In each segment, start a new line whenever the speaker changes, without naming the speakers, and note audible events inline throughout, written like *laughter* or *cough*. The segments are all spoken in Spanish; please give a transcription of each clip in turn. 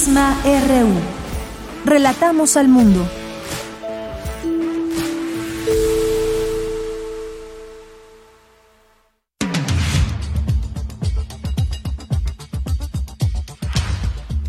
Prisma RU. Relatamos al mundo.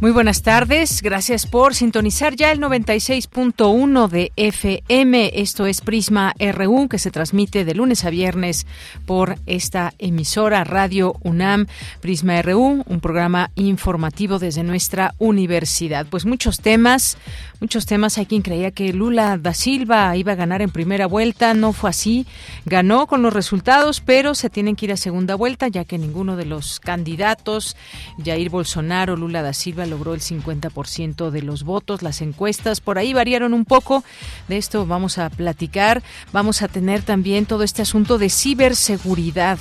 Muy buenas tardes, gracias por sintonizar ya el 96.1 de FM. Esto es Prisma RU que se transmite de lunes a viernes por esta emisora Radio UNAM, Prisma RU, un programa informativo desde nuestra universidad. Pues muchos temas, muchos temas. Hay quien creía que Lula da Silva iba a ganar en primera vuelta, no fue así. Ganó con los resultados, pero se tienen que ir a segunda vuelta ya que ninguno de los candidatos, Jair Bolsonaro, Lula da Silva, logró el 50% de los votos. Las encuestas por ahí variaron un poco. De esto vamos a platicar. Vamos a tener también todo este asunto de ciberseguridad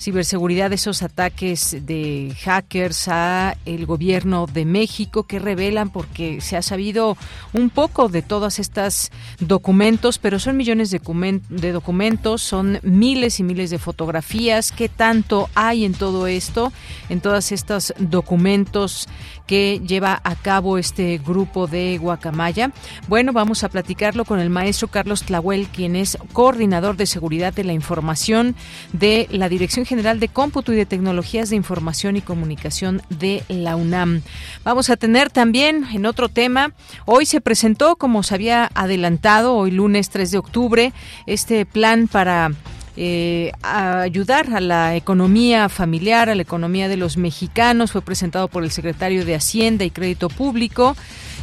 ciberseguridad, esos ataques de hackers a el gobierno de México que revelan porque se ha sabido un poco de todas estas documentos, pero son millones de, documentos, son miles y miles de fotografías. ¿Qué tanto hay en todo esto, en todos estos documentos que lleva a cabo este grupo de Guacamaya. Bueno, vamos a platicarlo con el maestro Carlos Tlahuel, quien es coordinador de seguridad de la información de la Dirección General de Cómputo y de Tecnologías de Información y Comunicación de la UNAM. Vamos a tener también en otro tema, hoy se presentó, como se había adelantado, hoy lunes 3 de octubre, este plan para eh, ayudar a la economía familiar, a la economía de los mexicanos. Fue presentado por el secretario de Hacienda y Crédito Público.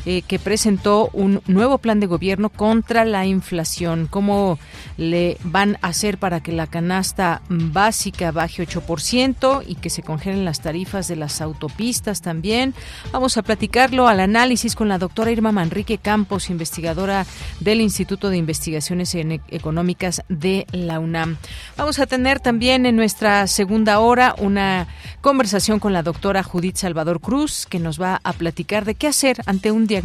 Eh, que presentó un nuevo plan de gobierno contra la inflación. ¿Cómo le van a hacer para que la canasta básica baje 8% y que se congelen las tarifas de las autopistas también? Vamos a platicarlo al análisis con la doctora Irma Manrique Campos, investigadora del Instituto de Investigaciones Económicas de la UNAM. Vamos a tener también en nuestra segunda hora una conversación con la doctora Judith Salvador Cruz, que nos va a platicar de qué hacer ante un diagnóstico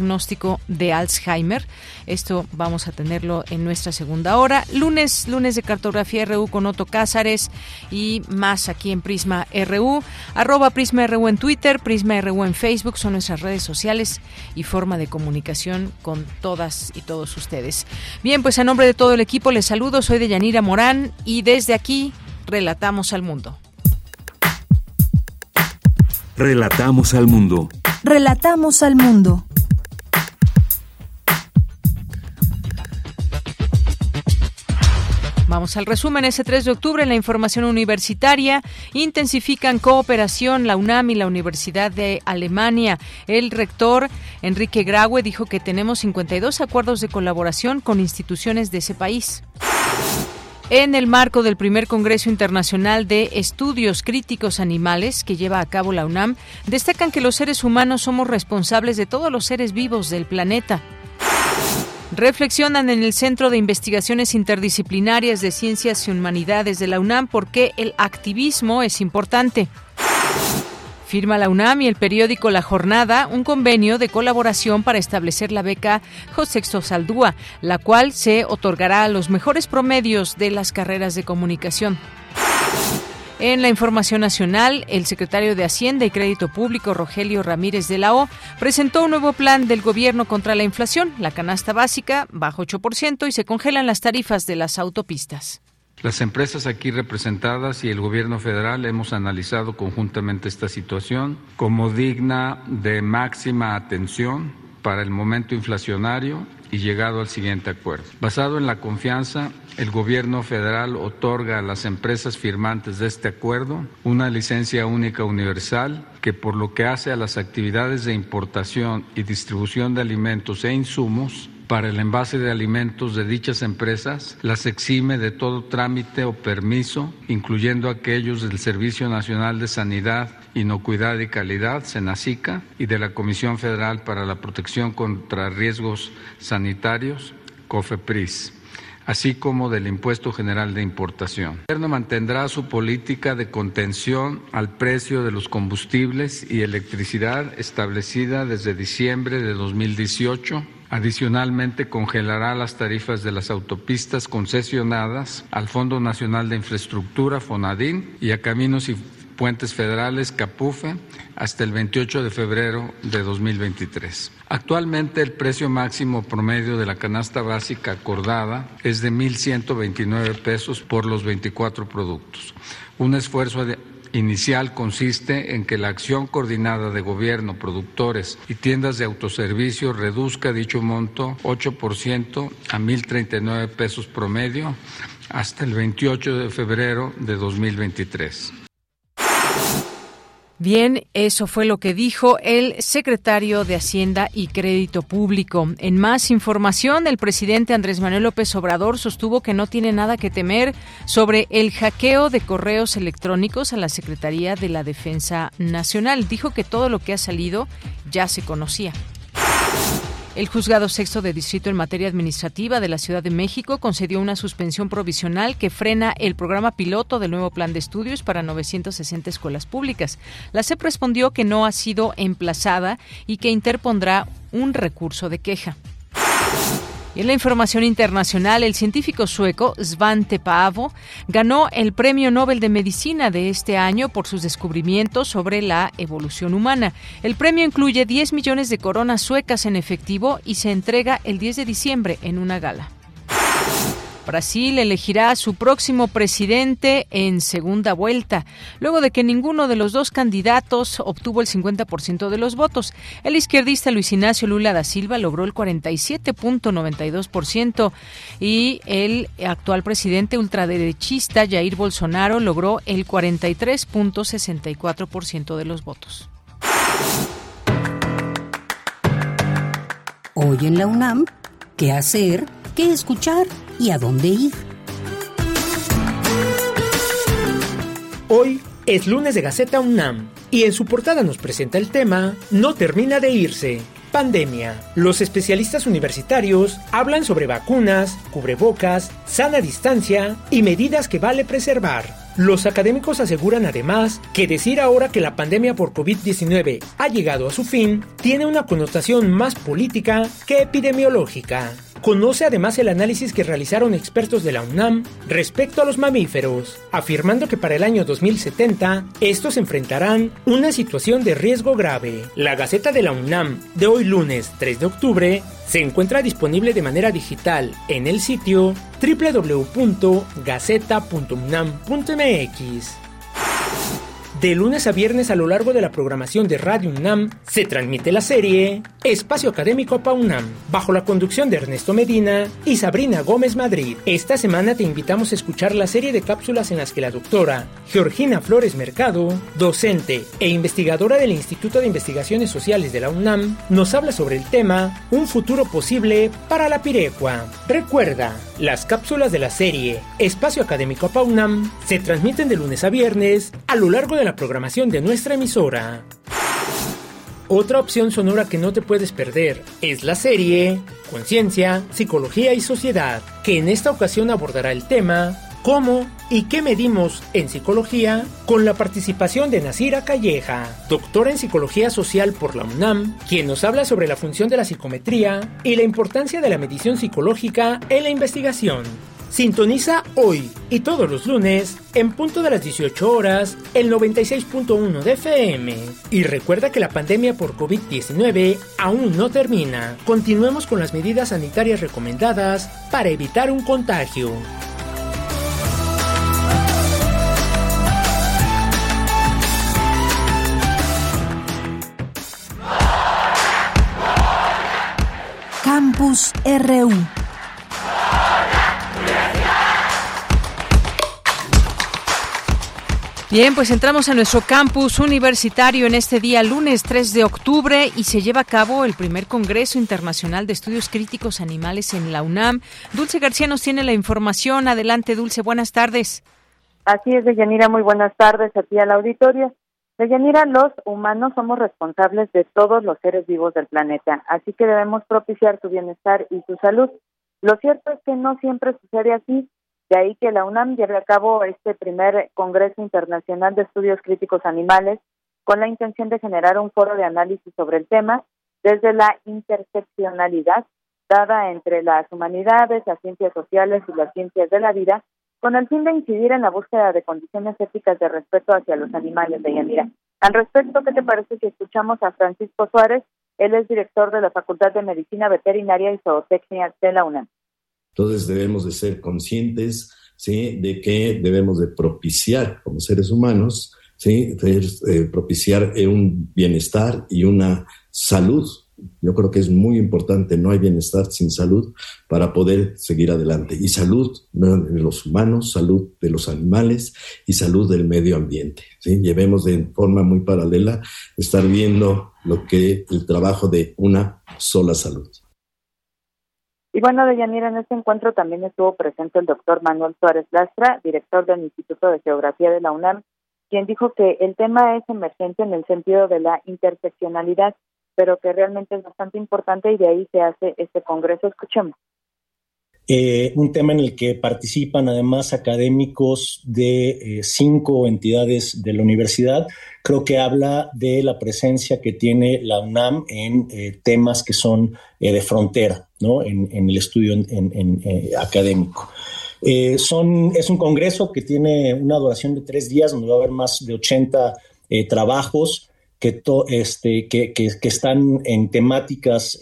de Alzheimer. Esto vamos a tenerlo en nuestra segunda hora. Lunes, lunes de cartografía RU con Otto Cázares y más aquí en Prisma RU. Arroba Prisma RU en Twitter, Prisma RU en Facebook son nuestras redes sociales y forma de comunicación con todas y todos ustedes. Bien, pues a nombre de todo el equipo les saludo. Soy de Yanira Morán y desde aquí relatamos al mundo.
Relatamos al mundo.
Relatamos al mundo.
Vamos al resumen. Ese 3 de octubre, en la información universitaria, intensifican cooperación la UNAM y la Universidad de Alemania. El rector Enrique Graue dijo que tenemos 52 acuerdos de colaboración con instituciones de ese país. En el marco del primer Congreso Internacional de Estudios Críticos Animales que lleva a cabo la UNAM, destacan que los seres humanos somos responsables de todos los seres vivos del planeta. Reflexionan en el Centro de Investigaciones Interdisciplinarias de Ciencias y Humanidades de la UNAM por qué el activismo es importante. Firma la UNAM y el periódico La Jornada un convenio de colaboración para establecer la beca José Saldúa, la cual se otorgará a los mejores promedios de las carreras de comunicación. En la información nacional, el secretario de Hacienda y Crédito Público, Rogelio Ramírez de la O, presentó un nuevo plan del gobierno contra la inflación. La canasta básica baja 8% y se congelan las tarifas de las autopistas.
Las empresas aquí representadas y el gobierno federal hemos analizado conjuntamente esta situación como digna de máxima atención para el momento inflacionario y llegado al siguiente acuerdo. Basado en la confianza, el gobierno federal otorga a las empresas firmantes de este acuerdo una licencia única universal que por lo que hace a las actividades de importación y distribución de alimentos e insumos para el envase de alimentos de dichas empresas las exime de todo trámite o permiso, incluyendo aquellos del Servicio Nacional de Sanidad, Inocuidad y Calidad, SENACICA, y de la Comisión Federal para la Protección contra Riesgos Sanitarios, COFEPRIS así como del impuesto general de importación. El gobierno mantendrá su política de contención al precio de los combustibles y electricidad establecida desde diciembre de 2018 Adicionalmente, congelará las tarifas de las autopistas concesionadas al Fondo Nacional de Infraestructura, FONADIN, y a Caminos y Puentes Federales, CAPUFE, hasta el 28 de febrero de 2023. Actualmente el precio máximo promedio de la canasta básica acordada es de 1.129 pesos por los 24 productos. Un esfuerzo inicial consiste en que la acción coordinada de gobierno, productores y tiendas de autoservicio reduzca dicho monto 8% a 1.039 pesos promedio hasta el 28 de febrero de 2023.
Bien, eso fue lo que dijo el secretario de Hacienda y Crédito Público. En más información, el presidente Andrés Manuel López Obrador sostuvo que no tiene nada que temer sobre el hackeo de correos electrónicos a la Secretaría de la Defensa Nacional. Dijo que todo lo que ha salido ya se conocía. El juzgado sexto de distrito en materia administrativa de la Ciudad de México concedió una suspensión provisional que frena el programa piloto del nuevo plan de estudios para 960 escuelas públicas. La CEP respondió que no ha sido emplazada y que interpondrá un recurso de queja. Y en la información internacional, el científico sueco Svante Paavo ganó el Premio Nobel de Medicina de este año por sus descubrimientos sobre la evolución humana. El premio incluye 10 millones de coronas suecas en efectivo y se entrega el 10 de diciembre en una gala. Brasil elegirá a su próximo presidente en segunda vuelta, luego de que ninguno de los dos candidatos obtuvo el 50% de los votos. El izquierdista Luis Ignacio Lula da Silva logró el 47.92% y el actual presidente ultraderechista Jair Bolsonaro logró el 43.64% de los votos.
Hoy en la UNAM, ¿qué hacer? ¿Qué escuchar? Y a dónde ir.
Hoy es lunes de Gaceta UNAM y en su portada nos presenta el tema No termina de irse. Pandemia. Los especialistas universitarios hablan sobre vacunas, cubrebocas, sana distancia y medidas que vale preservar. Los académicos aseguran además que decir ahora que la pandemia por COVID-19 ha llegado a su fin tiene una connotación más política que epidemiológica. Conoce además el análisis que realizaron expertos de la UNAM respecto a los mamíferos, afirmando que para el año 2070 estos enfrentarán una situación de riesgo grave. La Gaceta de la UNAM de hoy lunes 3 de octubre se encuentra disponible de manera digital en el sitio www.gaceta.unam.mx. De lunes a viernes a lo largo de la programación de Radio UNAM se transmite la serie Espacio Académico PAUNAM, bajo la conducción de Ernesto Medina y Sabrina Gómez Madrid. Esta semana te invitamos a escuchar la serie de cápsulas en las que la doctora Georgina Flores Mercado, docente e investigadora del Instituto de Investigaciones Sociales de la UNAM, nos habla sobre el tema Un futuro posible para la Pirecua. Recuerda, las cápsulas de la serie Espacio Académico PAUNAM se transmiten de lunes a viernes a lo largo de la programación de nuestra emisora. Otra opción sonora que no te puedes perder es la serie Conciencia, Psicología y Sociedad, que en esta ocasión abordará el tema ¿Cómo y qué medimos en psicología? Con la participación de Nasira Calleja, doctora en psicología social por la UNAM, quien nos habla sobre la función de la psicometría y la importancia de la medición psicológica en la investigación. Sintoniza hoy y todos los lunes, en punto de las 18 horas, el 96.1 de FM. Y recuerda que la pandemia por COVID-19 aún no termina. Continuemos con las medidas sanitarias recomendadas para evitar un contagio.
Campus RU.
Bien, pues entramos a nuestro campus universitario en este día, lunes 3 de octubre, y se lleva a cabo el primer Congreso Internacional de Estudios Críticos Animales en la UNAM. Dulce García nos tiene la información. Adelante, Dulce, buenas tardes.
Así es, Deyanira, muy buenas tardes a ti al auditorio. Deyanira, los humanos somos responsables de todos los seres vivos del planeta, así que debemos propiciar su bienestar y su salud. Lo cierto es que no siempre sucede así de ahí que la UNAM lleve a cabo este primer Congreso Internacional de Estudios Críticos Animales con la intención de generar un foro de análisis sobre el tema desde la interseccionalidad dada entre las humanidades, las ciencias sociales y las ciencias de la vida, con el fin de incidir en la búsqueda de condiciones éticas de respeto hacia los animales de Yanira. Al respecto, ¿qué te parece si escuchamos a Francisco Suárez? Él es director de la Facultad de Medicina Veterinaria y Zootecnia de la UNAM.
Entonces debemos de ser conscientes ¿sí? de que debemos de propiciar como seres humanos, ¿sí? Eh, propiciar un bienestar y una salud. Yo creo que es muy importante, no hay bienestar sin salud para poder seguir adelante. Y salud de los humanos, salud de los animales y salud del medio ambiente. ¿sí? Llevemos de forma muy paralela estar viendo lo que el trabajo de una sola salud.
Y bueno, Deyanira, en este encuentro también estuvo presente el doctor Manuel Suárez Lastra, director del Instituto de Geografía de la UNAM, quien dijo que el tema es emergente en el sentido de la interseccionalidad, pero que realmente es bastante importante y de ahí se hace este congreso. Escuchemos.
Eh, un tema en el que participan además académicos de eh, cinco entidades de la universidad. Creo que habla de la presencia que tiene la UNAM en eh, temas que son de frontera, ¿no? en, el estudio en, académico. son, es un congreso que tiene una duración de tres días, donde va a haber más de 80 trabajos que, este, que, que, están en temáticas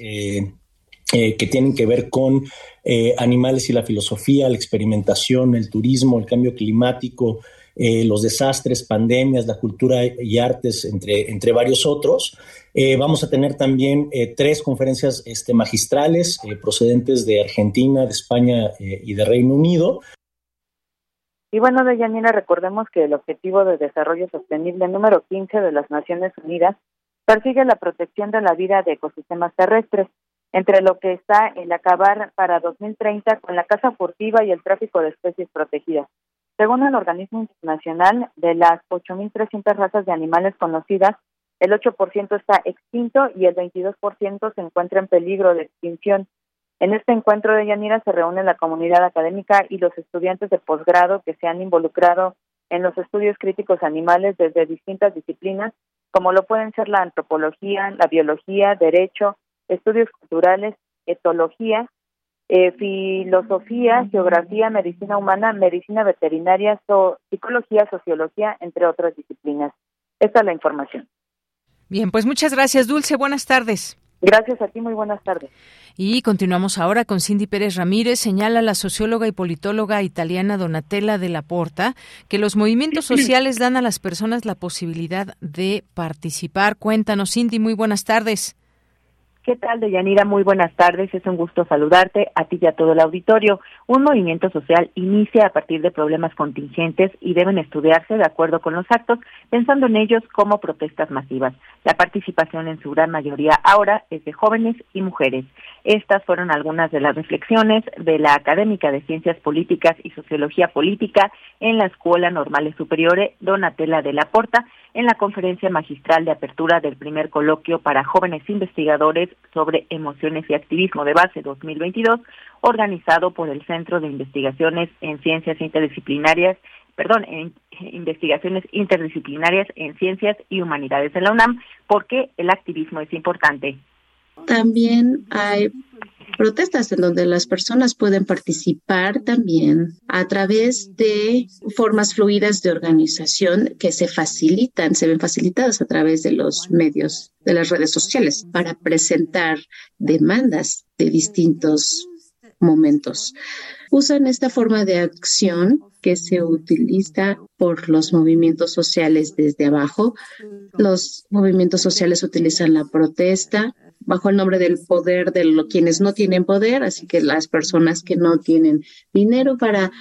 eh, que tienen que ver con eh, animales y la filosofía, la experimentación, el turismo, el cambio climático, eh, los desastres, pandemias, la cultura y artes, entre, entre varios otros. vamos a tener también tres conferencias este, magistrales procedentes de Argentina, de España y de Reino Unido.
Y bueno, Deyanira, recordemos que el Objetivo de Desarrollo Sostenible número 15 de las Naciones Unidas persigue la protección de la vida de ecosistemas terrestres entre lo que está el acabar para 2030 con la caza furtiva y el tráfico de especies protegidas. Según el organismo internacional, de las 8.300 razas de animales conocidas, el 8% está extinto y el 22% se encuentra en peligro de extinción. En este encuentro de Yanira se reúne la comunidad académica y los estudiantes de posgrado que se han involucrado en los estudios críticos animales desde distintas disciplinas, como lo pueden ser la antropología, la biología, derecho, estudios culturales, etología, eh, filosofía, geografía, medicina humana, medicina veterinaria, psicología, sociología, entre otras disciplinas. Esta es la información.
Bien, pues muchas gracias, Dulce. Buenas tardes.
Gracias a ti, muy buenas tardes.
Y continuamos ahora con Cindy Pérez Ramírez. Señala la socióloga y politóloga italiana Donatella de la Porta que los movimientos *clears throat* sociales dan a las personas la posibilidad de participar. Cuéntanos, Cindy, muy buenas tardes.
¿Qué tal, Deyanira? Muy buenas tardes. Es un gusto saludarte a ti y a todo el auditorio. Un movimiento social inicia a partir de problemas contingentes y deben estudiarse de acuerdo con los actos, pensando en ellos como protestas masivas. La participación en su gran mayoría ahora es de jóvenes y mujeres. Estas fueron algunas de las reflexiones de la académica de Ciencias Políticas y Sociología Política en la Escuela Normales Superiore Donatella de la Porta en la conferencia magistral de apertura del primer coloquio para jóvenes investigadores sobre emociones y activismo de base 2022, organizado por el Centro de Investigaciones en Ciencias Interdisciplinarias, perdón, en investigaciones interdisciplinarias en ciencias y humanidades de la UNAM, porque el activismo es importante.
También hay protestas en donde las personas pueden participar también a través de formas fluidas de organización que se facilitan, se ven facilitadas a través de los medios, de las redes sociales, para presentar demandas de distintos momentos. Usan esta forma de acción que se utiliza por los movimientos sociales desde abajo. Los movimientos sociales utilizan la protesta, bajo el nombre del poder de los quienes no tienen poder, así que las personas que no tienen dinero para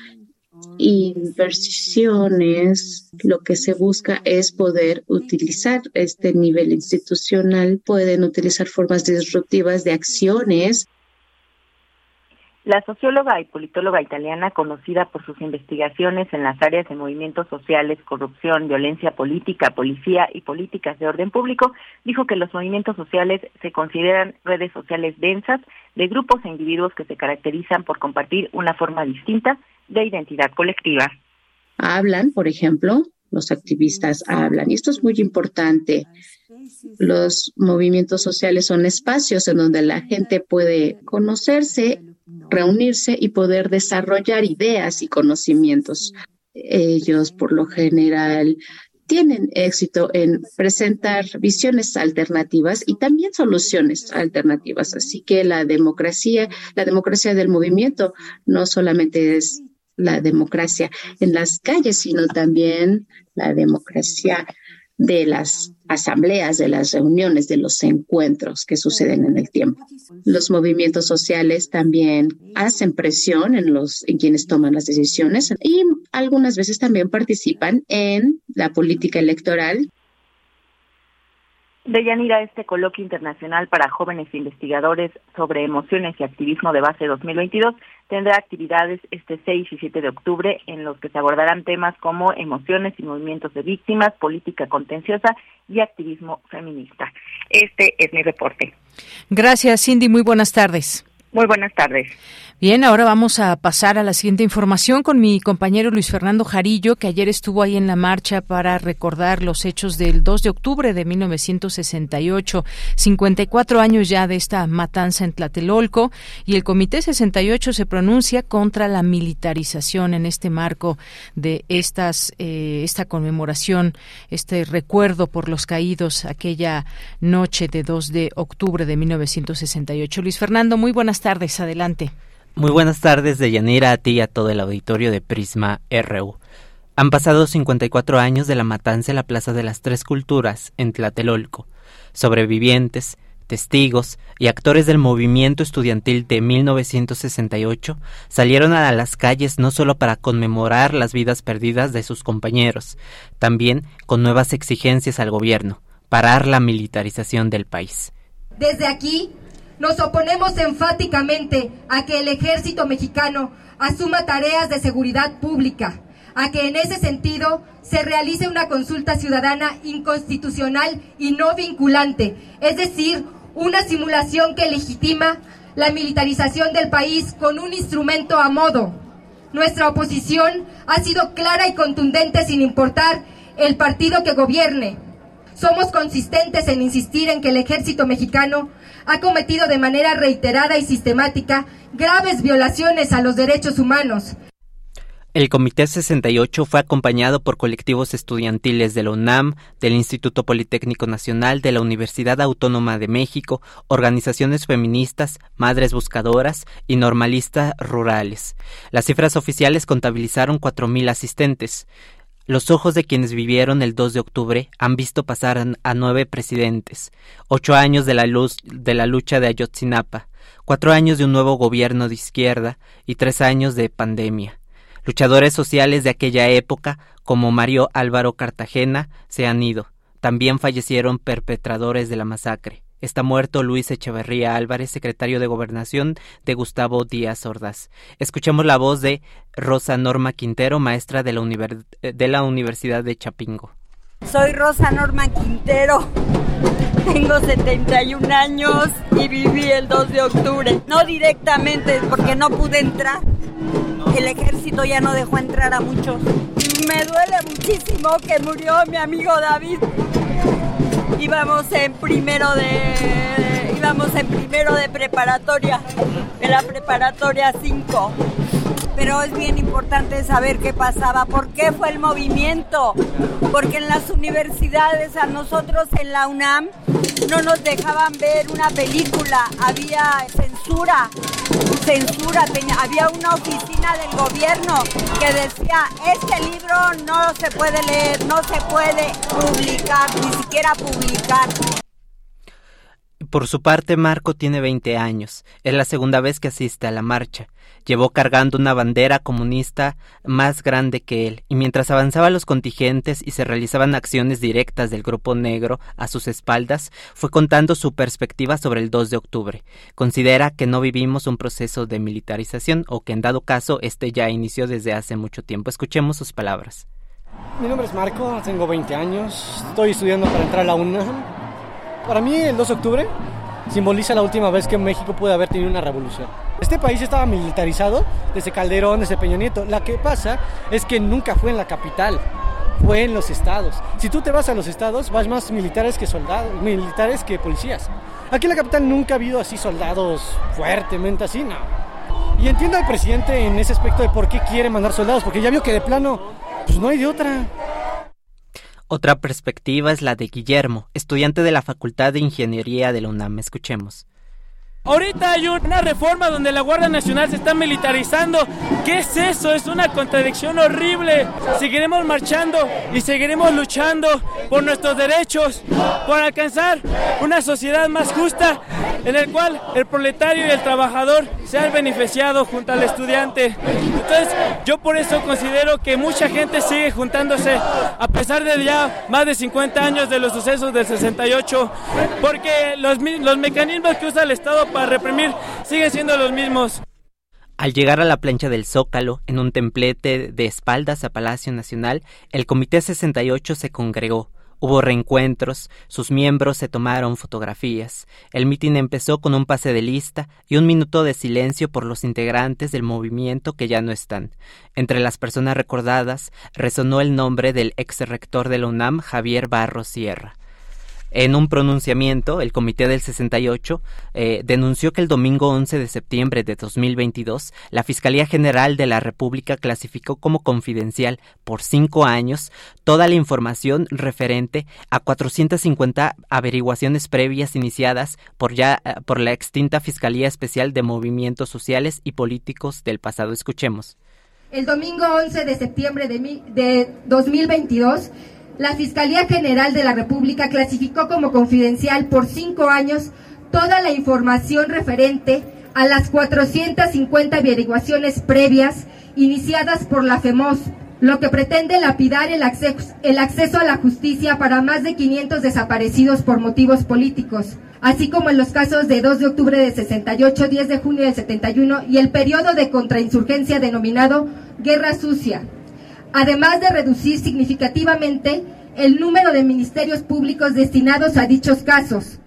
inversiones, lo que se busca es poder utilizar este nivel institucional, pueden utilizar formas disruptivas de acciones
la socióloga y politóloga italiana, conocida por sus investigaciones en las áreas de movimientos sociales, corrupción, violencia política, policía y políticas de orden público, dijo que los movimientos sociales se consideran redes sociales densas de grupos e individuos que se caracterizan por compartir una forma distinta de identidad colectiva.
Hablan, por ejemplo, los activistas hablan, y esto es muy importante. Los movimientos sociales son espacios en donde la gente puede conocerse reunirse y poder desarrollar ideas y conocimientos. Ellos, por lo general, tienen éxito en presentar visiones alternativas y también soluciones alternativas. Así que la democracia, la democracia del movimiento no solamente es la democracia en las calles, sino también la democracia de las asambleas, de las reuniones, de los encuentros que suceden en el tiempo. Los movimientos sociales también hacen presión en los en quienes toman las decisiones y algunas veces también participan en la política electoral
Deyanira, este coloquio internacional para jóvenes investigadores sobre emociones y activismo de base 2022 tendrá actividades este 6 y 7 de octubre en los que se abordarán temas como emociones y movimientos de víctimas, política contenciosa y activismo feminista. Este es mi reporte.
Gracias, Cindy. Muy buenas tardes.
Muy buenas tardes.
Bien, ahora vamos a pasar a la siguiente información con mi compañero Luis Fernando Jarillo, que ayer estuvo ahí en la marcha para recordar los hechos del 2 de octubre de 1968, 54 años ya de esta matanza en Tlatelolco, y el Comité 68 se pronuncia contra la militarización en este marco de estas eh, esta conmemoración, este recuerdo por los caídos aquella noche de 2 de octubre de 1968. Luis Fernando, muy buenas tardes, adelante.
Muy buenas tardes, de Yanira, a ti y a todo el auditorio de Prisma RU. Han pasado 54 años de la matanza en la Plaza de las Tres Culturas, en Tlatelolco. Sobrevivientes, testigos y actores del movimiento estudiantil de 1968 salieron a las calles no solo para conmemorar las vidas perdidas de sus compañeros, también con nuevas exigencias al gobierno, parar la militarización del país.
Desde aquí nos oponemos enfáticamente a que el ejército mexicano asuma tareas de seguridad pública, a que en ese sentido se realice una consulta ciudadana inconstitucional y no vinculante, es decir, una simulación que legitima la militarización del país con un instrumento a modo. Nuestra oposición ha sido clara y contundente sin importar el partido que gobierne. Somos consistentes en insistir en que el ejército mexicano ha cometido de manera reiterada y sistemática graves violaciones a los derechos humanos.
El Comité 68 fue acompañado por colectivos estudiantiles de la UNAM, del Instituto Politécnico Nacional, de la Universidad Autónoma de México, organizaciones feministas, madres buscadoras y normalistas rurales. Las cifras oficiales contabilizaron 4.000 asistentes. Los ojos de quienes vivieron el 2 de octubre han visto pasar a nueve presidentes, ocho años de la, luz, de la lucha de Ayotzinapa, cuatro años de un nuevo gobierno de izquierda y tres años de pandemia. Luchadores sociales de aquella época, como Mario Álvaro Cartagena, se han ido. También fallecieron perpetradores de la masacre. Está muerto Luis Echeverría Álvarez, secretario de Gobernación de Gustavo Díaz Ordaz. Escuchemos la voz de Rosa Norma Quintero, maestra de la, de la Universidad de Chapingo.
Soy Rosa Norma Quintero. *laughs* Tengo 71 años y viví el 2 de octubre. No directamente porque no pude entrar. El ejército ya no dejó entrar a muchos. Me duele muchísimo que murió mi amigo David íbamos en primero de íbamos en primero de preparatoria, en la preparatoria 5 pero es bien importante saber qué pasaba, por qué fue el movimiento, porque en las universidades, a nosotros en la UNAM, no nos dejaban ver una película, había censura, censura, había una oficina del gobierno que decía, este libro no se puede leer, no se puede publicar, ni siquiera publicar.
Por su parte, Marco tiene 20 años. Es la segunda vez que asiste a la marcha. Llevó cargando una bandera comunista más grande que él, y mientras avanzaban los contingentes y se realizaban acciones directas del Grupo Negro a sus espaldas, fue contando su perspectiva sobre el 2 de octubre. Considera que no vivimos un proceso de militarización o que en dado caso este ya inició desde hace mucho tiempo. Escuchemos sus palabras.
Mi nombre es Marco, tengo 20 años, estoy estudiando para entrar a la UNAM. Para mí el 2 de octubre simboliza la última vez que México puede haber tenido una revolución. Este país estaba militarizado desde Calderón, desde Peña Nieto. La que pasa es que nunca fue en la capital, fue en los estados. Si tú te vas a los estados, vas más militares que soldados, militares que policías. Aquí en la capital nunca ha habido así soldados fuertemente así, no. Y entiendo al presidente en ese aspecto de por qué quiere mandar soldados, porque ya vio que de plano, pues no hay de otra.
Otra perspectiva es la de Guillermo, estudiante de la Facultad de Ingeniería de la UNAM. Escuchemos.
Ahorita hay una reforma donde la Guardia Nacional se está militarizando. ¿Qué es eso? Es una contradicción horrible. Seguiremos marchando y seguiremos luchando por nuestros derechos, por alcanzar una sociedad más justa en el cual el proletario y el trabajador sean beneficiados junto al estudiante. Entonces, yo por eso considero que mucha gente sigue juntándose a pesar de ya más de 50 años de los sucesos del 68, porque los, los mecanismos que usa el Estado para reprimir siguen siendo los mismos.
Al llegar a la plancha del Zócalo, en un templete de espaldas a Palacio Nacional, el Comité 68 se congregó. Hubo reencuentros, sus miembros se tomaron fotografías. El mitin empezó con un pase de lista y un minuto de silencio por los integrantes del movimiento que ya no están. Entre las personas recordadas resonó el nombre del ex rector de la UNAM, Javier Barro Sierra. En un pronunciamiento, el Comité del 68 eh, denunció que el domingo 11 de septiembre de 2022, la Fiscalía General de la República clasificó como confidencial por cinco años toda la información referente a 450 averiguaciones previas iniciadas por, ya, eh, por la extinta Fiscalía Especial de Movimientos Sociales y Políticos del pasado. Escuchemos.
El domingo 11 de septiembre de, de 2022, la Fiscalía General de la República clasificó como confidencial por cinco años toda la información referente a las 450 averiguaciones previas iniciadas por la FEMOS, lo que pretende lapidar el acceso, el acceso a la justicia para más de 500 desaparecidos por motivos políticos, así como en los casos de 2 de octubre de 68, 10 de junio de 71 y el periodo de contrainsurgencia denominado Guerra Sucia, además de reducir significativamente el número de ministerios públicos destinados a dichos casos.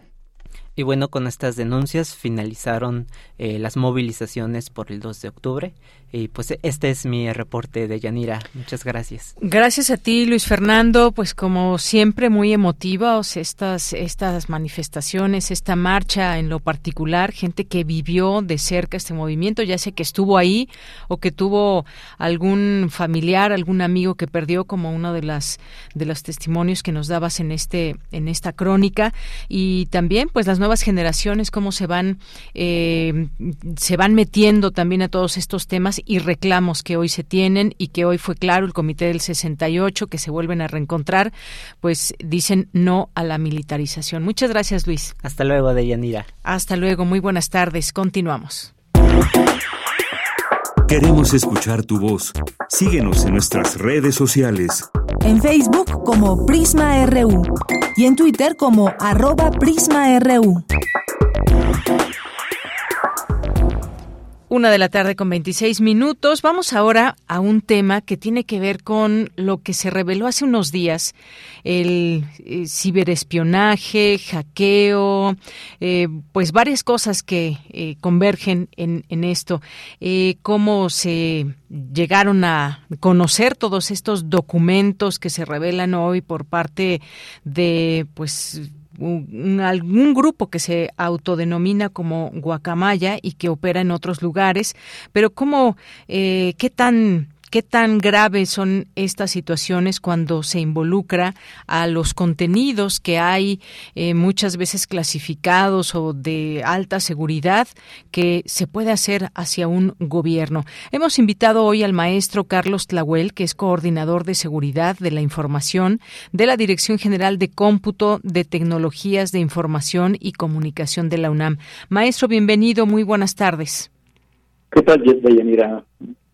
Y bueno, con estas denuncias finalizaron eh, las movilizaciones por el 2 de octubre y pues este es mi reporte de Yanira. Muchas gracias.
Gracias a ti, Luis Fernando. Pues como siempre, muy emotivos estas, estas manifestaciones, esta marcha en lo particular, gente que vivió de cerca este movimiento, ya sea que estuvo ahí o que tuvo algún familiar, algún amigo que perdió, como uno de las de los testimonios que nos dabas en este en esta crónica y también pues las nuevas generaciones cómo se van eh, se van metiendo también a todos estos temas y reclamos que hoy se tienen y que hoy fue claro el Comité del 68 que se vuelven a reencontrar, pues dicen no a la militarización. Muchas gracias, Luis.
Hasta luego, Deyanira.
Hasta luego, muy buenas tardes. Continuamos.
Queremos escuchar tu voz. Síguenos en nuestras redes sociales.
En Facebook como Prisma RU y en Twitter como arroba PrismaRU.
Una de la tarde con 26 minutos. Vamos ahora a un tema que tiene que ver con lo que se reveló hace unos días, el eh, ciberespionaje, hackeo, eh, pues varias cosas que eh, convergen en, en esto. cómo se llegaron a conocer todos estos documentos que se revelan hoy por parte de, pues, un, algún grupo que se autodenomina como Guacamaya y que opera en otros lugares, pero cómo, eh, qué tan ¿Qué tan graves son estas situaciones cuando se involucra a los contenidos que hay eh, muchas veces clasificados o de alta seguridad que se puede hacer hacia un gobierno? Hemos invitado hoy al maestro Carlos Tlahuel, que es coordinador de seguridad de la información de la Dirección General de Cómputo de Tecnologías de Información y Comunicación de la UNAM. Maestro, bienvenido, muy buenas tardes.
¿Qué tal, Deyanira?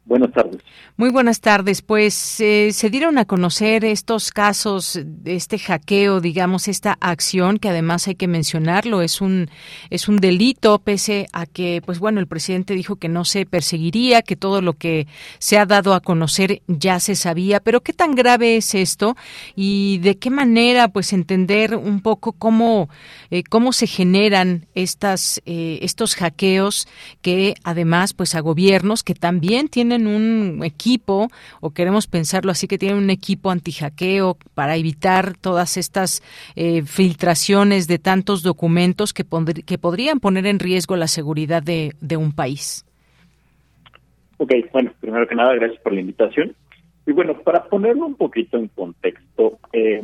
Buenas tardes.
Muy buenas tardes. Pues eh, se dieron a conocer estos casos, este hackeo, digamos, esta acción que además hay que mencionarlo es un es un delito pese a que, pues bueno, el presidente dijo que no se perseguiría, que todo lo que se ha dado a conocer ya se sabía. Pero qué tan grave es esto y de qué manera, pues entender un poco cómo eh, cómo se generan estas eh, estos hackeos que además, pues a gobiernos que también tienen un equipo, o queremos pensarlo así, que tienen un equipo anti-hackeo para evitar todas estas eh, filtraciones de tantos documentos que, podrían poner en riesgo la seguridad de, un país.
Ok, bueno, primero que nada, gracias por la invitación. Y bueno, para ponerlo un poquito en contexto, eh,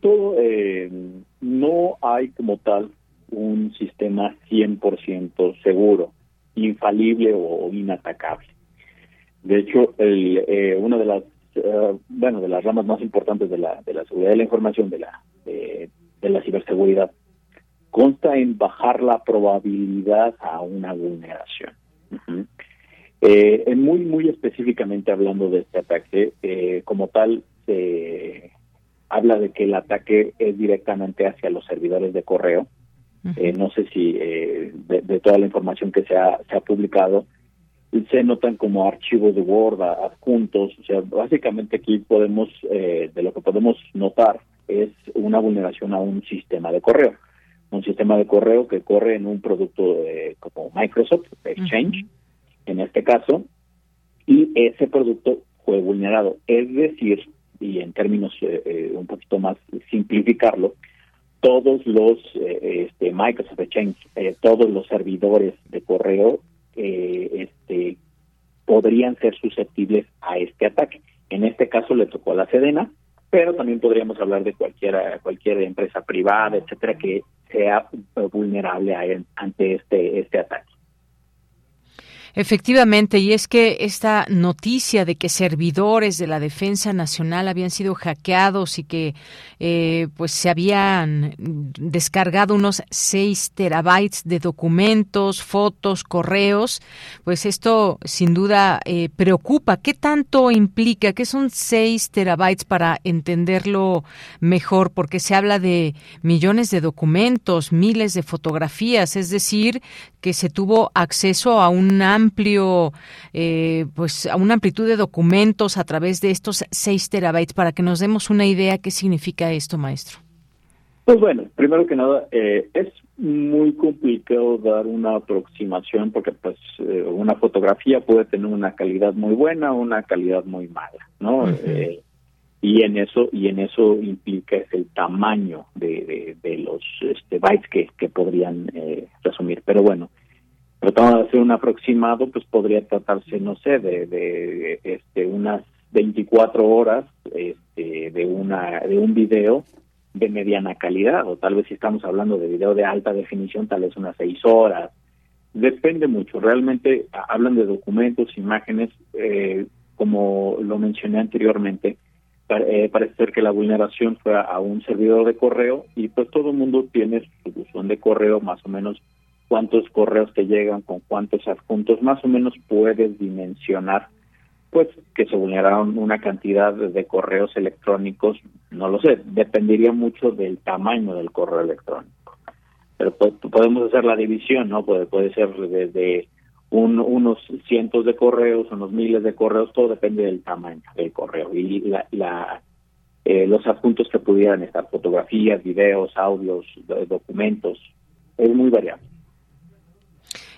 todo, eh, no hay como tal un sistema 100% seguro infalible o inatacable. De hecho, el, eh, una de las eh, bueno de las ramas más importantes de la de la seguridad de la información de la de, la ciberseguridad consta en bajar la probabilidad a una vulneración. eh, muy muy específicamente hablando de este ataque, eh, como tal se habla de que el ataque es directamente hacia los servidores de correo eh, no sé si eh, de, toda la información que se ha, se ha publicado se notan como archivos de Word adjuntos. O sea, básicamente aquí podemos, eh, de lo que podemos notar es una vulneración a un sistema de correo. Un sistema de correo que corre en un producto como Microsoft, Exchange, en este caso, y ese producto fue vulnerado. Es decir, y en términos un poquito más simplificarlo, todos los eh, este, Microsoft Exchange, eh, todos los servidores de correo eh, este, podrían ser susceptibles a este ataque. En este caso le tocó a la Sedena, pero también podríamos hablar de cualquier cualquier empresa privada, etcétera, que sea vulnerable ante este este ataque.
Efectivamente, y es que esta noticia de que servidores de la Defensa Nacional habían sido hackeados y que eh, pues se habían descargado unos 6 terabytes de documentos, fotos, correos, pues esto sin duda eh, preocupa. ¿Qué tanto implica? ¿Qué son 6 terabytes para entenderlo mejor? Porque se habla de millones de documentos, miles de fotografías, es decir, que se tuvo acceso a una amplio, eh, pues a una amplitud de documentos a través de estos 6 terabytes para que nos demos una idea qué significa esto, maestro.
Pues bueno, primero que nada, eh, es muy complicado dar una aproximación porque pues eh, una fotografía puede tener una calidad muy buena o una calidad muy mala, ¿no? y en eso y en eso implica el tamaño de, de, los este, bytes que, que podrían resumir. Pero bueno, tratando de hacer un aproximado, pues podría tratarse, no sé, de, de este, unas 24 horas este, de, una, de un video de mediana calidad, o tal vez si estamos hablando de video de alta definición, tal vez unas 6 horas. Depende mucho, realmente hablan de documentos, imágenes, eh, como lo mencioné anteriormente, eh, parece ser que la vulneración fue a, un servidor de correo y pues todo el mundo tiene su de correo más o menos cuántos correos te llegan, con cuántos adjuntos, más o menos puedes dimensionar pues que se vulneraron una cantidad de correos electrónicos, no lo sé, dependería mucho del tamaño del correo electrónico. Pero podemos hacer la división, ¿no? Puede, ser desde unos cientos de correos, unos miles de correos, todo depende del tamaño del correo y la, la eh, los adjuntos que pudieran estar, fotografías, videos, audios, documentos, es muy variable.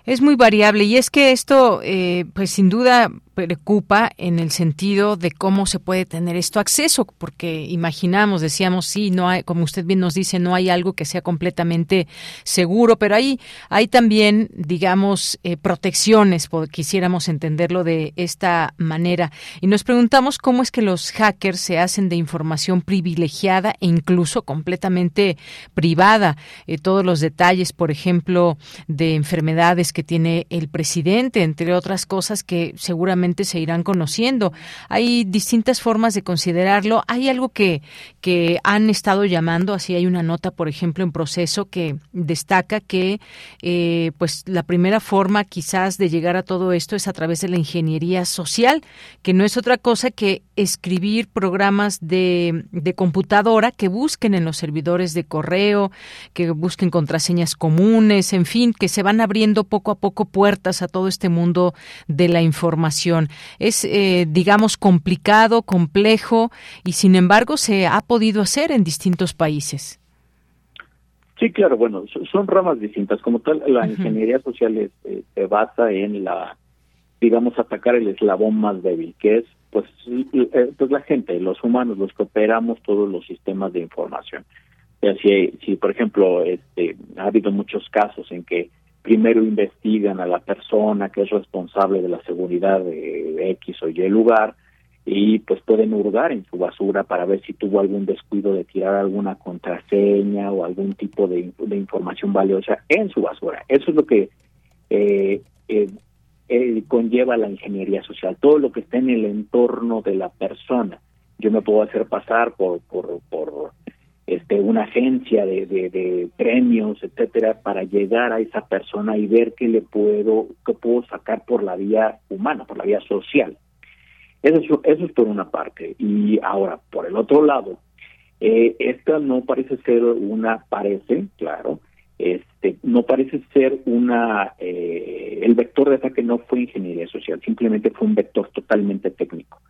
Es muy variable. Y es que esto, eh, pues sin duda, preocupa en el sentido de cómo se puede tener esto acceso, porque imaginamos, decíamos, sí, no hay, como usted bien nos dice, no hay algo que sea completamente seguro, pero hay, hay también, digamos, eh, protecciones, quisiéramos entenderlo de esta manera. Y nos preguntamos cómo es que los hackers se hacen de información privilegiada e incluso completamente privada. Eh, todos los detalles, por ejemplo, de enfermedades que tiene el presidente, entre otras cosas que seguramente se irán conociendo. Hay distintas formas de considerarlo. Hay algo que, que han estado llamando, así hay una nota, por ejemplo, en proceso que destaca que eh, pues la primera forma quizás de llegar a todo esto es a través de la ingeniería social, que no es otra cosa que escribir programas de, de computadora que busquen en los servidores de correo, que busquen contraseñas comunes, en fin, que se van abriendo poco a poco puertas a todo este mundo de la información. Es, eh, digamos, complicado, complejo y, sin embargo, se ha hacer en distintos países.
Sí, claro, bueno, son ramas distintas. Como tal, la ingeniería social eh, se basa en la, digamos, atacar el eslabón más débil, que es, pues, eh, pues la gente, los humanos, los que operamos todos los sistemas de información. si, si, por ejemplo, este, ha habido muchos casos en que primero investigan a la persona que es responsable de la seguridad de X o Y lugar y pues pueden hurgar en su basura para ver si tuvo algún descuido de tirar alguna contraseña o algún tipo de, información valiosa en su basura. Eso es lo que eh, eh, eh, conlleva la ingeniería social, todo lo que está en el entorno de la persona. Yo me puedo hacer pasar por, por, por este, una agencia de, de, premios, etcétera, para llegar a esa persona y ver qué le puedo, qué puedo sacar por la vía humana, por la vía social. Eso, eso es por una parte. Y ahora, por el otro lado, eh, esta no parece ser una, parece, claro, este, no parece ser una, eh, el vector de ataque no fue ingeniería social, simplemente fue un vector totalmente técnico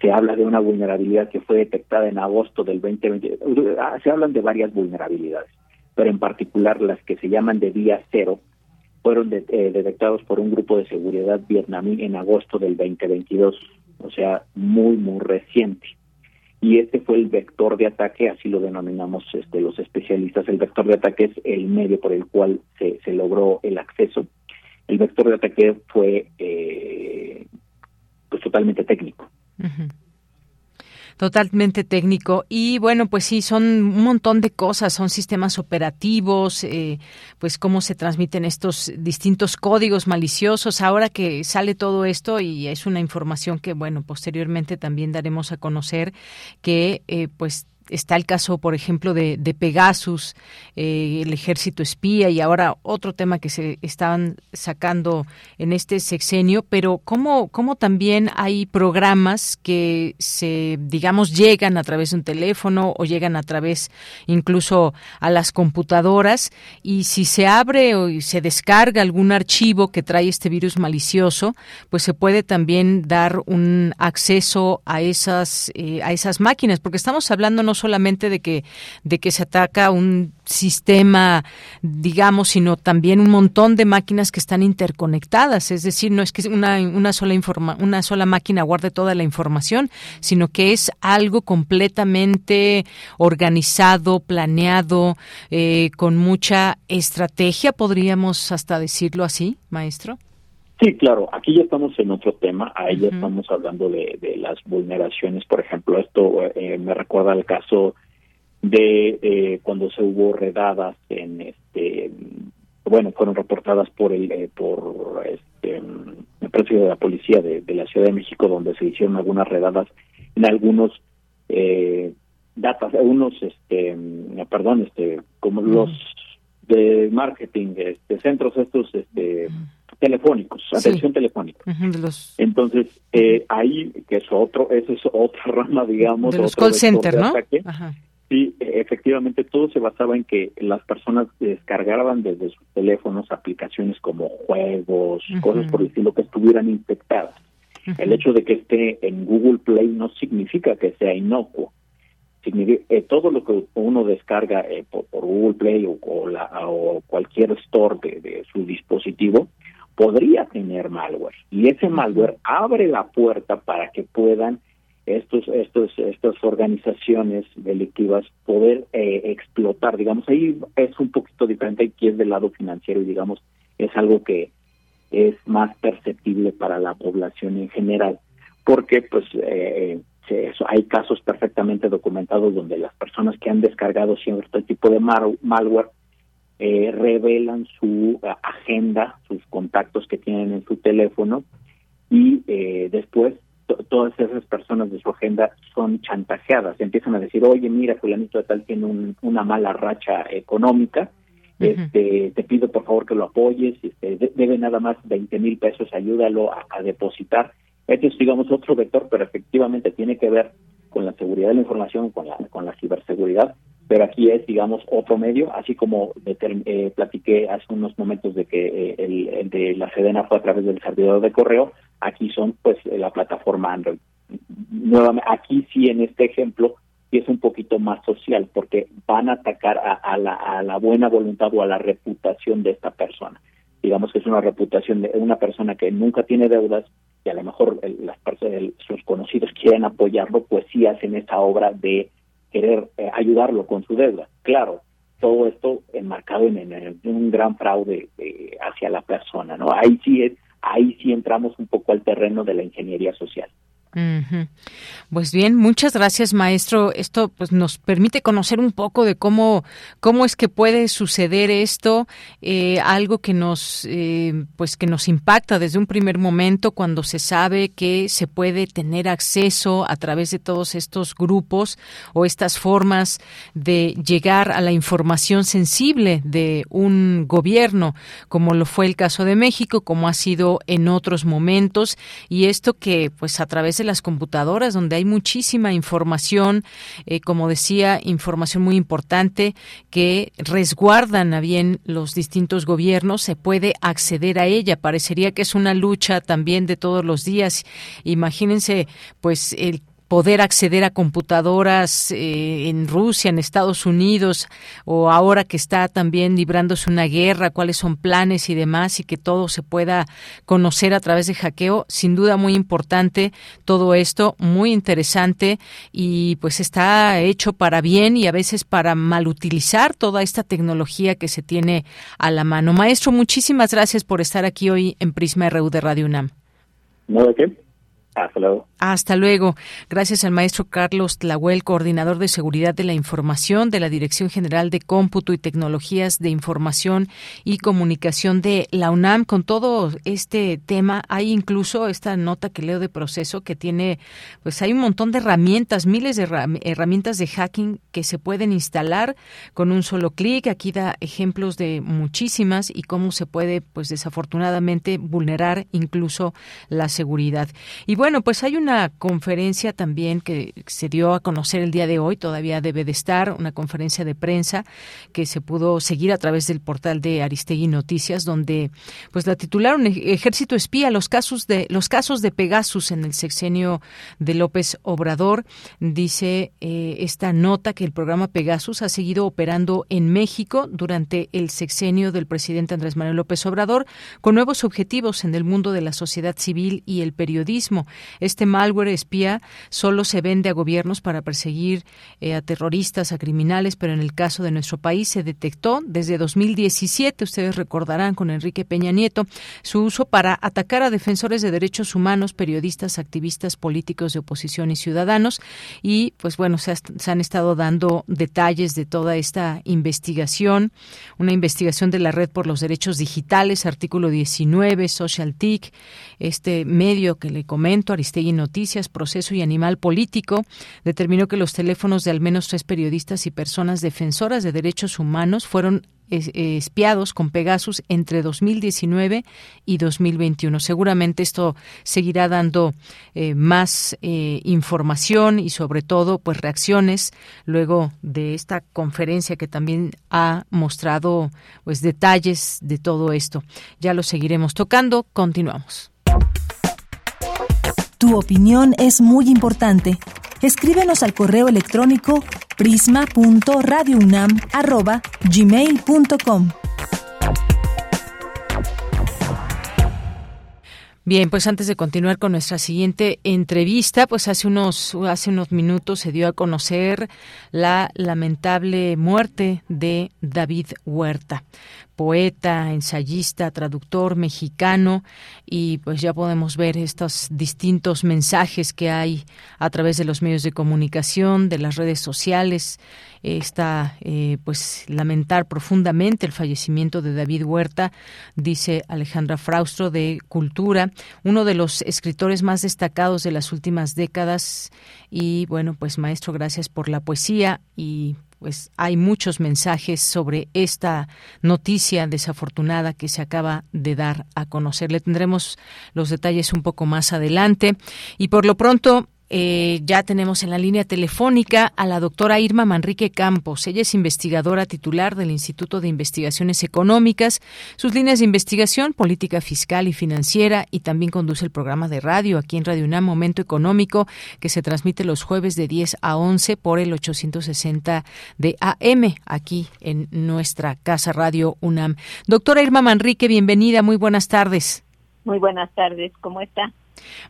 se habla de una vulnerabilidad que fue detectada en agosto del 2020. Ah, se hablan de varias vulnerabilidades, pero en particular las que se llaman de día cero fueron eh, detectados por un grupo de seguridad vietnamí en agosto del 2022, o sea, muy, muy reciente. Y este fue el vector de ataque, así lo denominamos este, los especialistas. El vector de ataque es el medio por el cual se, se logró el acceso. El vector de ataque fue eh, pues totalmente técnico.
Totalmente técnico. Y bueno, pues sí, son un montón de cosas, son sistemas operativos, eh, pues cómo se transmiten estos distintos códigos maliciosos. Ahora que sale todo esto y es una información que, bueno, posteriormente también daremos a conocer que, eh, pues, está el caso, por ejemplo, de, Pegasus, eh, el ejército espía y ahora otro tema que se están sacando en este sexenio, pero cómo, cómo también hay programas que se, digamos, llegan a través de un teléfono o llegan a través incluso a las computadoras y si se abre o se descarga algún archivo que trae este virus malicioso, pues se puede también dar un acceso a esas, eh, a esas máquinas, porque estamos hablando solamente de que, de que se ataca un sistema, digamos, sino también un montón de máquinas que están interconectadas. Es decir, no es que una, una, sola, informa, una sola máquina guarde toda la información, sino que es algo completamente organizado, planeado, eh, con mucha estrategia, podríamos hasta decirlo así, maestro.
Sí, claro, aquí ya estamos en otro tema, ahí ya estamos hablando de, de, las vulneraciones, por ejemplo, esto eh, me recuerda al caso de eh, cuando se hubo redadas en este, bueno, fueron reportadas por el, eh, por este, el precio de la policía de, de, la Ciudad de México, donde se hicieron algunas redadas en algunos eh, datos, algunos, este, perdón, este, como los de marketing, este, centros estos, este, telefónicos, atención telefónica. Entonces, eh, ahí, que es otro, eso es otra *laughs* rama, digamos.
De los call center, ¿no?
Sí, efectivamente, todo se basaba en que las personas descargaban desde sus teléfonos aplicaciones como juegos, cosas por el estilo que estuvieran infectadas. El hecho de que esté en Google Play no significa que sea inocuo. Eh, todo lo que uno descarga eh, por, Google Play o, la, o cualquier store de, de su dispositivo podría tener malware. Y ese malware abre la puerta para que puedan estos estos estas organizaciones delictivas poder eh, explotar. Digamos ahí es un poquito diferente aquí es del lado financiero y digamos es algo que es más perceptible para la población en general. Porque pues eh, hay casos perfectamente documentados donde las personas que han descargado cierto tipo de malware eh, revelan su eh, agenda, sus contactos que tienen en su teléfono y eh, después todas esas personas de su agenda son chantajeadas, empiezan a decir, oye, mira, fulanito de tal tiene una mala racha económica, este, te pido por favor que lo apoyes, este, debe nada más 20 mil pesos, ayúdalo a, a depositar. Este es, digamos, otro vector, pero efectivamente tiene que ver con la seguridad de la información, con la, con la ciberseguridad, pero aquí es, digamos, otro medio, así como eh, platiqué hace unos momentos de que eh, el, de la Sedena fue a través del servidor de correo, aquí son, pues, la plataforma Android. Nuevamente, aquí sí, en este ejemplo, es un poquito más social, porque van a atacar a la buena voluntad o a la reputación de esta persona. Digamos que es una reputación de una persona que nunca tiene deudas, y a lo mejor las personas, sus conocidos quieren apoyarlo, pues sí hacen esa obra de querer eh, ayudarlo con su deuda. Claro, todo esto enmarcado en, un gran fraude eh, hacia la persona, ¿no? Ahí sí es, ahí sí entramos un poco al terreno de la ingeniería social.
Pues bien, muchas gracias, maestro. Esto pues nos permite conocer un poco de cómo cómo es que puede suceder esto, eh, algo que nos eh, pues que nos impacta desde un primer momento cuando se sabe que se puede tener acceso a través de todos estos grupos o estas formas de llegar a la información sensible de un gobierno, como lo fue el caso de México, como ha sido en otros momentos, y esto que pues a través de las computadoras, donde hay muchísima información, eh, como decía, información muy importante que resguardan a bien los distintos gobiernos, se puede acceder a ella. Parecería que es una lucha también de todos los días. Imagínense, pues, el poder acceder a computadoras eh, en Rusia, en Estados Unidos, o ahora que está también librándose una guerra, cuáles son planes y demás, y que todo se pueda conocer a través de hackeo, sin duda muy importante todo esto, muy interesante, y pues está hecho para bien y a veces para malutilizar toda esta tecnología que se tiene a la mano. Maestro, muchísimas gracias por estar aquí hoy en Prisma RU de Radio UNAM.
No, ¿de qué? Hasta luego.
Hasta luego. Gracias al maestro Carlos Tlahuel, coordinador de seguridad de la información de la Dirección General de Cómputo y Tecnologías de Información y Comunicación de la UNAM. Con todo este tema, hay incluso esta nota que leo de proceso que tiene, pues hay un montón de herramientas, miles de herramientas de hacking que se pueden instalar con un solo clic. Aquí da ejemplos de muchísimas y cómo se puede, pues desafortunadamente, vulnerar incluso la seguridad. Y bueno, pues hay un una conferencia también que se dio a conocer el día de hoy, todavía debe de estar, una conferencia de prensa que se pudo seguir a través del portal de Aristegui Noticias, donde pues la titularon Ejército espía los casos de los casos de Pegasus en el sexenio de López Obrador. Dice eh, esta nota que el programa Pegasus ha seguido operando en México durante el sexenio del presidente Andrés Manuel López Obrador con nuevos objetivos en el mundo de la sociedad civil y el periodismo. Este malware espía solo se vende a gobiernos para perseguir eh, a terroristas, a criminales, pero en el caso de nuestro país se detectó desde 2017, ustedes recordarán con Enrique Peña Nieto, su uso para atacar a defensores de derechos humanos, periodistas, activistas políticos de oposición y ciudadanos. Y pues bueno, se, se han estado dando detalles de toda esta investigación, una investigación de la Red por los Derechos Digitales, artículo 19, Social TIC, este medio que le comento, Aristegui Noticias, Proceso y Animal Político, determinó que los teléfonos de al menos tres periodistas y personas defensoras de derechos humanos fueron espiados con Pegasus entre 2019 y 2021. Seguramente esto seguirá dando eh, más eh, información y sobre todo pues reacciones luego de esta conferencia que también ha mostrado pues detalles de todo esto. Ya lo seguiremos tocando. Continuamos.
Tu opinión es muy importante. Escríbenos al correo electrónico prisma.radiounam@gmail.com.
Bien, pues antes de continuar con nuestra siguiente entrevista, pues hace unos hace unos minutos se dio a conocer la lamentable muerte de David Huerta, poeta, ensayista, traductor mexicano y pues ya podemos ver estos distintos mensajes que hay a través de los medios de comunicación, de las redes sociales. Está eh, pues lamentar profundamente el fallecimiento de David Huerta, dice Alejandra Fraustro de Cultura, uno de los escritores más destacados de las últimas décadas y bueno, pues maestro, gracias por la poesía y pues hay muchos mensajes sobre esta noticia desafortunada que se acaba de dar a conocer. Le tendremos los detalles un poco más adelante. Y por lo pronto, eh, ya tenemos en la línea telefónica a la doctora Irma Manrique Campos. Ella es investigadora titular del Instituto de Investigaciones Económicas. Sus líneas de investigación, política fiscal y financiera, y también conduce el programa de radio aquí en Radio UNAM Momento Económico, que se transmite los jueves de 10 a 11 por el 860 de AM, aquí en nuestra casa Radio UNAM. Doctora Irma Manrique, bienvenida, muy buenas tardes.
Muy buenas tardes, ¿cómo está?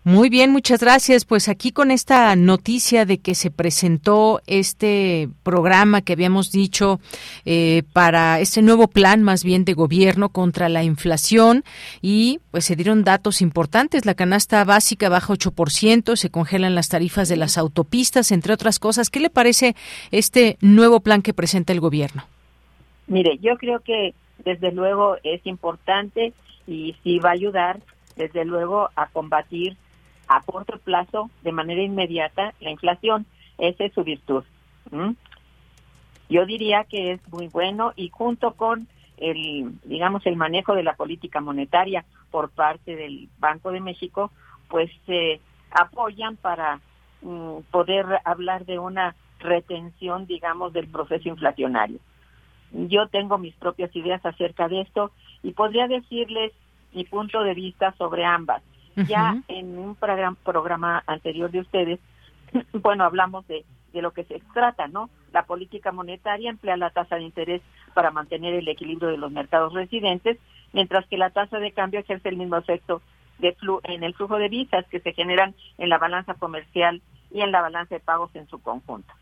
Muy bien, muchas gracias. Pues aquí con esta noticia de que se presentó este programa que habíamos dicho eh, para este nuevo plan más bien de gobierno contra la inflación y pues se dieron datos importantes. La canasta básica baja 8%, se congelan las tarifas de las autopistas, entre otras cosas. ¿Qué le parece este nuevo plan que presenta el gobierno?
Mire, yo creo que desde luego es importante y sí va a ayudar desde luego, a combatir a corto plazo, de manera inmediata, la inflación. Esa es su virtud. Yo diría que es muy bueno y junto con el, digamos, el manejo de la política monetaria por parte del Banco de México, pues se apoyan para mm, poder hablar de una retención, digamos, del proceso inflacionario. Yo tengo mis propias ideas acerca de esto y podría decirles mi punto de vista sobre ambas. Ya en un programa, anterior de ustedes, *clears throat* bueno, hablamos de, de lo que se trata, ¿no? La política monetaria emplea la tasa de interés para mantener el equilibrio de los mercados residentes, mientras que la tasa de cambio ejerce el mismo efecto de en el flujo de visas que se generan en la balanza comercial y en la balanza de pagos en su conjunto.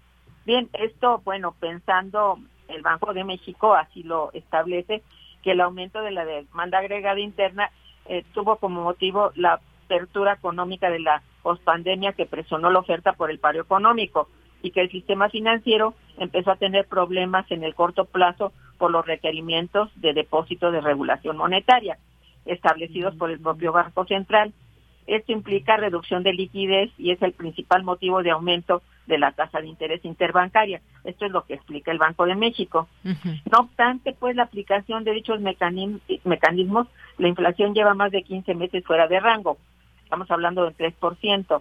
Bien, esto, bueno, pensando el Banco de México así lo establece, que el aumento de la demanda agregada interna eh, tuvo como motivo la apertura económica de la pospandemia que presionó la oferta por el paro económico y que el sistema financiero empezó a tener problemas en el corto plazo por los requerimientos de depósito de regulación monetaria establecidos por el propio Banco Central. Esto implica reducción de liquidez y es el principal motivo de aumento de la tasa de interés interbancaria. Esto es lo que explica el Banco de México. No obstante, pues la aplicación de dichos mecanismos, la inflación lleva más de 15 meses fuera de rango. Estamos hablando del 3%,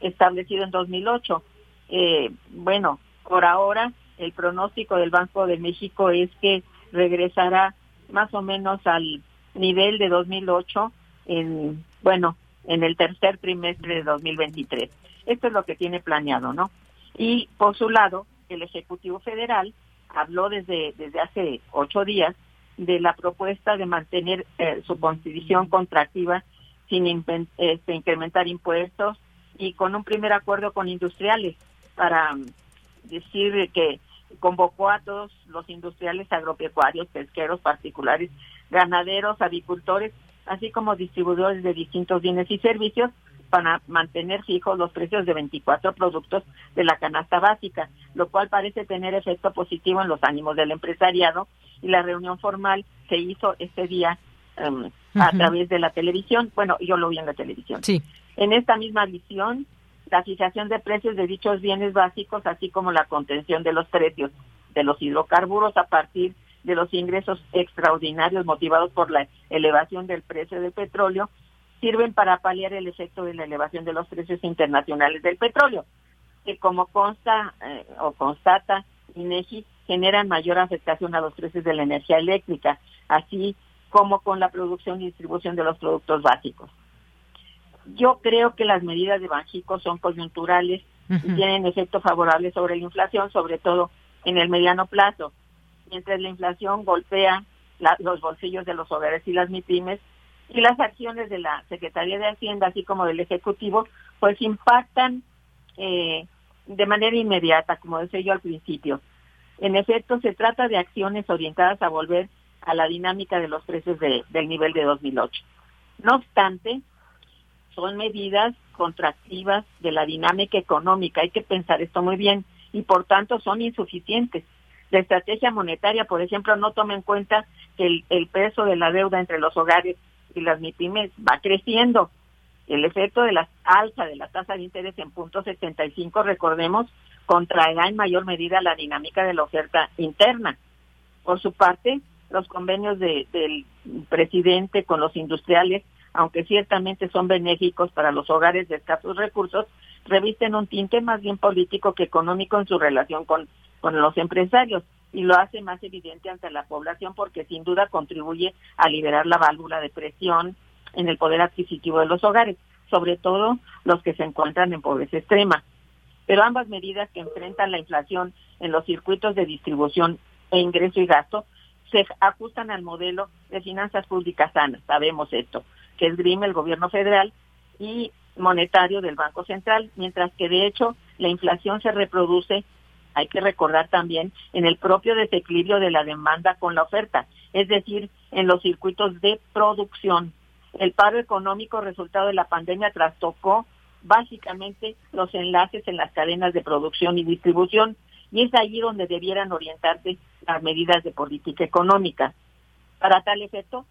establecido en 2008. Eh, bueno, por ahora el pronóstico del Banco de México es que regresará más o menos al nivel de 2008 en, bueno, en el tercer trimestre de 2023. Esto es lo que tiene planeado, ¿no? Y por su lado, el Ejecutivo Federal habló desde, desde hace ocho días de la propuesta de mantener eh, su constitución contractiva sin este, incrementar impuestos y con un primer acuerdo con industriales para mm, decir que convocó a todos los industriales agropecuarios, pesqueros particulares, ganaderos, avicultores así como distribuidores de distintos bienes y servicios para mantener fijos los precios de 24 productos de la canasta básica, lo cual parece tener efecto positivo en los ánimos del empresariado y la reunión formal se hizo este día em, a través de la televisión. Bueno, yo lo vi en la televisión.
Sí.
En esta misma visión, la fijación de precios de dichos bienes básicos, así como la contención de los precios de los hidrocarburos a partir de los ingresos extraordinarios motivados por la elevación del precio del petróleo sirven para paliar el efecto de la elevación de los precios internacionales del petróleo, que como consta eh, o constata INEGI generan mayor afectación a los precios de la energía eléctrica, así como con la producción y distribución de los productos básicos. Yo creo que las medidas de Banjico son coyunturales y tienen efecto favorable sobre la inflación, sobre todo en el mediano plazo mientras la inflación golpea los bolsillos de los hogares y las MIPIMES, Y las acciones de la Secretaría de Hacienda, así como del Ejecutivo, pues impactan eh, de manera inmediata, como decía yo al principio. En efecto, se trata de acciones orientadas a volver a la dinámica de los precios del nivel de 2008. No obstante, son medidas contractivas de la dinámica económica. Hay que pensar esto muy bien y por tanto son insuficientes. La estrategia monetaria, por ejemplo, no toma en cuenta el, el peso de la deuda entre los hogares y las MIPIMES va creciendo. El efecto de la alza de la tasa de interés en punto 75, recordemos, contraerá en mayor medida la dinámica de la oferta interna. Por su parte, los convenios de, del presidente con los industriales, aunque ciertamente son benéficos para los hogares de escasos recursos, revisten un tinte más bien político que económico en su relación con, con los empresarios y lo hace más evidente ante la población porque sin duda contribuye a liberar la válvula de presión en el poder adquisitivo de los hogares, sobre todo los que se encuentran en pobreza extrema. Pero ambas medidas que enfrentan la inflación en los circuitos de distribución e ingreso y gasto se ajustan al modelo de finanzas públicas sanas, sabemos esto, que esgrime el gobierno federal y monetario del Banco Central, mientras que de hecho la inflación se reproduce, hay que recordar también, en el propio desequilibrio de la demanda con la oferta, es decir, en los circuitos de producción. El paro económico resultado de la pandemia trastocó básicamente los enlaces en las cadenas de producción y distribución y es allí donde debieran orientarse las medidas de política económica. Para tal efecto,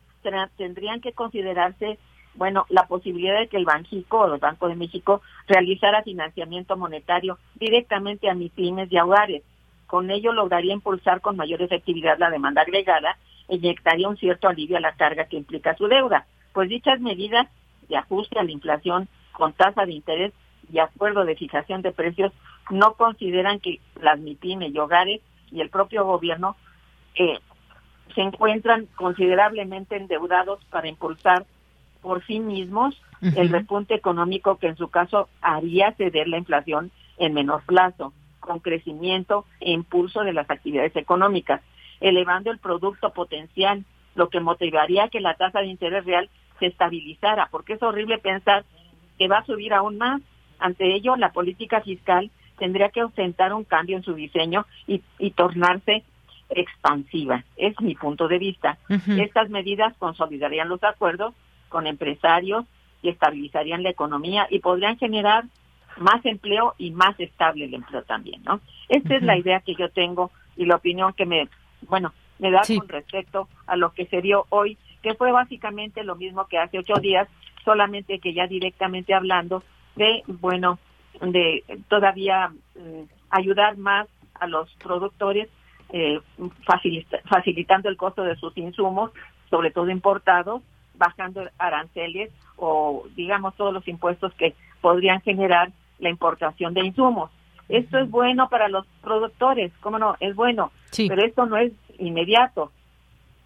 tendrían que considerarse, bueno, la posibilidad de que el Banjico o el Banco de México realizara financiamiento monetario directamente a MIPIMES y a hogares. Con ello lograría impulsar con mayor efectividad la demanda agregada e inyectaría un cierto alivio a la carga que implica su deuda. Pues dichas medidas de ajuste a la inflación con tasa de interés y acuerdo de fijación de precios no consideran que las MIPIMES y hogares y el propio gobierno eh, se encuentran considerablemente endeudados para impulsar por sí mismos el repunte económico que en su caso haría ceder la inflación en menor plazo, con crecimiento e impulso de las actividades económicas, elevando el producto potencial, lo que motivaría que la tasa de interés real se estabilizara, porque es horrible pensar que va a subir aún más. Ante ello, la política fiscal tendría que ostentar un cambio en su diseño y, tornarse expansiva. Es mi punto de vista. Estas medidas consolidarían los acuerdos con empresarios y estabilizarían la economía y podrían generar más empleo y más estable el empleo también, ¿no? Esta es la idea que yo tengo y la opinión que me, bueno, me da con respecto a lo que se dio hoy, que fue básicamente lo mismo que hace ocho días, solamente que ya directamente hablando de, bueno, de todavía mm, ayudar más a los productores, eh, facilitando el costo de sus insumos, sobre todo importados, bajando aranceles o, digamos, todos los impuestos que podrían generar la importación de insumos. Esto es bueno para los productores, ¿cómo no? Es bueno, pero esto no es inmediato.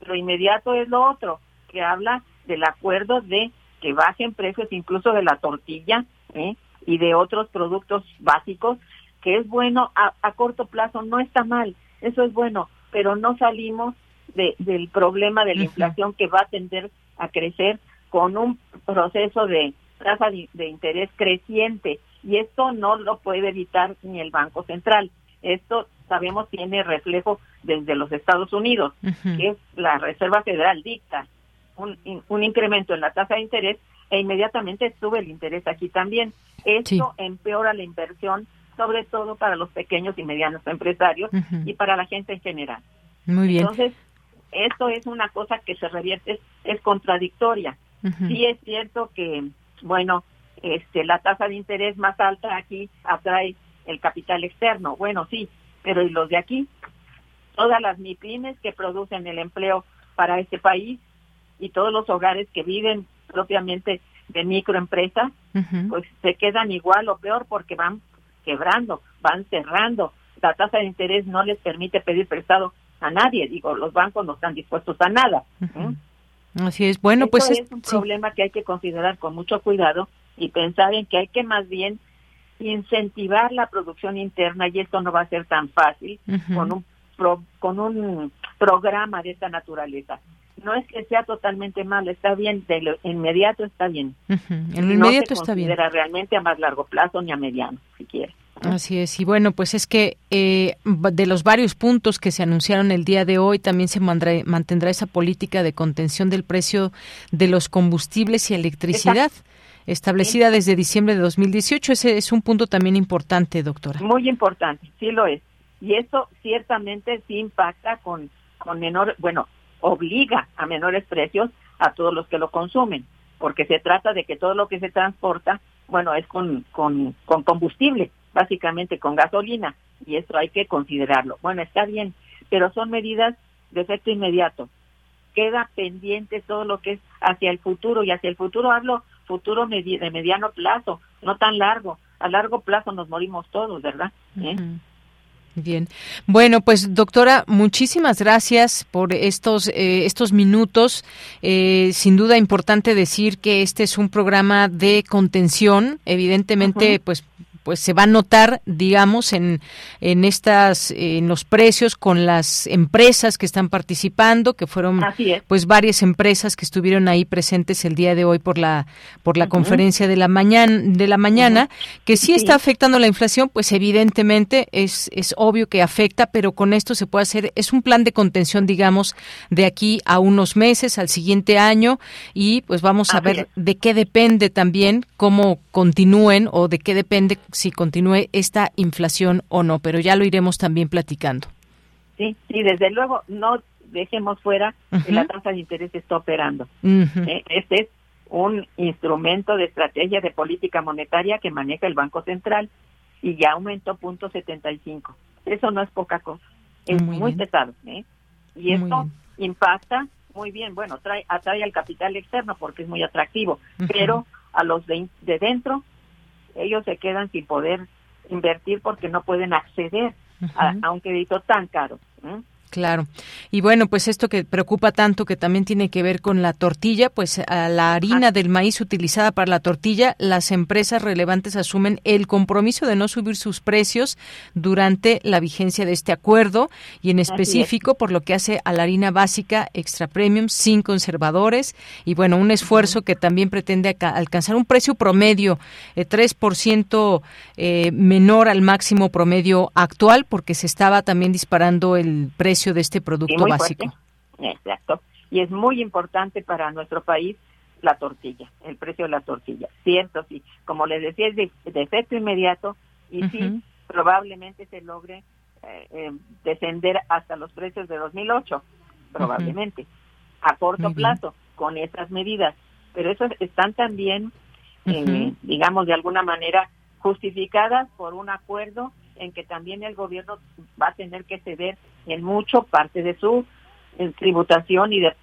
Lo inmediato es lo otro, que habla del acuerdo de que bajen precios incluso de la tortilla, ¿eh? y de otros productos básicos, que es bueno a, corto plazo, no está mal, eso es bueno, pero no salimos de, del problema de la inflación que va a tender a crecer con un proceso de tasa de, interés creciente y esto no lo puede evitar ni el Banco Central. Esto sabemos tiene reflejo desde los Estados Unidos, que la Reserva Federal dicta un, un incremento en la tasa de interés e inmediatamente sube el interés aquí también. Esto empeora la inversión, sobre todo para los pequeños y medianos empresarios y para la gente en general.
Muy bien.
Entonces, esto es una cosa que se revierte, es, contradictoria. Sí es cierto que, bueno, este, la tasa de interés más alta aquí atrae el capital externo. Bueno, sí, pero ¿y los de aquí? Todas las MIPIMES que producen el empleo para este país y todos los hogares que viven propiamente de microempresa, pues se quedan igual o peor porque van quebrando, van cerrando. La tasa de interés no les permite pedir prestado a nadie. Digo, los bancos no están dispuestos a nada.
Así es. Bueno, pues
es un problema que hay que considerar con mucho cuidado y pensar en que hay que más bien incentivar la producción interna y esto no va a ser tan fácil con un con un programa de esta naturaleza no es que sea totalmente malo, está bien, de lo inmediato está bien.
En lo inmediato está bien.
No se realmente a más largo plazo ni a mediano, si quiere.
Así es, y bueno, pues es que eh, de los varios puntos que se anunciaron el día de hoy, también se mantendrá esa política de contención del precio de los combustibles y electricidad. establecida desde diciembre de 2018. Ese es un punto también importante, doctora.
Muy importante, sí lo es. Y eso ciertamente sí impacta con, con menor, bueno, obliga a menores precios a todos los que lo consumen, porque se trata de que todo lo que se transporta, bueno, es con, con, con combustible, básicamente con gasolina, y eso hay que considerarlo. Bueno, está bien, pero son medidas de efecto inmediato. Queda pendiente todo lo que es hacia el futuro, y hacia el futuro hablo futuro de mediano plazo, no tan largo. A largo plazo nos morimos todos, ¿verdad? ¿Eh?
Bien. Bueno, pues doctora, muchísimas gracias por estos eh, estos minutos. Eh, sin duda importante decir que este es un programa de contención. Evidentemente, pues pues se va a notar, digamos, en, en estas, en los precios con las empresas que están participando, que fueron pues varias empresas que estuvieron ahí presentes el día de hoy por la, por la conferencia de la mañana, de la mañana, que sí, está afectando la inflación, pues evidentemente es, es obvio que afecta, pero con esto se puede hacer, es un plan de contención, digamos, de aquí a unos meses, al siguiente año, y pues vamos a ver de qué depende también cómo continúen o de qué depende si continúe esta inflación o no, pero ya lo iremos también platicando.
Sí, sí, desde luego no dejemos fuera que la tasa de interés está operando. Eh, este es un instrumento de estrategia de política monetaria que maneja el Banco Central y ya aumentó punto 75. Eso no es poca cosa, es muy, pesado. ¿eh? Y esto impacta muy bien, bueno, trae, atrae al capital externo porque es muy atractivo, pero a los de, de dentro ellos se quedan sin poder invertir porque no pueden acceder a, un crédito tan caro.
Claro. Y bueno, pues esto que preocupa tanto, que también tiene que ver con la tortilla, pues a la harina del maíz utilizada para la tortilla, las empresas relevantes asumen el compromiso de no subir sus precios durante la vigencia de este acuerdo y en específico por lo que hace a la harina básica extra premium sin conservadores. Y bueno, un esfuerzo que también pretende alcanzar un precio promedio eh, 3% eh, menor al máximo promedio actual porque se estaba también disparando el precio de este producto básico.
Exacto. Y es muy importante para nuestro país la tortilla, el precio de la tortilla. Cierto, sí. Como les decía, es de, efecto inmediato y sí, probablemente se logre eh, eh, descender hasta los precios de 2008, probablemente, a corto plazo, con esas medidas. Pero esas están también, eh, digamos, de alguna manera justificadas por un acuerdo en que también el gobierno va a tener que ceder en mucho parte de su eh, tributación y de,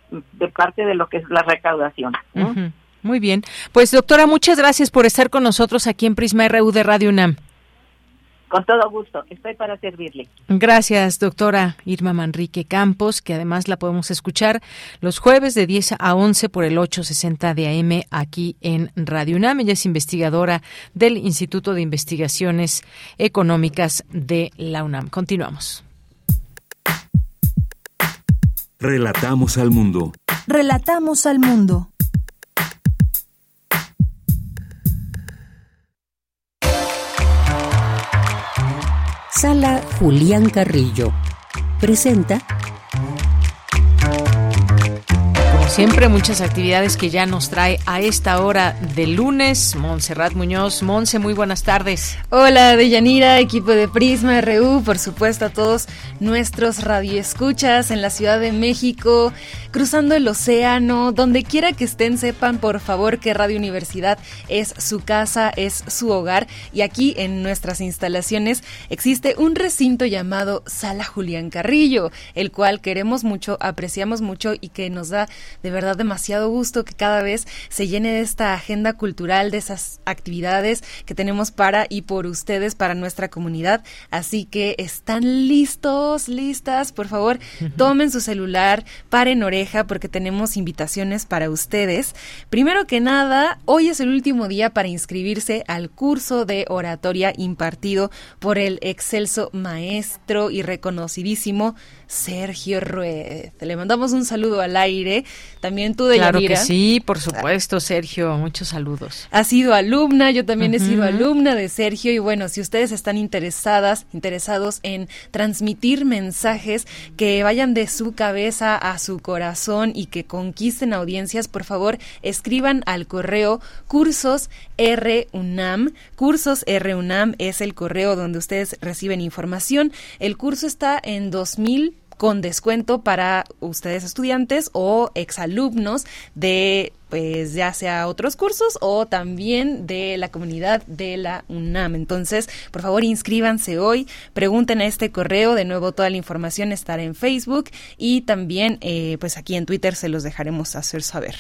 parte de lo que es la recaudación.
Muy bien. Pues doctora, muchas gracias por estar con nosotros aquí en Prisma RU de Radio UNAM.
Con todo gusto, estoy para servirle.
Gracias, doctora Irma Manrique Campos, que además la podemos escuchar los jueves de 10 a 11 por el 860 de AM aquí en Radio UNAM. Ella es investigadora del Instituto de Investigaciones Económicas de la UNAM. Continuamos.
Relatamos al mundo.
Relatamos al mundo.
Sala Julián Carrillo presenta
siempre, muchas actividades que ya nos trae a esta hora de lunes. Montserrat Muñoz. Monse, muy buenas tardes.
Hola, Deyanira, equipo de Prisma RU, por supuesto a todos nuestros radioescuchas en la Ciudad de México, cruzando el océano, donde quiera que estén, sepan por favor que Radio Universidad es su casa, es su hogar. Y aquí en nuestras instalaciones existe un recinto llamado Sala Julián Carrillo, el cual queremos mucho, apreciamos mucho y que nos da de verdad demasiado gusto que cada vez se llene de esta agenda cultural, de esas actividades que tenemos para y por ustedes, para nuestra comunidad. Así que están listos, listas, por favor, tomen su celular, paren porque tenemos invitaciones para ustedes. Primero que nada, hoy es el último día para inscribirse al curso de oratoria impartido por el excelso maestro y reconocidísimo Sergio Rued. Le mandamos un saludo al aire. También tú de
Claro que sí, por supuesto, Sergio. Muchos saludos.
Ha sido alumna, yo también he sido alumna de Sergio. Y bueno, si ustedes están interesadas, interesados en transmitir mensajes que vayan de su cabeza a su corazón y que conquisten audiencias, por favor, escriban al correo cursos RUNAM. Cursos RUNAM es el correo donde ustedes reciben información. El curso está en 2000 con descuento para ustedes estudiantes o exalumnos de pues ya sea otros cursos o también de la comunidad de la UNAM. Entonces, por favor, inscríbanse hoy, pregunten a este correo, de nuevo toda la información estará en Facebook y también eh, pues aquí en Twitter se los dejaremos hacer saber.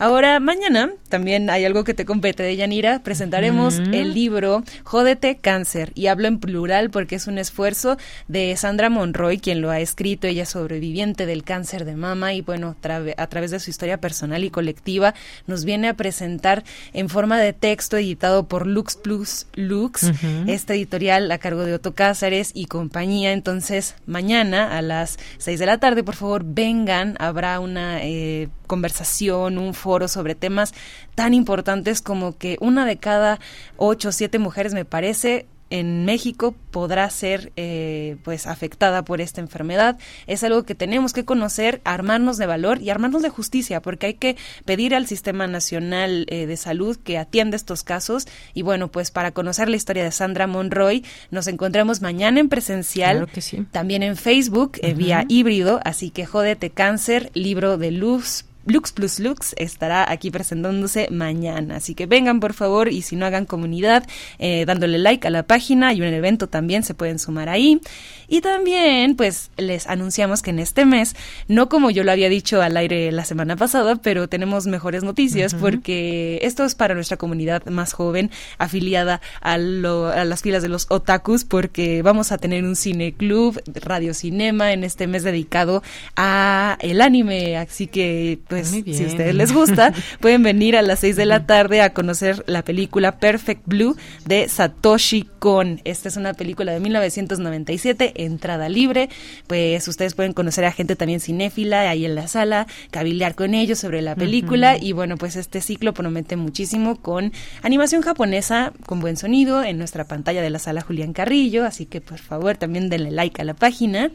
Ahora, mañana también hay algo que te compete de Yanira. Presentaremos el libro Jódete Cáncer. Y hablo en plural porque es un esfuerzo de Sandra Monroy, quien lo ha escrito. Ella es sobreviviente del cáncer de mama y, bueno, a través de su historia personal y colectiva, nos viene a presentar en forma de texto editado por Lux Plus Lux, este editorial a cargo de Otto Cázares y compañía. Entonces, mañana a las seis de la tarde, por favor, vengan. Habrá una eh, conversación, un foro sobre temas tan importantes como que una de cada ocho o siete mujeres, me parece, en México podrá ser eh, pues afectada por esta enfermedad. Es algo que tenemos que conocer armarnos de valor y armarnos de justicia porque hay que pedir al sistema nacional eh, de salud que atienda estos casos. Y bueno pues para conocer la historia de Sandra Monroy nos encontramos mañana en presencial también en Facebook eh, vía híbrido. Así que jódete cáncer libro de luz Lux Plus Lux estará aquí presentándose mañana. Así que vengan por favor y si no hagan comunidad, eh, dándole like a la página y un evento también se pueden sumar ahí. Y también pues les anunciamos que en este mes, no como yo lo había dicho al aire la semana pasada, pero tenemos mejores noticias porque esto es para nuestra comunidad más joven afiliada a, a las filas de los otakus porque vamos a tener un cine club, radio cinema en este mes dedicado a el anime. Así que pues pues, si a ustedes les gusta, *laughs* pueden venir a las 6 de la tarde a conocer la película Perfect Blue de Satoshi Kon. Esta es una película de 1997, entrada libre. Pues ustedes pueden conocer a gente también cinéfila ahí en la sala, cabildear con ellos sobre la película. Y bueno, pues este ciclo promete muchísimo con animación japonesa con buen sonido en nuestra pantalla de la sala Julián Carrillo. Así que por favor también denle like a la página.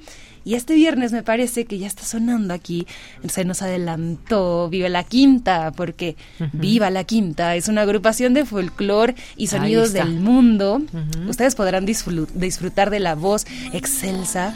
Y este viernes me parece que ya está sonando aquí, se nos adelantó Viva la Quinta, porque Viva la Quinta. Es una agrupación de folclore y sonidos del mundo. Ustedes podrán disfrutar de la voz excelsa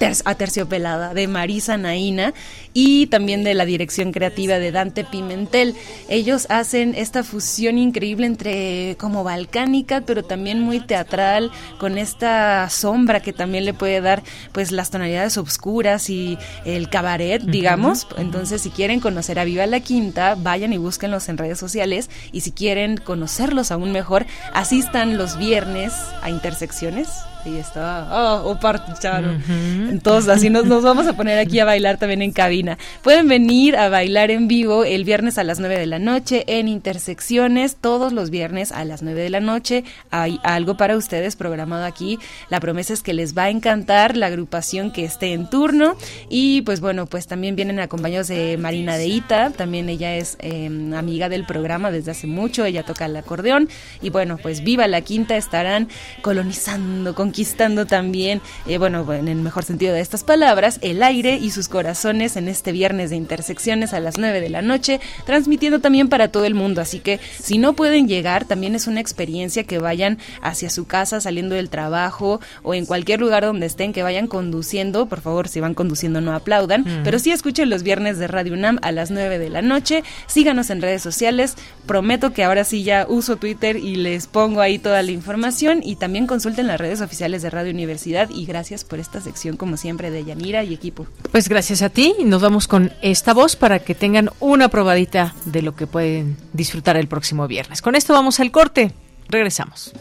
Aterciopelada de Marisa Naina y también de la dirección creativa de Dante Pimentel. Ellos hacen esta fusión increíble entre como balcánica, pero también muy teatral, con esta sombra que también le puede dar pues las tonalidades oscuras y el cabaret, digamos. Entonces, si quieren conocer a Viva la Quinta, vayan y búsquenlos en redes sociales y si quieren conocerlos aún mejor, asistan los viernes a Intersecciones y estaba, oh, parcharon. Entonces, así nos, nos vamos a poner aquí a bailar también en cabina. Pueden venir a bailar en vivo el viernes a las 9 de la noche en Intersecciones, todos los viernes a las 9 de la noche. Hay algo para ustedes programado aquí. La promesa es que les va a encantar la agrupación que esté en turno. Y pues bueno, pues también vienen acompañados de Marina Deita, también ella es em, amiga del programa desde hace mucho, ella toca el acordeón. Y bueno, pues viva la quinta, estarán colonizando con conquistando también, eh, bueno, en el mejor sentido de estas palabras, el aire y sus corazones en este viernes de intersecciones a las 9 de la noche, transmitiendo también para todo el mundo. Así que si no pueden llegar, también es una experiencia que vayan hacia su casa saliendo del trabajo o en cualquier lugar donde estén, que vayan conduciendo. Por favor, si van conduciendo no aplaudan, pero sí escuchen los viernes de Radio UNAM a las 9 de la noche. Síganos en redes sociales. Prometo que ahora sí ya uso Twitter y les pongo ahí toda la información y también consulten las redes oficiales de Radio Universidad y gracias por esta sección como siempre de Yanira y equipo.
Pues gracias a ti y nos vamos con esta voz para que tengan una probadita de lo que pueden disfrutar el próximo viernes. Con esto vamos al corte. Regresamos.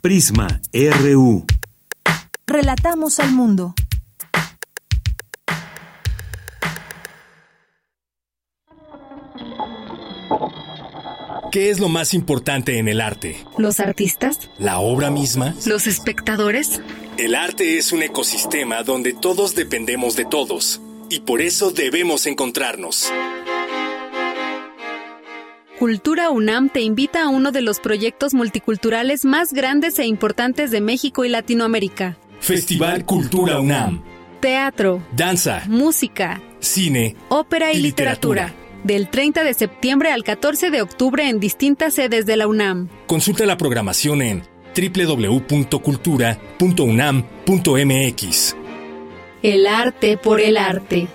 Prisma RU.
Relatamos al mundo.
¿Qué es lo más importante en el arte?
Los artistas.
¿La obra misma?
Los espectadores.
El arte es un ecosistema donde todos dependemos de todos y por eso debemos encontrarnos.
Cultura UNAM te invita a uno de los proyectos multiculturales más grandes e importantes de México y Latinoamérica.
Festival Cultura UNAM.
Teatro,
danza,
música,
cine,
ópera y, literatura. Del 30 de septiembre al 14 de octubre en distintas sedes de la UNAM.
Consulta la programación en www.cultura.unam.mx.
El arte por el arte.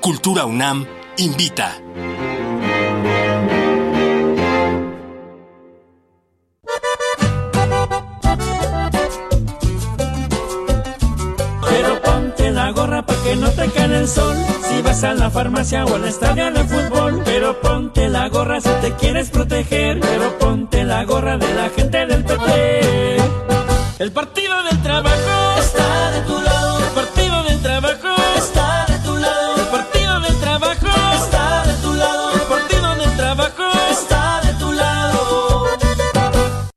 Cultura UNAM invita.
Si vas a la farmacia o al estadio de fútbol. Pero ponte la gorra si te quieres proteger. Pero ponte la gorra de la gente del PT. El partido del trabajo está de tu lado.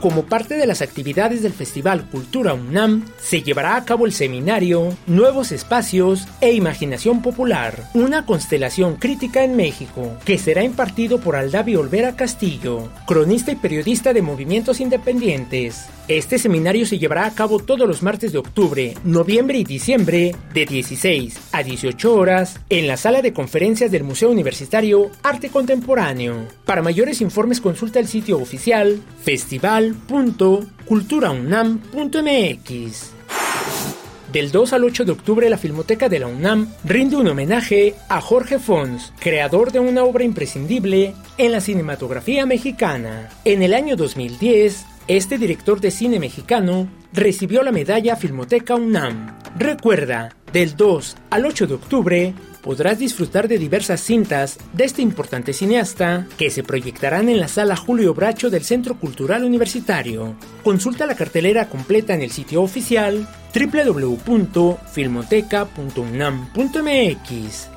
Como parte de las actividades del Festival Cultura UNAM, se llevará a cabo el seminario Nuevos Espacios e Imaginación Popular, una constelación crítica en México, que será impartido por Aldavi Olvera Castillo, cronista y periodista de movimientos independientes. Este seminario se llevará a cabo todos los martes de octubre, noviembre y diciembre, de 16 a 18 horas, en la sala de conferencias del Museo Universitario Arte Contemporáneo. Para mayores informes consulta el sitio oficial festival.culturaunam.mx. Del 2 al 8 de octubre, la Filmoteca de la UNAM rinde un homenaje a Jorge Fons, creador de una obra imprescindible en la cinematografía mexicana. En el año 2010, este director de cine mexicano recibió la medalla Filmoteca UNAM. Recuerda, del 2 al 8 de octubre podrás disfrutar de diversas cintas de este importante cineasta que se proyectarán en la sala Julio Bracho del Centro Cultural Universitario. Consulta la cartelera completa en el sitio oficial www.filmoteca.unam.mx.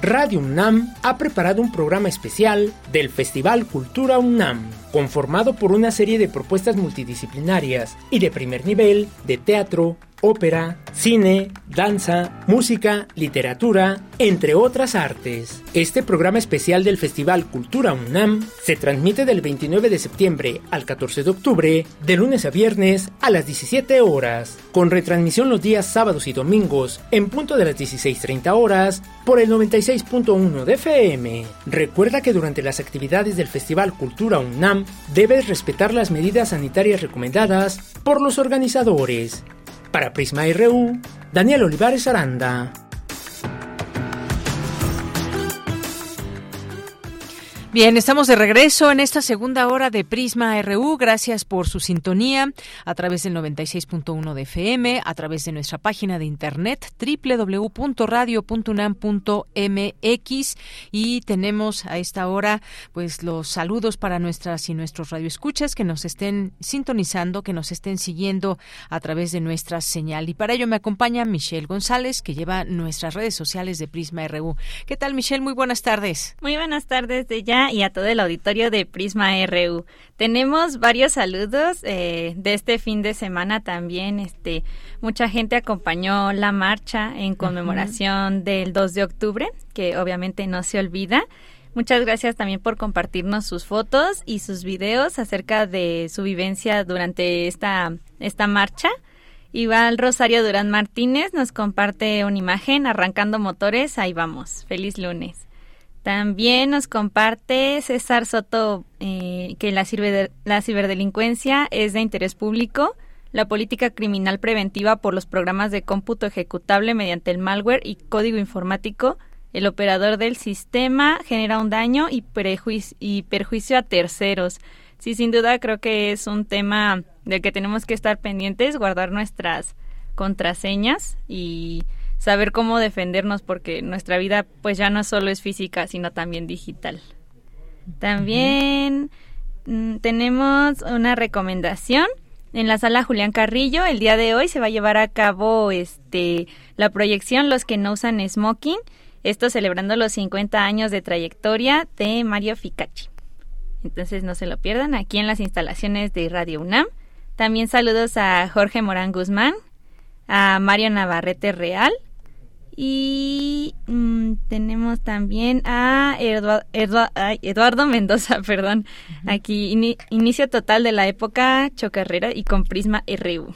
Radio UNAM ha preparado un programa especial del Festival Cultura UNAM, conformado por una serie de propuestas multidisciplinarias y de primer nivel de teatro, ópera, cine, danza, música, literatura, entre otras artes. Este programa especial del Festival Cultura UNAM se transmite del 29 de septiembre al 14 de octubre, de lunes a viernes a las 17 horas, con retransmisión los días sábados y domingos en punto de las 16.30 horas por el 96.1 de FM. Recuerda que durante las actividades del Festival Cultura UNAM debes respetar las medidas sanitarias recomendadas por los organizadores. Para Prisma RU, Daniel Olivares Aranda.
Bien, estamos de regreso en esta segunda hora de Prisma RU. Gracias por su sintonía a través del 96.1 de FM, a través de nuestra página de internet www.radio.unam.mx y tenemos a esta hora pues los saludos para nuestras y nuestros radioescuchas que nos estén sintonizando, que nos estén siguiendo a través de nuestra señal. Y para ello me acompaña Michelle González, que lleva nuestras redes sociales de Prisma RU. ¿Qué tal, Michelle? Muy buenas tardes.
Muy buenas tardes de ya y a todo el auditorio de Prisma RU. Tenemos varios saludos eh, de este fin de semana también. Este, mucha gente acompañó la marcha en conmemoración del 2 de octubre, que obviamente no se olvida. Muchas gracias también por compartirnos sus fotos y sus videos acerca de su vivencia durante esta, esta marcha. Igual Rosario Durán Martínez nos comparte una imagen arrancando motores. Ahí vamos. Feliz lunes. También nos comparte César Soto eh, que la, la ciberdelincuencia es de interés público, la política criminal preventiva por los programas de cómputo ejecutable mediante el malware y código informático, el operador del sistema genera un daño y, y perjuicio a terceros. Sí, sin duda creo que es un tema del que tenemos que estar pendientes, guardar nuestras contraseñas y saber cómo defendernos porque nuestra vida pues ya no solo es física, sino también digital. También mm, tenemos una recomendación en la sala Julián Carrillo. El día de hoy se va a llevar a cabo este la proyección Los que no usan smoking, esto celebrando los 50 años de trayectoria de Mario Ficacci. Entonces no se lo pierdan aquí en las instalaciones de Radio UNAM. También saludos a Jorge Morán Guzmán, a Mario Navarrete Real, y mm, tenemos también a Eduardo Mendoza, *laughs* perdón. Aquí, inicio total de la época Chocarrera y con Prisma RU.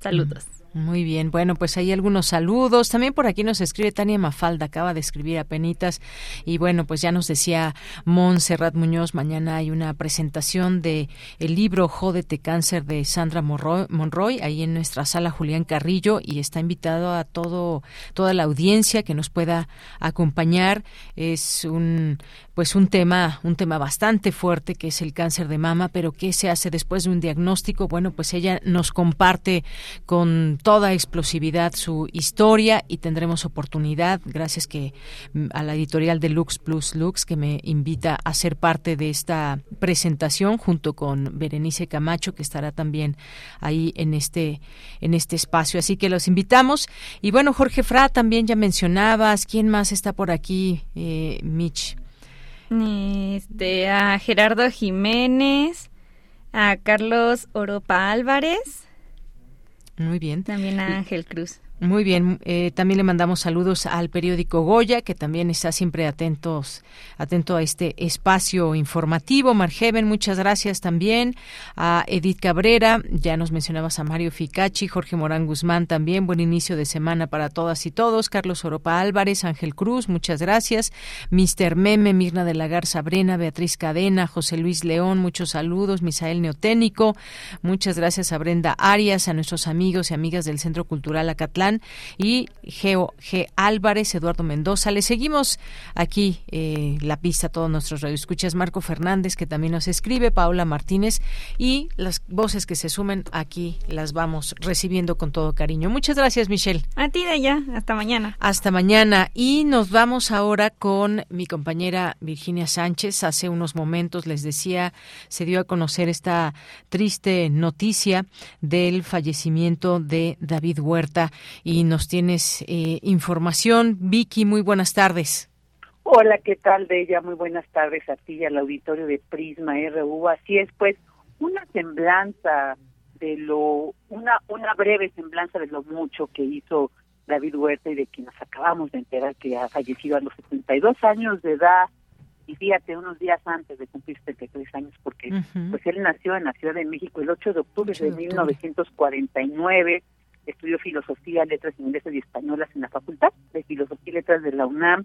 Saludos.
Muy bien, bueno, pues hay algunos saludos. También por aquí nos escribe Tania Mafalda, acaba de escribir a penitas. Y bueno, pues ya nos decía Montserrat Muñoz, mañana hay una presentación de el libro Jódete Cáncer de Sandra Monroy, ahí en nuestra sala Julián Carrillo, y está invitado a todo, toda la audiencia que nos pueda acompañar. Es un pues un tema, un tema bastante fuerte que es el cáncer de mama, pero ¿qué se hace después de un diagnóstico? Bueno, pues ella nos comparte con toda explosividad su historia y tendremos oportunidad, gracias que mm, a la editorial de Lux Plus Lux que me invita a ser parte de esta presentación junto con Berenice Camacho que estará también ahí en este en este espacio. Así que los invitamos y bueno, Jorge Fra también ya mencionabas, ¿quién más está por aquí? Eh, Mitch.
Este, a Gerardo Jiménez, a Carlos Oropa Álvarez.
Muy bien.
También a Ángel Cruz.
Muy bien, eh, también le mandamos saludos al periódico Goya, que también está siempre atentos, atento a este espacio informativo. Margeven, muchas gracias también. A Edith Cabrera, ya nos mencionabas a Mario Ficachi, Jorge Morán Guzmán también. Buen inicio de semana para todas y todos. Carlos Oropa Álvarez, Ángel Cruz, muchas gracias. Mister Meme, Mirna de la Garza Brena, Beatriz Cadena, José Luis León, muchos saludos. Misael Neoténico, muchas gracias a Brenda Arias, a nuestros amigos y amigas del Centro Cultural Acatlán y Geo G. Álvarez, Eduardo Mendoza. Le seguimos aquí eh, la pista a todos nuestros radioescuchas. Marco Fernández, que también nos escribe, Paula Martínez y las voces que se sumen aquí las vamos recibiendo con todo cariño. Muchas gracias, Michelle.
A ti, de ya. Hasta mañana.
Hasta mañana. Y nos vamos ahora con mi compañera Virginia Sánchez. Hace unos momentos les decía, se dio a conocer esta triste noticia del fallecimiento de David Huerta y nos tienes eh, información. Vicky, muy buenas tardes.
Hola, ¿qué tal, Bella? Muy buenas tardes a ti y al auditorio de Prisma RU. Así es, pues, una semblanza de lo, una, una breve semblanza de lo mucho que hizo David Huerta y de quien nos acabamos de enterar que ha fallecido a los 72 años de edad y fíjate, unos días antes de cumplir 73 años, porque pues él nació en la Ciudad de México el 8 de octubre de, de 1949 estudió filosofía, letras inglesas y españolas en la Facultad de Filosofía y Letras de la UNAM.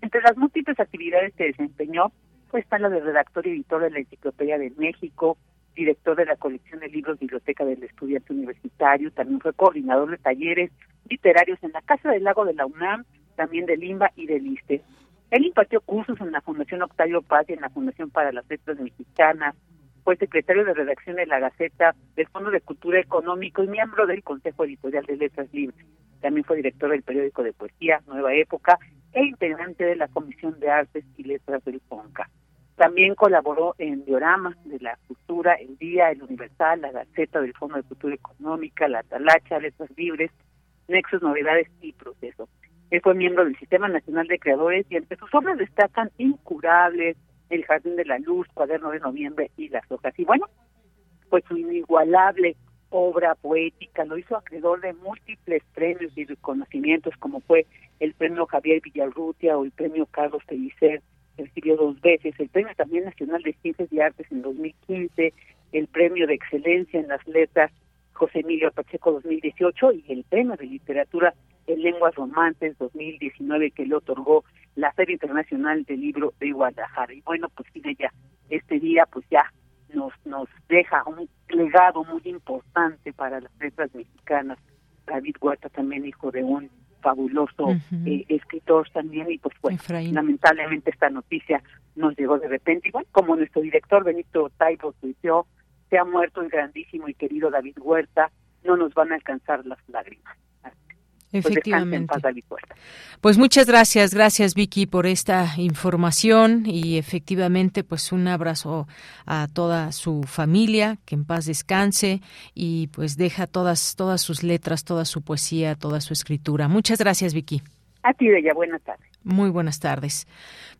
Entre las múltiples actividades que desempeñó, está la de redactor y editor de la Enciclopedia de México, director de la colección de libros Biblioteca del Estudiante Universitario, también fue coordinador de talleres literarios en la Casa del Lago de la UNAM, también de Limba y del ISTE. Él impartió cursos en la Fundación Octavio Paz y en la Fundación para las Letras Mexicanas, fue secretario de redacción de la Gaceta del Fondo de Cultura Económico y miembro del Consejo Editorial de Letras Libres. También fue director del periódico de poesía Nueva Época e integrante de la Comisión de Artes y Letras del FONCA. También colaboró en Diorama de la Cultura, El Día, El Universal, la Gaceta del Fondo de Cultura Económica, la Talacha, Letras Libres, Nexos, Novedades y Proceso. Él fue miembro del Sistema Nacional de Creadores y entre sus obras destacan Incurables, El Jardín de la Luz, Cuaderno de Noviembre y Las Hojas. Y bueno, pues su inigualable obra poética lo hizo acreedor de múltiples premios y reconocimientos como fue el premio Javier Villarrutia o el premio Carlos Pellicer recibió dos veces, el Premio también Nacional de Ciencias y Artes en 2015, el Premio de Excelencia en las Letras José Emilio Pacheco 2018 y el Premio de Literatura en Lenguas Romances 2019 que le otorgó la Feria Internacional del Libro de Guadalajara. Y bueno, pues ya este día pues ya nos, nos deja un legado muy importante para las letras mexicanas. David Huerta también hijo de un fabuloso eh, escritor también y pues bueno, lamentablemente esta noticia nos llegó de repente. Igual como nuestro director Benito Taibo tuiteó, se ha muerto el grandísimo y querido David Huerta, no nos van a alcanzar las lágrimas.
Pues Efectivamente. Pues muchas gracias, gracias Vicky por esta información y efectivamente pues un abrazo a toda su familia, que en paz descanse y pues deja todas todas sus letras, toda su poesía, toda su escritura. Muchas gracias Vicky.
A ti, Bella, buenas tardes.
Muy buenas tardes.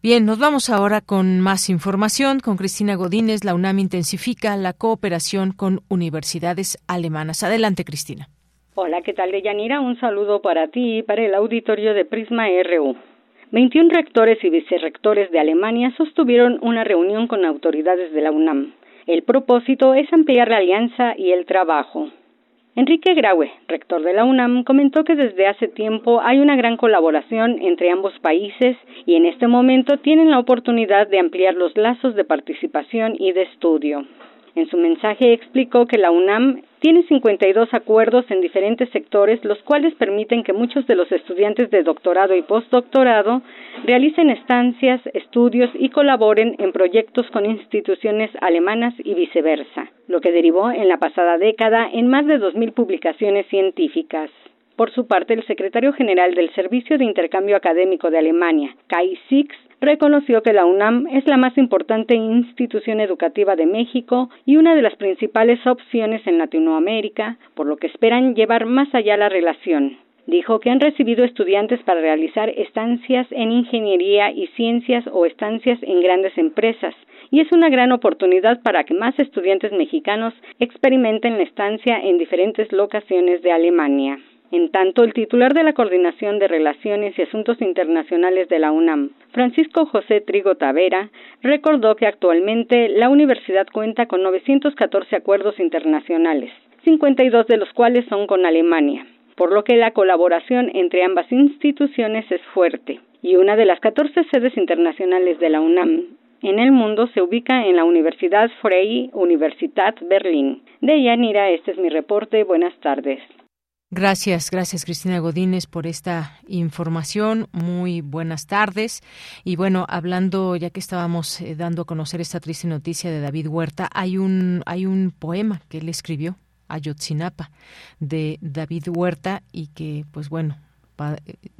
Bien, nos vamos ahora con más información. Con Cristina Godínez, la UNAM intensifica la cooperación con universidades alemanas. Adelante, Cristina.
Hola, ¿qué tal, Deyanira? Un saludo para ti y para el auditorio de Prisma RU. 21 rectores y vicerrectores de Alemania sostuvieron una reunión con autoridades de la UNAM. El propósito es ampliar la alianza y el trabajo. Enrique Graue, rector de la UNAM, comentó que desde hace tiempo hay una gran colaboración entre ambos países y en este momento tienen la oportunidad de ampliar los lazos de participación y de estudio. En su mensaje explicó que la UNAM tiene 52 acuerdos en diferentes sectores, los cuales permiten que muchos de los estudiantes de doctorado y postdoctorado realicen estancias, estudios y colaboren en proyectos con instituciones alemanas y viceversa, lo que derivó en la pasada década en más de 2.000 publicaciones científicas. Por su parte, el secretario general del Servicio de Intercambio Académico de Alemania, Kai Six, reconoció que la UNAM es la más importante institución educativa de México y una de las principales opciones en Latinoamérica, por lo que esperan llevar más allá la relación. Dijo que han recibido estudiantes para realizar estancias en ingeniería y ciencias o estancias en grandes empresas, y es una gran oportunidad para que más estudiantes mexicanos experimenten la estancia en diferentes locaciones de Alemania. En tanto, el titular de la Coordinación de Relaciones y Asuntos Internacionales de la UNAM, Francisco José Trigo Tavera, recordó que actualmente la universidad cuenta con 914 acuerdos internacionales, 52 de los cuales son con Alemania, por lo que la colaboración entre ambas instituciones es fuerte. Y una de las 14 sedes internacionales de la UNAM en el mundo se ubica en la Universidad Freie Universität Berlin. De Yanira, este es mi reporte. Buenas tardes.
Gracias, gracias Cristina Godínez por esta información. Muy buenas tardes. Y bueno, hablando, ya que estábamos eh, dando a conocer esta triste noticia de David Huerta, hay un, hay un poema que él escribió, Ayotzinapa, de David Huerta, y que, pues bueno,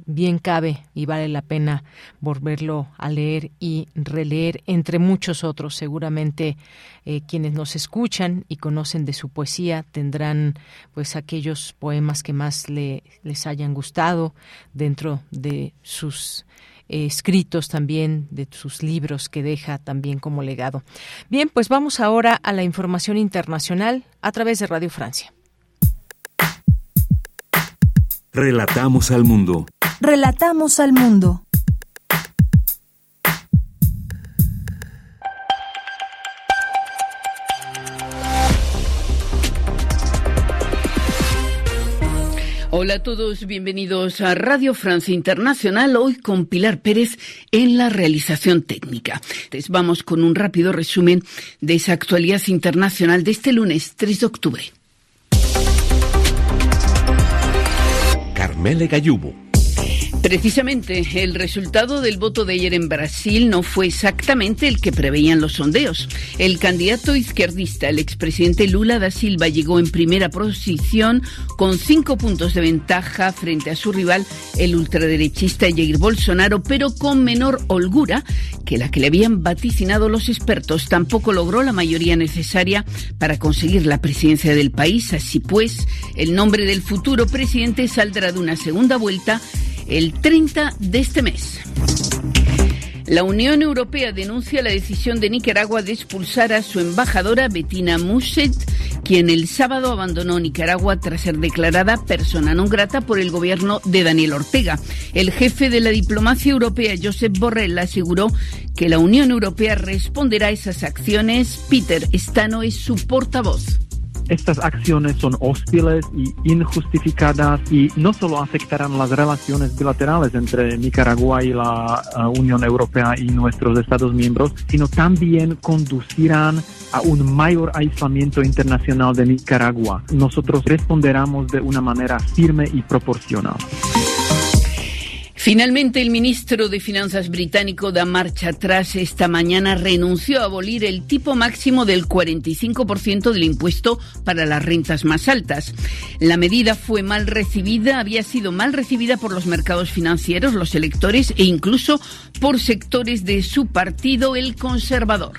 bien cabe y vale la pena volverlo a leer y releer, entre muchos otros. Seguramente eh, quienes nos escuchan y conocen de su poesía tendrán pues aquellos poemas que más le, les hayan gustado dentro de sus eh, escritos también, de sus libros que deja también como legado. Bien, pues vamos ahora a la información internacional a través de Radio Francia.
Relatamos al mundo.
Relatamos al mundo.
Hola a todos, bienvenidos a Radio Francia Internacional, hoy con Pilar Pérez en la realización técnica. Les vamos con un rápido resumen de esa actualidad internacional de este lunes 3 de octubre. Carmele Gayubo. Precisamente, el resultado del voto de ayer en Brasil no fue exactamente el que preveían los sondeos. El candidato izquierdista, el expresidente Lula da Silva, llegó en primera posición con cinco puntos de ventaja frente a su rival, el ultraderechista Jair Bolsonaro, pero con menor holgura que la que le habían vaticinado los expertos. Tampoco logró la mayoría necesaria para conseguir la presidencia del país. Así pues, el nombre del futuro presidente saldrá de una segunda vuelta el 30 de este mes. La Unión Europea denuncia la decisión de Nicaragua de expulsar a su embajadora Bettina Muset, quien el sábado abandonó Nicaragua tras ser declarada persona non grata por el gobierno de Daniel Ortega. El jefe de la diplomacia europea, Josep Borrell, aseguró que la Unión Europea responderá a esas acciones. Peter Stano es su portavoz.
Estas acciones son hostiles y injustificadas y no solo afectarán las relaciones bilaterales entre Nicaragua y la uh, Unión Europea y nuestros Estados miembros, sino también conducirán a un mayor aislamiento internacional de Nicaragua. Nosotros responderemos de una manera firme y proporcional.
Finalmente, el ministro de Finanzas británico da marcha atrás esta mañana. Renunció a abolir el tipo máximo del 45% del impuesto para las rentas más altas. La medida fue mal recibida, había sido mal recibida por los mercados financieros, los electores e incluso por sectores de su partido, el conservador.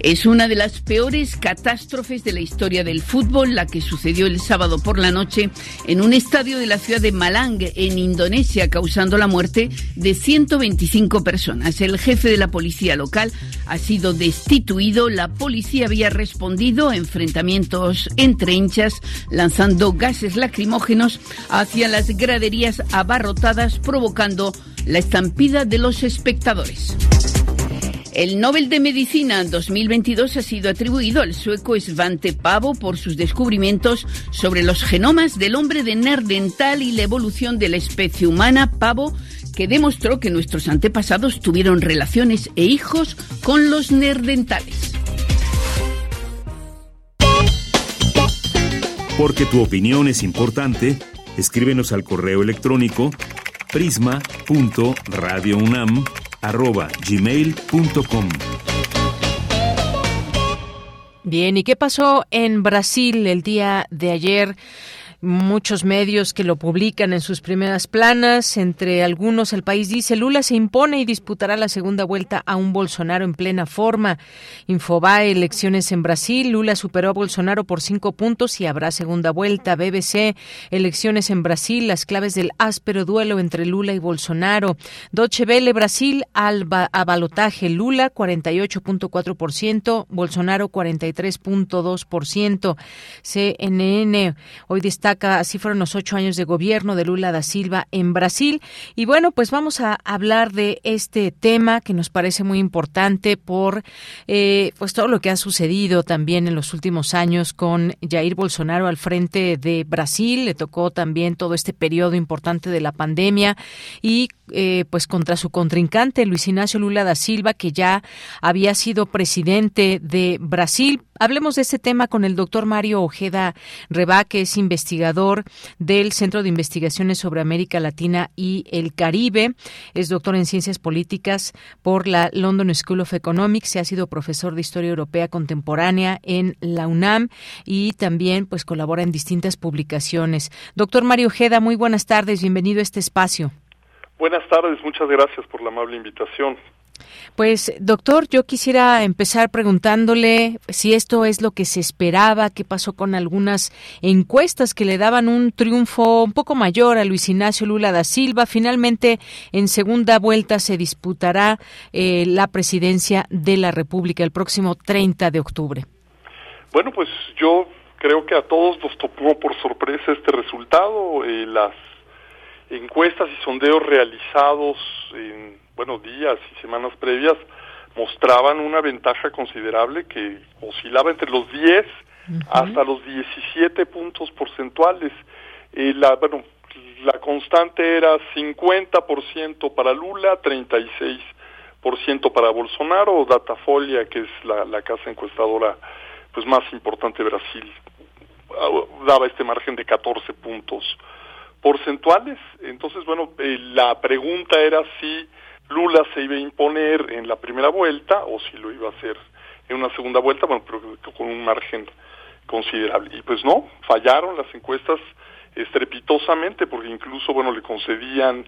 Es una de las peores catástrofes de la historia del fútbol, la que sucedió el sábado por la noche en un estadio de la ciudad de Malang, en Indonesia, causando la muerte de 125 personas. El jefe de la policía local ha sido destituido. La policía había respondido a enfrentamientos entre hinchas, lanzando gases lacrimógenos hacia las graderías abarrotadas, provocando la estampida de los espectadores. El Nobel de Medicina 2022 ha sido atribuido al sueco Svante Pavo por sus descubrimientos sobre los genomas del hombre de Nerdental y la evolución de la especie humana. Pavo que demostró que nuestros antepasados tuvieron relaciones e hijos con los nerdentales.
Porque tu opinión es importante, escríbenos al correo electrónico prisma.radiounam arroba gmail.com.
Bien, ¿y qué pasó en Brasil el día de ayer? Muchos medios que lo publican en sus primeras planas. Entre algunos, el país dice Lula se impone y disputará la segunda vuelta a un Bolsonaro en plena forma. Infobae, elecciones en Brasil. Lula superó a Bolsonaro por cinco puntos y habrá segunda vuelta. BBC, elecciones en Brasil. Las claves del áspero duelo entre Lula y Bolsonaro. Deutsche Welle, Brasil, al balotaje. Lula, 48.4%. Bolsonaro, 43.2%. CNN, hoy destaca así fueron los ocho años de gobierno de Lula da Silva en Brasil. Y bueno, pues vamos a hablar de este tema que nos parece muy importante por eh, pues todo lo que ha sucedido también en los últimos años con Jair Bolsonaro al frente de Brasil. Le tocó también todo este periodo importante de la pandemia y eh, pues contra su contrincante Luis Ignacio Lula da Silva, que ya había sido presidente de Brasil. Hablemos de este tema con el doctor Mario Ojeda Reba, que es investigador del Centro de Investigaciones sobre América Latina y el Caribe. Es doctor en Ciencias Políticas por la London School of Economics. Se ha sido profesor de Historia Europea Contemporánea en la UNAM y también pues colabora en distintas publicaciones. Doctor Mario Ojeda, muy buenas tardes. Bienvenido a este espacio.
Buenas tardes, muchas gracias por la amable invitación.
Pues, doctor, yo quisiera empezar preguntándole si esto es lo que se esperaba, qué pasó con algunas encuestas que le daban un triunfo un poco mayor a Luis Ignacio Lula da Silva. Finalmente, en segunda vuelta se disputará eh, la presidencia de la República el próximo 30 de octubre.
Bueno, pues yo creo que a todos nos tomó por sorpresa este resultado. Eh, las encuestas y sondeos realizados en buenos días y semanas previas mostraban una ventaja considerable que oscilaba entre los 10 hasta los 17 puntos porcentuales. Eh, la, bueno, la constante era 50% para Lula, 36% para Bolsonaro, Datafolia, que es la, la casa encuestadora pues más importante de Brasil, daba este margen de 14 puntos porcentuales. Entonces, bueno, eh, la pregunta era si Lula se iba a imponer en la primera vuelta o si lo iba a hacer en una segunda vuelta, bueno, pero con un margen considerable. Y pues no, fallaron las encuestas estrepitosamente porque incluso, bueno, le concedían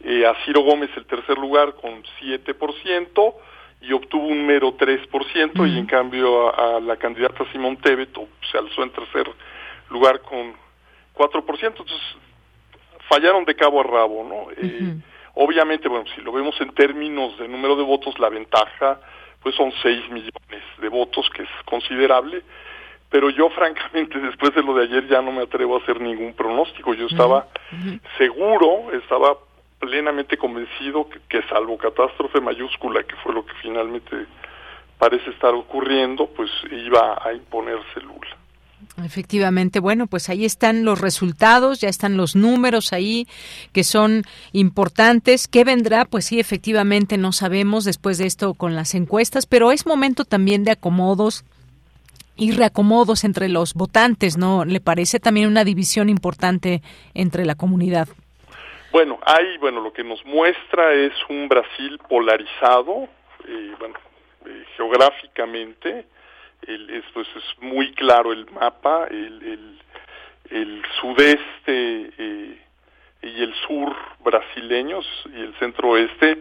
eh, a Ciro Gómez el tercer lugar con 7% y obtuvo un mero 3% y en cambio a, la candidata Simón Tebet se alzó en tercer lugar con 4%. Entonces fallaron de cabo a rabo, ¿no? Eh, obviamente, bueno, si lo vemos en términos de número de votos, la ventaja pues son 6 millones de votos, que es considerable, pero yo *laughs* francamente después de lo de ayer ya no me atrevo a hacer ningún pronóstico. Yo estaba seguro, estaba plenamente convencido que, salvo catástrofe mayúscula, que fue lo que finalmente parece estar ocurriendo, pues iba a imponerse Lula.
Efectivamente, bueno, pues ahí están los resultados, ya están los números ahí que son importantes. ¿Qué vendrá? Pues sí, efectivamente no sabemos después de esto con las encuestas, pero es momento también de acomodos y reacomodos entre los votantes, ¿no? ¿Le parece también una división importante entre la comunidad?
Bueno, hay, bueno, lo que nos muestra es un Brasil polarizado, eh, eh, geográficamente, el, es, pues, es muy claro el mapa, el, el, sudeste eh, y el sur brasileños y el centro oeste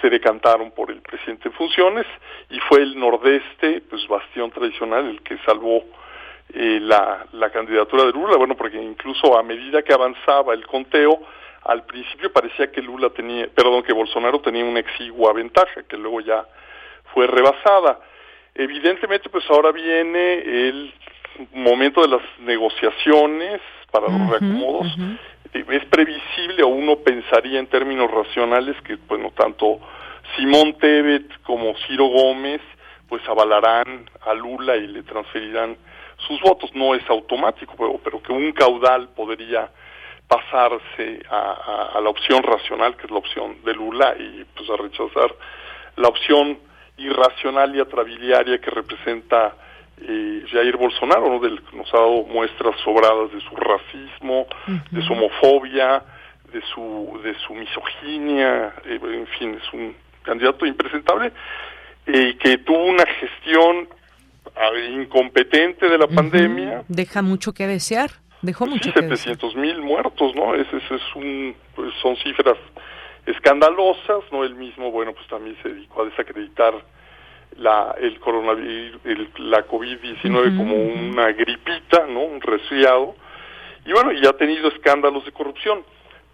se decantaron por el presidente en funciones y fue el nordeste, pues bastión tradicional, el que salvó la, la candidatura de Lula, bueno, porque incluso a medida que avanzaba el conteo, al principio parecía que Lula tenía, perdón, que Bolsonaro tenía una exigua ventaja, que luego ya fue rebasada. Evidentemente, pues ahora viene el momento de las negociaciones para los reacomodos. Es previsible o uno pensaría en términos racionales que, bueno, tanto Simón Tebet como Ciro Gómez, pues avalarán a Lula y le transferirán sus votos. No es automático, pero, pero que un caudal podría pasarse a, la opción racional, que es la opción de Lula, y pues a rechazar la opción irracional y atrabiliaria que representa eh, Jair Bolsonaro, ¿no? Del, nos ha dado muestras sobradas de su racismo, de su homofobia, de su, de su misoginia, eh, en fin, es un candidato impresentable y que tuvo una gestión incompetente de la pandemia.
Deja mucho que desear. Dejó mucho
700 mil muertos, ¿no? Ese, es un, pues son cifras escandalosas, ¿no? El mismo, bueno, pues también se dedicó a desacreditar la, el coronavirus, la COVID-19 como una gripita, ¿no? Un resfriado. Y bueno, y ha tenido escándalos de corrupción.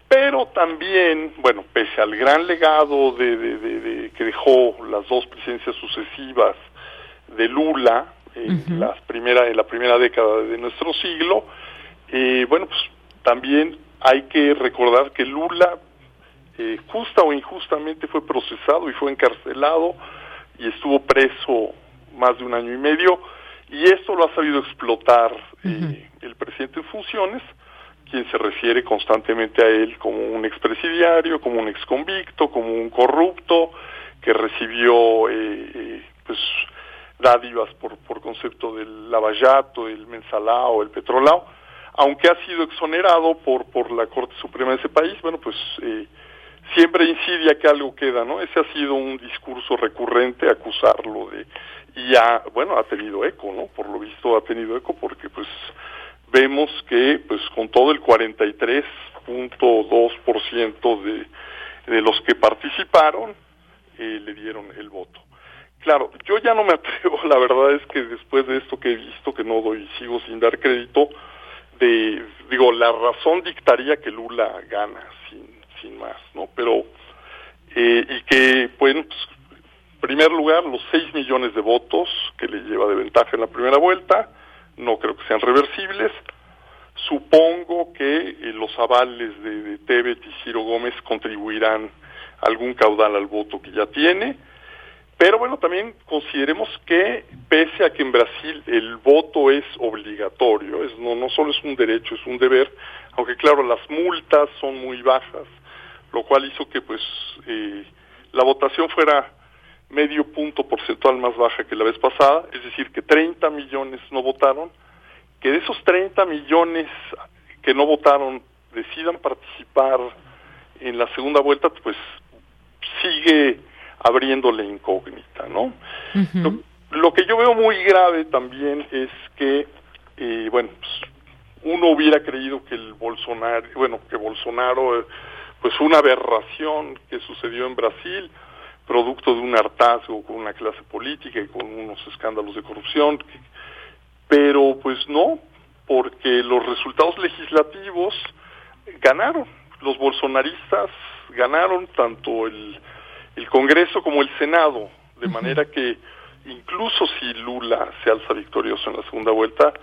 Pero también, bueno, pese al gran legado de, de, que dejó las dos presidencias sucesivas de Lula en, las primera, en la primera década de nuestro siglo, eh, bueno, pues también hay que recordar que Lula, eh, justa o injustamente, fue procesado y fue encarcelado y estuvo preso más de un año y medio, y esto lo ha sabido explotar eh, el presidente en funciones, quien se refiere constantemente a él como un expresidiario, como un exconvicto, como un corrupto, que recibió eh, pues dádivas por, por concepto del lavallato, el mensalao, el petrolao, aunque ha sido exonerado por, por la Corte Suprema de ese país, bueno, pues eh, siempre incide que algo queda, ¿no? Ese ha sido un discurso recurrente, acusarlo de... Y ya, bueno, ha tenido eco, ¿no? Por lo visto ha tenido eco porque, pues, vemos que, pues, con todo el 43.2% de, de los que participaron, eh, le dieron el voto. Claro, yo ya no me *laughs* atrevo, la verdad es que después de esto que he visto, que no doy, sigo sin dar crédito, de, digo, la razón dictaría que Lula gana sin, sin más, ¿no? Pero, eh, y que, bueno, pues, en primer lugar, los 6 millones de votos que le lleva de ventaja en la primera vuelta, no creo que sean reversibles. Supongo que eh, los avales de, de Tebet y Ciro Gómez contribuirán algún caudal al voto que ya tiene pero bueno, también consideremos que pese a que en Brasil el voto es obligatorio, es, no, no solo es un derecho, es un deber, aunque claro, las multas son muy bajas, lo cual hizo que pues eh, la votación fuera medio punto porcentual más baja que la vez pasada, es decir, que 30 millones no votaron, que de esos 30 millones que no votaron decidan participar en la segunda vuelta, pues sigue abriéndole incógnita, ¿no? lo, que yo veo muy grave también es que, eh, bueno, pues, uno hubiera creído que el Bolsonaro, bueno, que Bolsonaro, eh, pues una aberración que sucedió en Brasil, producto de un hartazgo con una clase política y con unos escándalos de corrupción, pero pues no, porque los resultados legislativos ganaron, los bolsonaristas ganaron tanto el, el Congreso como el Senado, de manera que incluso si Lula se alza victorioso en la segunda vuelta,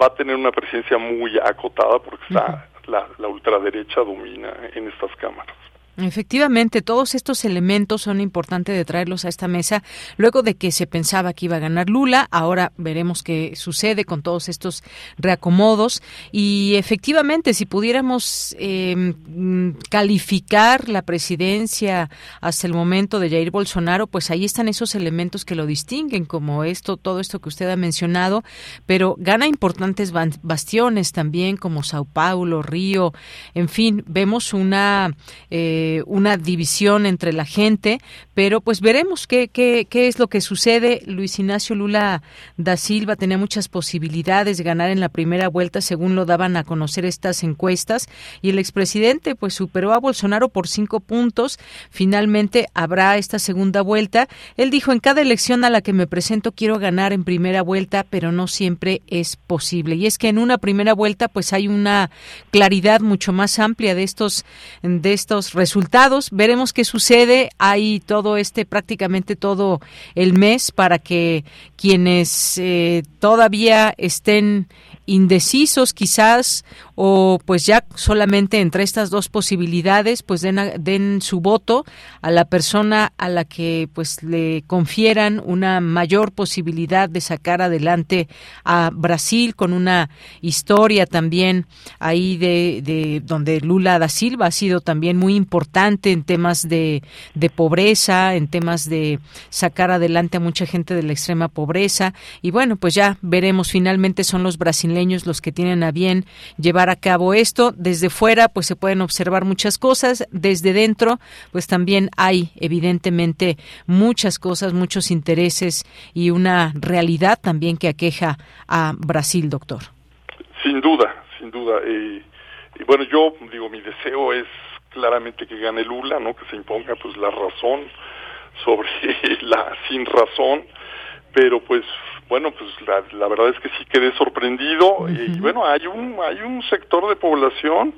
va a tener una presencia muy acotada porque está, la, la ultraderecha domina en estas cámaras.
Efectivamente, todos estos elementos son importantes de traerlos a esta mesa. Luego de que se pensaba que iba a ganar Lula, ahora veremos qué sucede con todos estos reacomodos. Y efectivamente, si pudiéramos em, calificar la presidencia hasta el momento de Jair Bolsonaro, pues ahí están esos elementos que lo distinguen, como esto, todo esto que usted ha mencionado. Pero gana importantes bastiones también, como Sao Paulo, Río. En fin, vemos una. Eh, eh, una división entre la gente, pero pues veremos qué, qué, qué es lo que sucede. Luis Ignacio Lula da Silva tenía muchas posibilidades de ganar en la primera vuelta, según lo daban a conocer estas encuestas, y el expresidente pues superó a Bolsonaro por cinco puntos. Finalmente habrá esta segunda vuelta. Él dijo, en cada elección a la que me presento quiero ganar en primera vuelta, pero no siempre es posible. Y es que en una primera vuelta pues hay una claridad mucho más amplia de estos, de estos resultados Veremos qué sucede. Hay todo este, prácticamente todo el mes para que quienes eh, todavía estén indecisos quizás o pues ya solamente entre estas dos posibilidades pues den, den su voto a la persona a la que pues le confieran una mayor posibilidad de sacar adelante a Brasil con una historia también ahí de, de donde Lula da Silva ha sido también muy importante en temas de, de pobreza, en temas de sacar adelante a mucha gente de la extrema pobreza. Y bueno pues ya veremos finalmente son los brasileños los que tienen a bien llevar a cabo esto. Desde fuera, pues se pueden observar muchas cosas. Desde dentro, pues también hay evidentemente muchas cosas, muchos intereses y una realidad también que aqueja a Brasil, doctor.
Sin duda, sin duda. y bueno, yo digo, mi deseo es claramente que gane Lula, ¿no? Que se imponga pues la razón sobre *laughs* la sin razón, pero pues bueno, pues la, la verdad es que sí quedé sorprendido y bueno, hay un hay un sector de población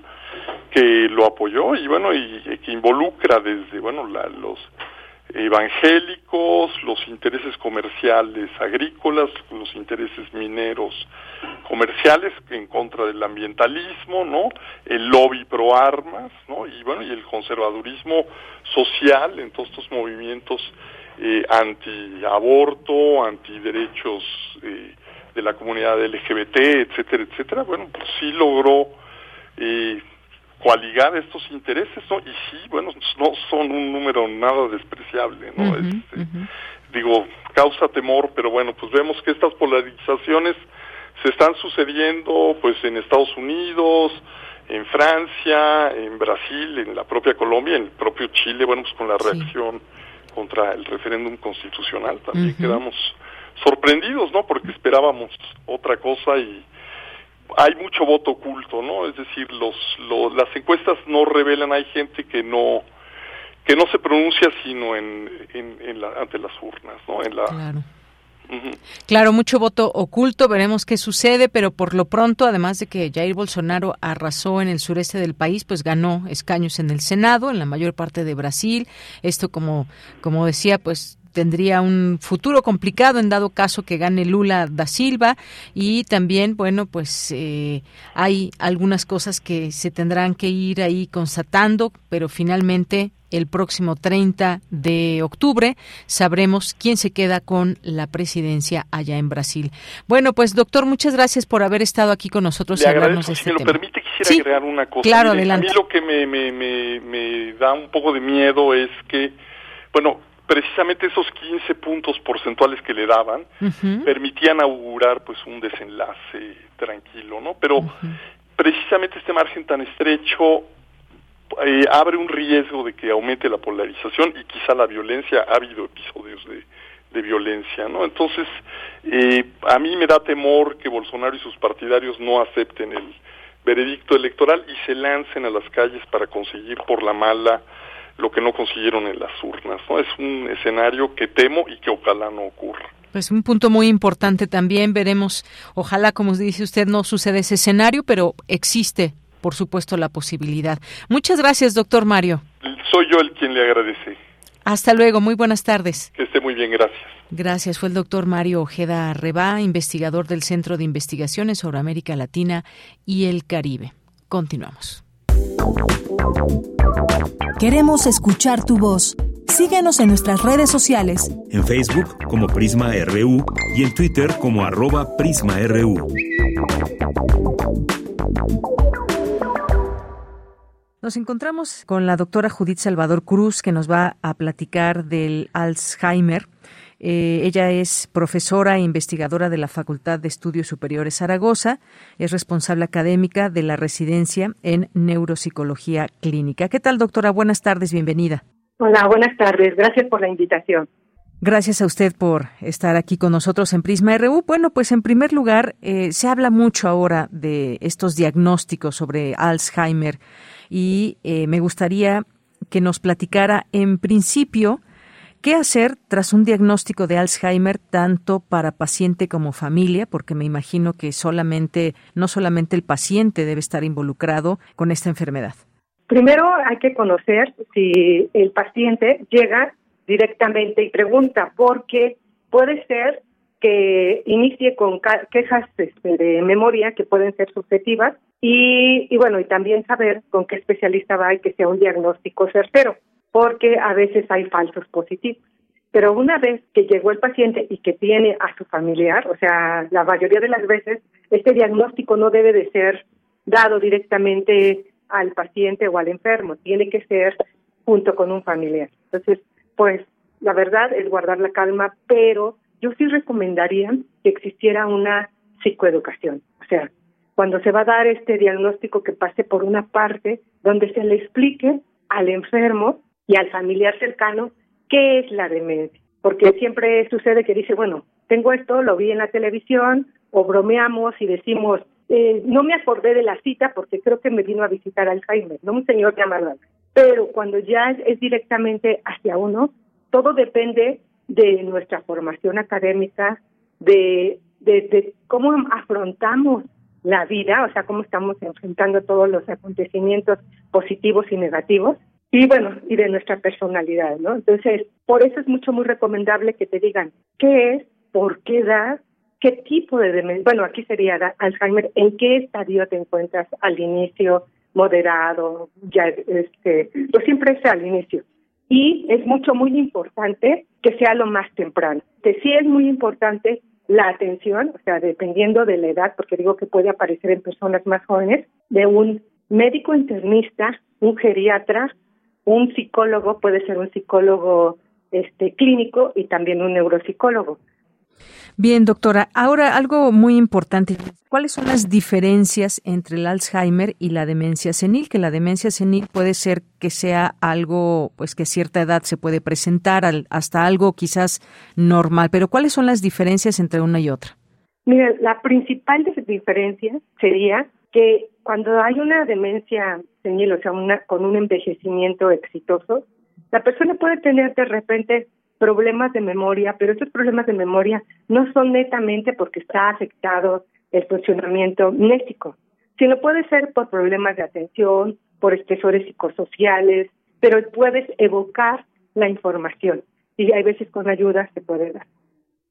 que lo apoyó y bueno, y, que involucra desde bueno, la, los evangélicos, los intereses comerciales agrícolas, los intereses mineros comerciales en contra del ambientalismo, ¿no? El lobby pro armas, ¿no? Y bueno, y el conservadurismo social en todos estos movimientos eh, anti-aborto, anti-derechos eh, de la comunidad LGBT, etcétera, etcétera, bueno, pues sí logró eh, coaligar estos intereses, ¿no? Y sí, bueno, no son un número nada despreciable, ¿no? Este, digo, causa temor, pero bueno, pues vemos que estas polarizaciones se están sucediendo, pues, en Estados Unidos, en Francia, en Brasil, en la propia Colombia, en el propio Chile, bueno, pues con la reacción contra el referéndum constitucional. También quedamos sorprendidos, ¿no? Porque esperábamos otra cosa y hay mucho voto oculto, ¿no? Es decir, los, las encuestas no revelan, hay gente que no que no se pronuncia sino en, en, la, ante las urnas, ¿no? En la,
claro. Claro, mucho voto oculto, veremos qué sucede, pero por lo pronto, además de que Jair Bolsonaro arrasó en el sureste del país, pues ganó escaños en el Senado, en la mayor parte de Brasil. Esto, como, como decía, pues tendría un futuro complicado en dado caso que gane Lula da Silva y también bueno pues eh, hay algunas cosas que se tendrán que ir ahí constatando pero finalmente el próximo 30 de octubre sabremos quién se queda con la presidencia allá en Brasil. Bueno, pues doctor, muchas gracias por haber estado aquí con nosotros.
y hablarnos de este si me lo permite, quisiera agregar una cosa.
Claro, adelante.
A mí lo que me, me, me, da un poco de miedo es que, bueno, precisamente esos 15 puntos porcentuales que le daban permitían augurar pues un desenlace tranquilo, ¿no? Pero precisamente este margen tan estrecho eh, abre un riesgo de que aumente la polarización y quizá la violencia. Ha habido episodios de, de violencia, ¿no? Entonces, eh, a mí me da temor que Bolsonaro y sus partidarios no acepten el veredicto electoral y se lancen a las calles para conseguir por la mala lo que no consiguieron en las urnas, ¿no? Es un escenario que temo y que ojalá no ocurra.
Pues un punto muy importante también, veremos, ojalá, como dice usted, no suceda ese escenario, pero existe, por supuesto, la posibilidad. Muchas gracias, doctor Mario.
Soy yo el quien le agradece.
Hasta luego, muy buenas tardes.
Que esté muy bien, gracias.
Gracias. Fue el doctor Mario Ojeda Reba, investigador del Centro de Investigaciones sobre América Latina y el Caribe. Continuamos.
Queremos escuchar tu voz. Síguenos en nuestras redes sociales.
En Facebook como Prisma RU y en Twitter como arroba PrismaRU.
Nos encontramos con la doctora Judith Salvador Cruz, que nos va a platicar del Alzheimer. Eh, ella es profesora e investigadora de la Facultad de Estudios Superiores Zaragoza, es responsable académica de la residencia en neuropsicología clínica. ¿Qué tal, doctora? Buenas tardes, bienvenida.
Hola, buenas tardes. Gracias por la invitación.
Gracias a usted por estar aquí con nosotros en Prisma RU. Bueno, pues en primer lugar, eh, se habla mucho ahora de estos diagnósticos sobre Alzheimer y eh, me gustaría que nos platicara en principio ¿Qué hacer tras un diagnóstico de Alzheimer tanto para paciente como familia? Porque me imagino que solamente, no solamente el paciente debe estar involucrado con esta enfermedad.
Primero hay que conocer si el paciente llega directamente y pregunta, porque puede ser que inicie con quejas este, de memoria que pueden ser subjetivas y, y bueno, y también saber con qué especialista va y que sea un diagnóstico certero porque a veces hay falsos positivos. Pero una vez que llegó el paciente y que tiene a su familiar, o sea, la mayoría de las veces este diagnóstico no debe de ser dado directamente al paciente o al enfermo, tiene que ser junto con un familiar. Entonces, pues la verdad es guardar la calma, pero yo sí recomendaría que existiera una psicoeducación. O sea, cuando se va a dar este diagnóstico que pase por una parte donde se le explique al enfermo y al familiar cercano qué es la demencia. Porque siempre sucede que dice, bueno, tengo esto, lo vi en la televisión, o bromeamos y decimos, eh, no me acordé de la cita porque creo que me vino a visitar Alzheimer, no un señor llamado. Pero cuando ya es, directamente hacia uno, todo depende de nuestra formación académica, de, de, de cómo afrontamos la vida, o sea, cómo estamos enfrentando todos los acontecimientos positivos y negativos, y bueno, y de nuestra personalidad, ¿no? Entonces, por eso es mucho, muy recomendable que te digan qué es, por qué edad, qué tipo de demencia, bueno, aquí sería Alzheimer, en qué estadio te encuentras al inicio, moderado, ya, este, pues siempre es al inicio. Y es mucho, muy importante que sea lo más temprano. Que sí es muy importante la atención, o sea, dependiendo de la edad, porque digo que puede aparecer en personas más jóvenes, de un médico internista, un geriatra, un psicólogo puede ser un psicólogo este clínico y también un neuropsicólogo.
Bien, doctora. Ahora algo muy importante. ¿Cuáles son las diferencias entre el Alzheimer y la demencia senil? Que la demencia senil puede ser que sea algo, pues que a cierta edad se puede presentar hasta algo quizás normal. Pero ¿cuáles son las diferencias entre una y otra?
Mira, la principal diferencia sería que cuando hay una demencia senil, o sea, una, con un envejecimiento exitoso, la persona puede tener de repente problemas de memoria, pero esos problemas de memoria no son netamente porque está afectado el funcionamiento mnésico, sino puede ser por problemas de atención, por estresores psicosociales, pero puedes evocar la información y hay veces con ayuda se puede dar.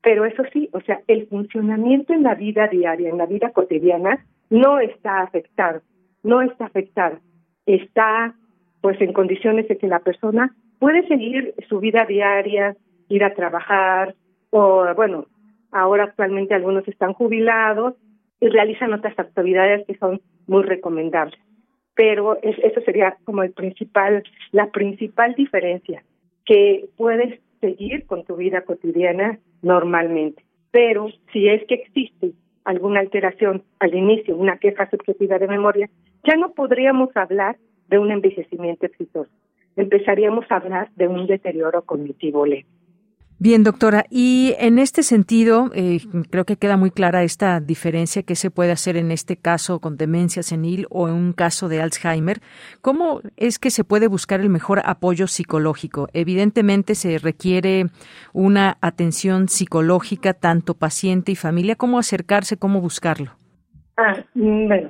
Pero eso sí, o sea, el funcionamiento en la vida diaria, en la vida cotidiana, no está afectado, no está afectado, está pues en condiciones de que la persona puede seguir su vida diaria, ir a trabajar, o bueno, ahora actualmente algunos están jubilados y realizan otras actividades que son muy recomendables. Pero eso sería como el principal, la principal diferencia, que puedes seguir con tu vida cotidiana normalmente. Pero si es que existe alguna alteración al inicio, una queja subjetiva de memoria, ya no podríamos hablar de un envejecimiento exitoso. Empezaríamos a hablar de un deterioro cognitivo leve.
Bien, doctora, y en este sentido, eh, creo que queda muy clara esta diferencia que se puede hacer en este caso con demencia senil o en un caso de Alzheimer. ¿Cómo es que se puede buscar el mejor apoyo psicológico? Evidentemente se requiere una atención psicológica, tanto paciente y familia. ¿Cómo acercarse, cómo buscarlo?
Ah, mm, bueno,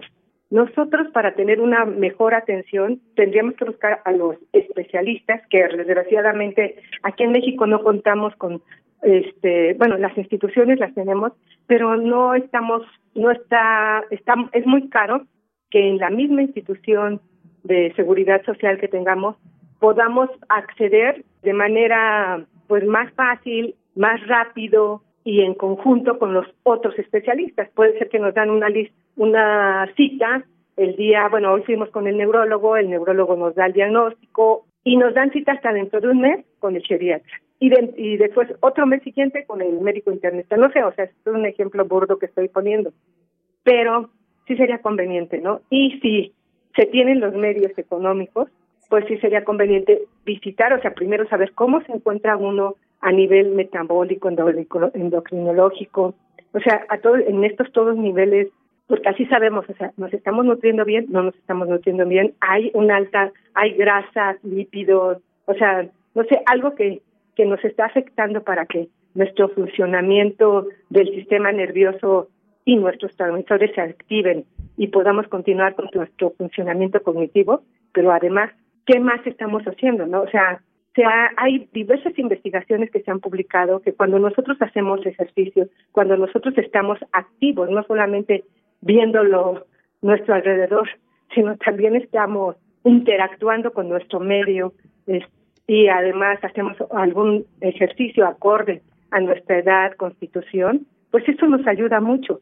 nosotros para tener una mejor atención tendríamos que buscar a los especialistas que desgraciadamente aquí en México no contamos con este bueno las instituciones las tenemos pero no estamos no está está es muy caro que en la misma institución de seguridad social que tengamos podamos acceder de manera pues más fácil más rápido y en conjunto con los otros especialistas. Puede ser que nos dan una lista una cita el día, bueno, hoy fuimos con el neurólogo, el neurólogo nos da el diagnóstico y nos dan cita hasta dentro de un mes con el geriatra. Y, y después otro mes siguiente con el médico internista. No sé, o sea, esto es un ejemplo burdo que estoy poniendo. Pero sí sería conveniente, ¿no? Y si se tienen los medios económicos, pues sí sería conveniente visitar, o sea, primero saber cómo se encuentra uno a nivel metabólico, endocrinológico, o sea, a todo, en estos todos niveles porque así sabemos, o sea, nos estamos nutriendo bien, no nos estamos nutriendo bien, hay un alta, hay grasas, lípidos, o sea, no sé, algo que, que nos está afectando para que nuestro funcionamiento del sistema nervioso y nuestros transmisores se activen y podamos continuar con nuestro funcionamiento cognitivo, pero además, ¿qué más estamos haciendo? no O sea, sea, hay diversas investigaciones que se han publicado que cuando nosotros hacemos ejercicio, cuando nosotros estamos activos, no solamente viéndolo nuestro alrededor, sino también estamos interactuando con nuestro medio y además hacemos algún ejercicio acorde a nuestra edad, constitución, pues eso nos ayuda mucho.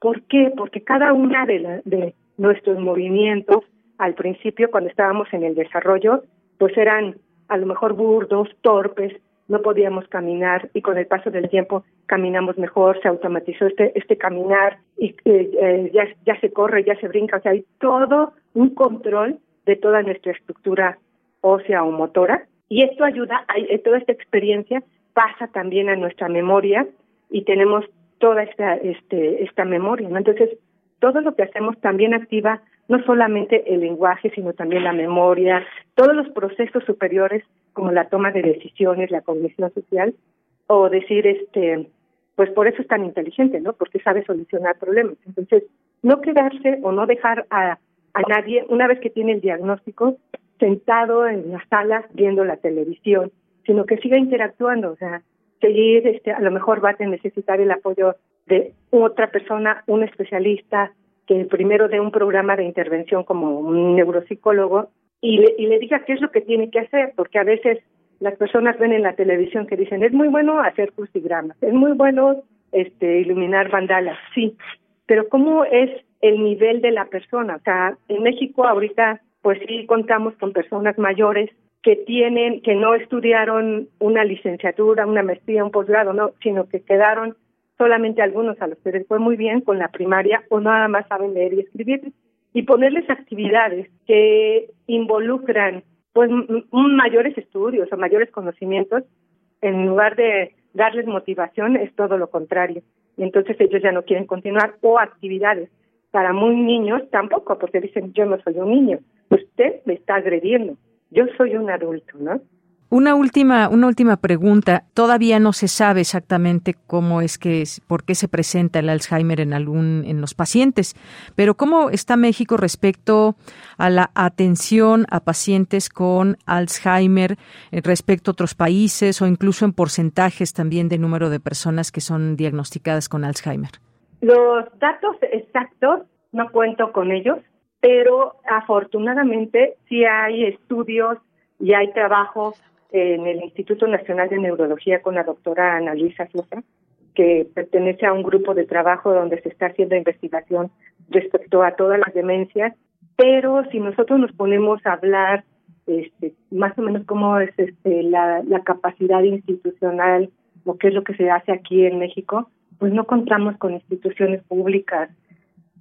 ¿Por qué? Porque cada una de, de nuestros movimientos, al principio, cuando estábamos en el desarrollo, pues eran a lo mejor burdos, torpes, no podíamos caminar y con el paso del tiempo caminamos mejor, se automatizó este, este caminar y eh, eh, ya, ya se corre, ya se brinca, o sea, hay todo un control de toda nuestra estructura ósea o motora y esto ayuda, a, eh, toda esta experiencia pasa también a nuestra memoria y tenemos toda esta, este, esta memoria, ¿no? Entonces, todo lo que hacemos también activa no solamente el lenguaje, sino también la memoria, todos los procesos superiores como la toma de decisiones, la cognición social, o decir, este, pues por eso es tan inteligente, ¿no? Porque sabe solucionar problemas. Entonces, no quedarse o no dejar a, a nadie, una vez que tiene el diagnóstico, sentado en la sala viendo la televisión, sino que siga interactuando, o sea, seguir, este, a lo mejor va a necesitar el apoyo de otra persona, un especialista, que primero dé un programa de intervención como un neuropsicólogo y le, y le diga qué es lo que tiene que hacer, porque a veces las personas ven en la televisión que dicen, es muy bueno hacer crucigramas, es muy bueno este iluminar bandalas, sí, pero ¿cómo es el nivel de la persona? O sea, en México ahorita pues sí contamos con personas mayores que tienen, que no estudiaron una licenciatura, una maestría, un posgrado, no, sino que quedaron solamente algunos a los que les fue muy bien con la primaria o nada más saben leer y escribir. Y ponerles actividades que involucran pues mayores estudios o mayores conocimientos en lugar de darles motivación es todo lo contrario. Y entonces ellos ya no quieren continuar o actividades para muy niños tampoco porque dicen yo no soy un niño usted me está agrediendo yo soy un adulto no
una última, una última pregunta. Todavía no se sabe exactamente cómo es que, por qué se presenta el Alzheimer en algún, en los pacientes, pero cómo está México respecto a la atención a pacientes con Alzheimer eh, respecto a otros países o incluso en porcentajes también de número de personas que son diagnosticadas con Alzheimer.
Los datos exactos no cuento con ellos, pero afortunadamente sí hay estudios y hay trabajos en el Instituto Nacional de Neurología con la doctora Ana Luisa Sosa, que pertenece a un grupo de trabajo donde se está haciendo investigación respecto a todas las demencias, pero si nosotros nos ponemos a hablar este, más o menos cómo es este, la, capacidad institucional o qué es lo que se hace aquí en México, pues no contamos con instituciones públicas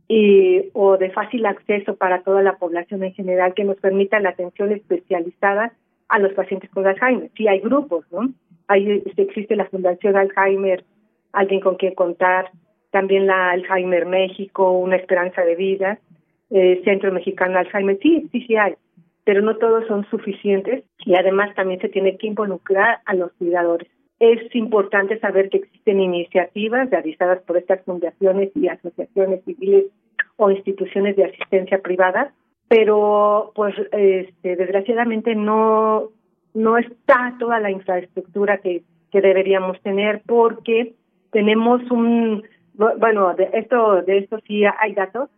y, o de fácil acceso para toda la población en general que nos permitan la atención especializada a los pacientes con Alzheimer. Sí hay grupos, ¿no? Ahí existe la Fundación Alzheimer, alguien con quien contar, también la Alzheimer México, una esperanza de vida, eh, Centro Mexicano Alzheimer, sí, sí, sí hay, pero no todos son suficientes y además también se tiene que involucrar a los cuidadores. Es importante saber que existen iniciativas realizadas por estas fundaciones y asociaciones civiles o instituciones de asistencia privada, pero pues este, desgraciadamente no no está toda la infraestructura que, que deberíamos tener porque tenemos un bueno de esto de esto sí hay datos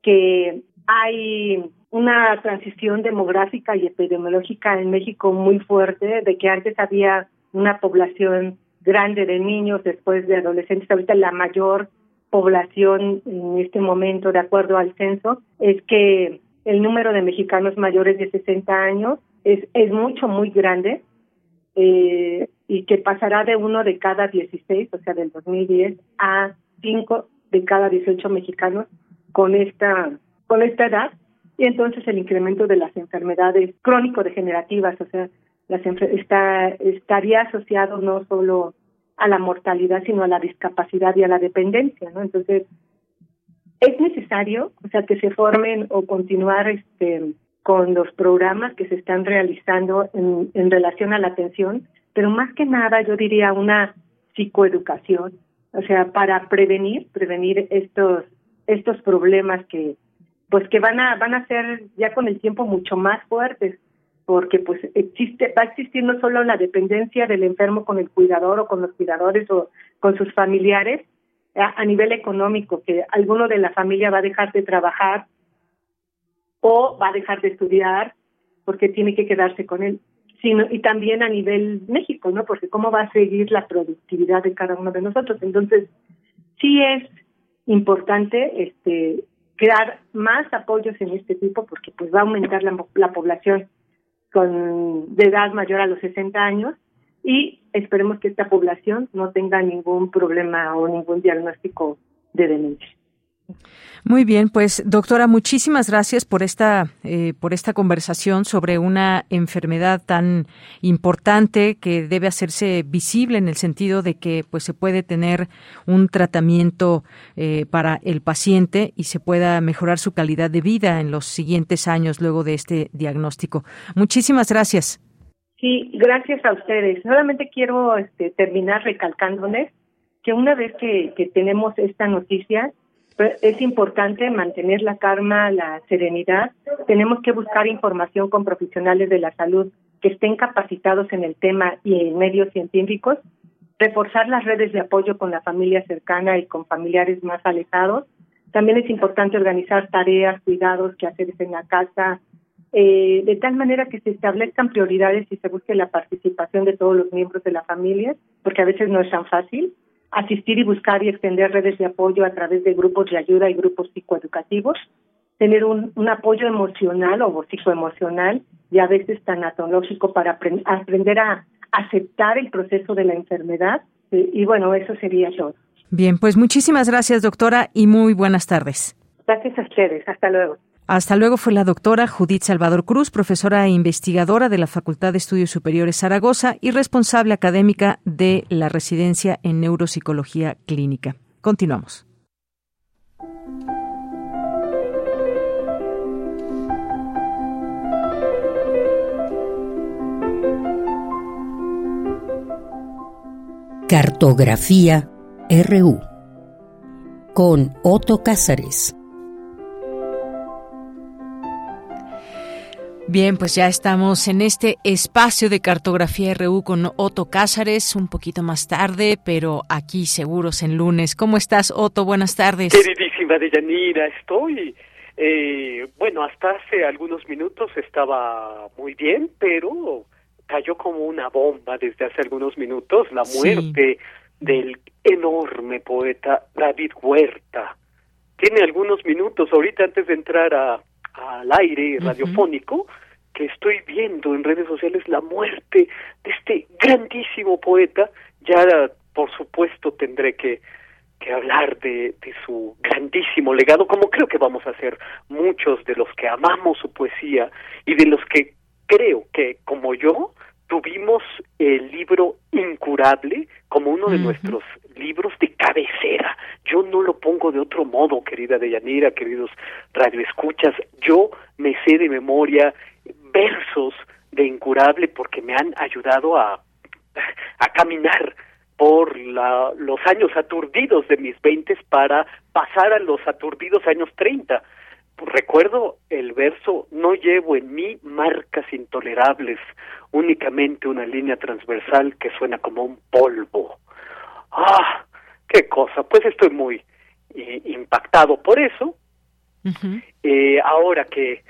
que hay una transición demográfica y epidemiológica en México muy fuerte de que antes había una población grande de niños, después de adolescentes. Ahorita la mayor población en este momento, de acuerdo al censo, es que el número de mexicanos mayores de 60 años es, es mucho, muy grande eh, y que pasará de uno de cada 16, o sea, del 2010, a cinco de cada 18 mexicanos con esta, con esta edad. Y entonces el incremento de las enfermedades crónico-degenerativas, o sea, está, estaría asociado no solo a la mortalidad, sino a la discapacidad y a la dependencia, ¿no? Entonces, es necesario, o sea, que se formen o continuar este con los programas que se están realizando en, en relación a la atención, pero más que nada yo diría una psicoeducación, o sea, para prevenir, prevenir estos estos problemas que pues que van a van a ser ya con el tiempo mucho más fuertes porque pues existe va a existir no solo la dependencia del enfermo con el cuidador o con los cuidadores o con sus familiares a, nivel económico que alguno de la familia va a dejar de trabajar o va a dejar de estudiar porque tiene que quedarse con él. Sino y también a nivel México no porque cómo va a seguir la productividad de cada uno de nosotros. Entonces sí es importante este crear más apoyos en este tipo porque pues va a aumentar la, la población con de edad mayor a los 60 años y esperemos que esta población no tenga ningún problema o ningún diagnóstico de demencia.
Muy bien, pues doctora, muchísimas gracias por esta eh, por esta conversación sobre una enfermedad tan importante que debe hacerse visible en el sentido de que pues se puede tener un tratamiento eh, para el paciente y se pueda mejorar su calidad de vida en los siguientes años luego de este diagnóstico. Muchísimas gracias.
Sí, gracias a ustedes. Solamente quiero este, terminar recalcándoles que una vez que, que tenemos esta noticia es importante mantener la calma, la serenidad. Tenemos que buscar información con profesionales de la salud que estén capacitados en el tema y en medios científicos, reforzar las redes de apoyo con la familia cercana y con familiares más alejados. También es importante organizar tareas, cuidados, que hacer en la casa, eh, de tal manera que se establezcan prioridades y se busque la participación de todos los miembros de la familia, porque a veces no es tan fácil asistir y buscar y extender redes de apoyo a través de grupos de ayuda y grupos psicoeducativos, tener un, un apoyo emocional o psicoemocional y a veces tanatológico para aprender a aceptar el proceso de la enfermedad. Y, y bueno, eso sería todo.
Bien, pues muchísimas gracias, doctora, y muy buenas tardes.
Gracias a ustedes. Hasta luego.
Hasta luego fue la doctora Judith Salvador Cruz, profesora e investigadora de la Facultad de Estudios Superiores Zaragoza y responsable académica de la residencia en neuropsicología clínica. Continuamos.
Cartografía RU con Otto Cázares.
Bien, pues ya estamos en este espacio de cartografía RU con Otto Cázares, un poquito más tarde, pero aquí seguros en lunes. ¿Cómo estás, Otto? Buenas tardes.
Queridísima Deyanira, estoy, eh, bueno, hasta hace algunos minutos estaba muy bien, pero cayó como una bomba desde hace algunos minutos la muerte del enorme poeta David Huerta. Tiene algunos minutos ahorita antes de entrar a al aire radiofónico que estoy viendo en redes sociales la muerte de este grandísimo poeta, ya por supuesto tendré que que hablar de, de su grandísimo legado, como creo que vamos a hacer muchos de los que amamos su poesía y de los que creo que, como yo, tuvimos el libro Incurable como uno de nuestros libros de cabecera. Yo no lo pongo de otro modo, querida Deyanira, queridos radioescuchas. Yo me sé de memoria versos de Incurable porque me han ayudado a, a caminar por la, los años aturdidos de mis veintes para pasar a los aturdidos años treinta. Recuerdo el verso, no llevo en mí marcas intolerables, únicamente una línea transversal que suena como un polvo. Ah, qué cosa, pues estoy muy eh, impactado por eso. eh, ahora que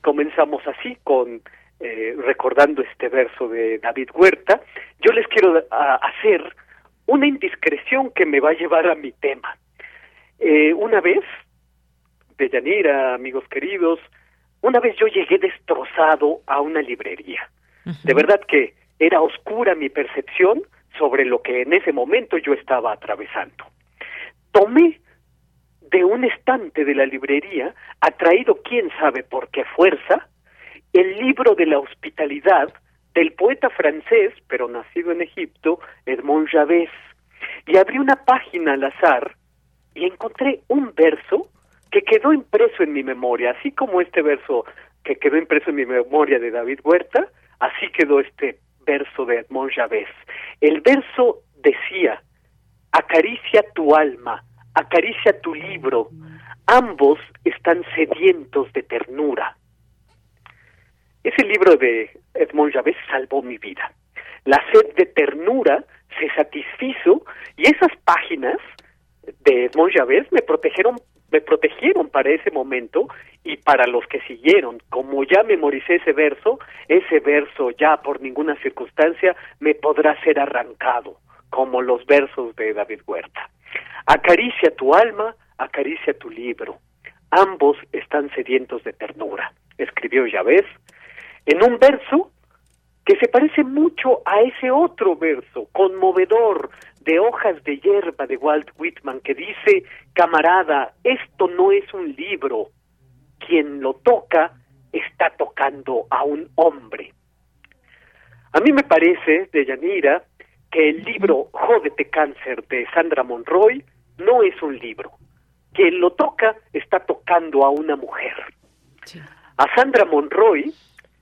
comenzamos así con eh, recordando este verso de David Huerta, yo les quiero a, hacer una indiscreción que me va a llevar a mi tema. Eh, una vez, de Yanira, amigos queridos, una vez yo llegué destrozado a una librería. De verdad que era oscura mi percepción sobre lo que en ese momento yo estaba atravesando. Tomé de un estante de la librería, atraído quién sabe por qué fuerza, el libro de la hospitalidad del poeta francés, pero nacido en Egipto, Edmond Javés, y abrí una página al azar y encontré un verso que quedó impreso en mi memoria, así como este verso que quedó impreso en mi memoria de David Huerta, así quedó este verso de Edmond Javés. El verso decía, acaricia tu alma, acaricia tu libro, ambos están sedientos de ternura. Ese libro de Edmond Javés salvó mi vida. La sed de ternura se satisfizo y esas páginas de Edmond Javés me protegieron me protegieron para ese momento y para los que siguieron. Como ya memoricé ese verso, ese verso ya por ninguna circunstancia me podrá ser arrancado, como los versos de David Huerta. Acaricia tu alma, acaricia tu libro. Ambos están sedientos de ternura, escribió Javés, en un verso que se parece mucho a ese otro verso, conmovedor, de hojas de hierba de Walt Whitman, que dice, camarada, esto no es un libro, quien lo toca está tocando a un hombre. A mí me parece, de Yanira, que el libro Jódete Cáncer de Sandra Monroy no es un libro. Quien lo toca está tocando a una mujer. A Sandra Monroy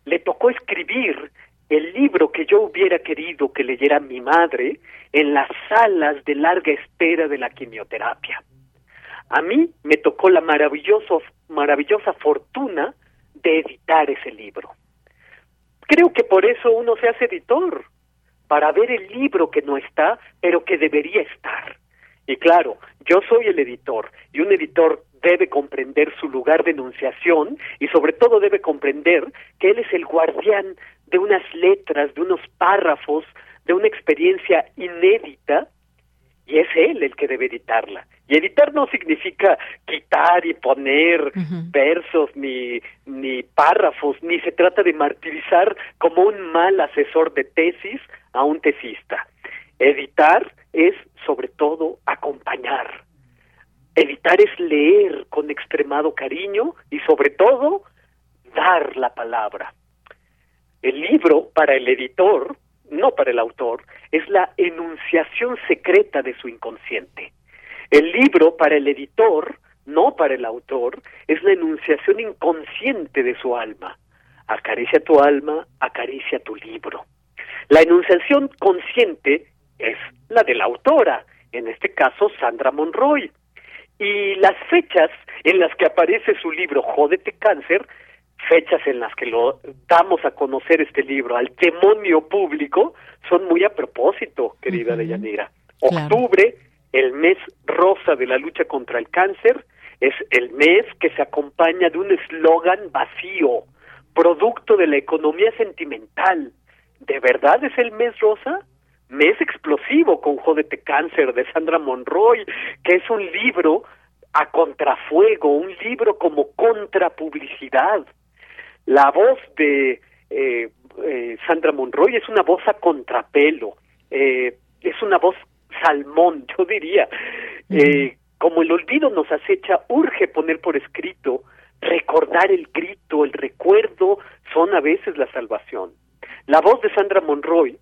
le tocó escribir el libro que yo hubiera querido que leyera mi madre en las salas de larga espera de la quimioterapia. A mí me tocó la maravilloso, maravillosa fortuna de editar ese libro. Creo que por eso uno se hace editor, para ver el libro que no está, pero que debería estar. Y claro, yo soy el editor, y un editor debe comprender su lugar de enunciación y sobre todo debe comprender que él es el guardián de unas letras, de unos párrafos, de una experiencia inédita y es él el que debe editarla. Y editar no significa quitar y poner versos ni, ni párrafos, ni se trata de martirizar como un mal asesor de tesis a un tesista. Editar es sobre todo acompañar. Editar es leer con extremado cariño y sobre todo dar la palabra. El libro para el editor, no para el autor, es la enunciación secreta de su inconsciente. El libro para el editor, no para el autor, es la enunciación inconsciente de su alma. Acaricia tu alma, acaricia tu libro. La enunciación consciente es la de la autora, en este caso Sandra Monroy. Y las fechas en las que aparece su libro Jódete Cáncer fechas en las que lo damos a conocer este libro al demonio público son muy a propósito, querida Deyanira. Octubre, el mes rosa de la lucha contra el cáncer, es el mes que se acompaña de un eslogan vacío, producto de la economía sentimental. ¿De verdad es el mes rosa? Mes explosivo con Jódete Cáncer de Sandra Monroy, que es un libro a contrafuego, un libro como contrapublicidad. La voz de eh, eh, Sandra Monroy es una voz a contrapelo, eh, es una voz salmón, *laughs* yo diría. Eh, como el olvido nos acecha, urge poner por escrito, recordar el grito, el recuerdo, son a veces la salvación. La voz de Sandra Monroy,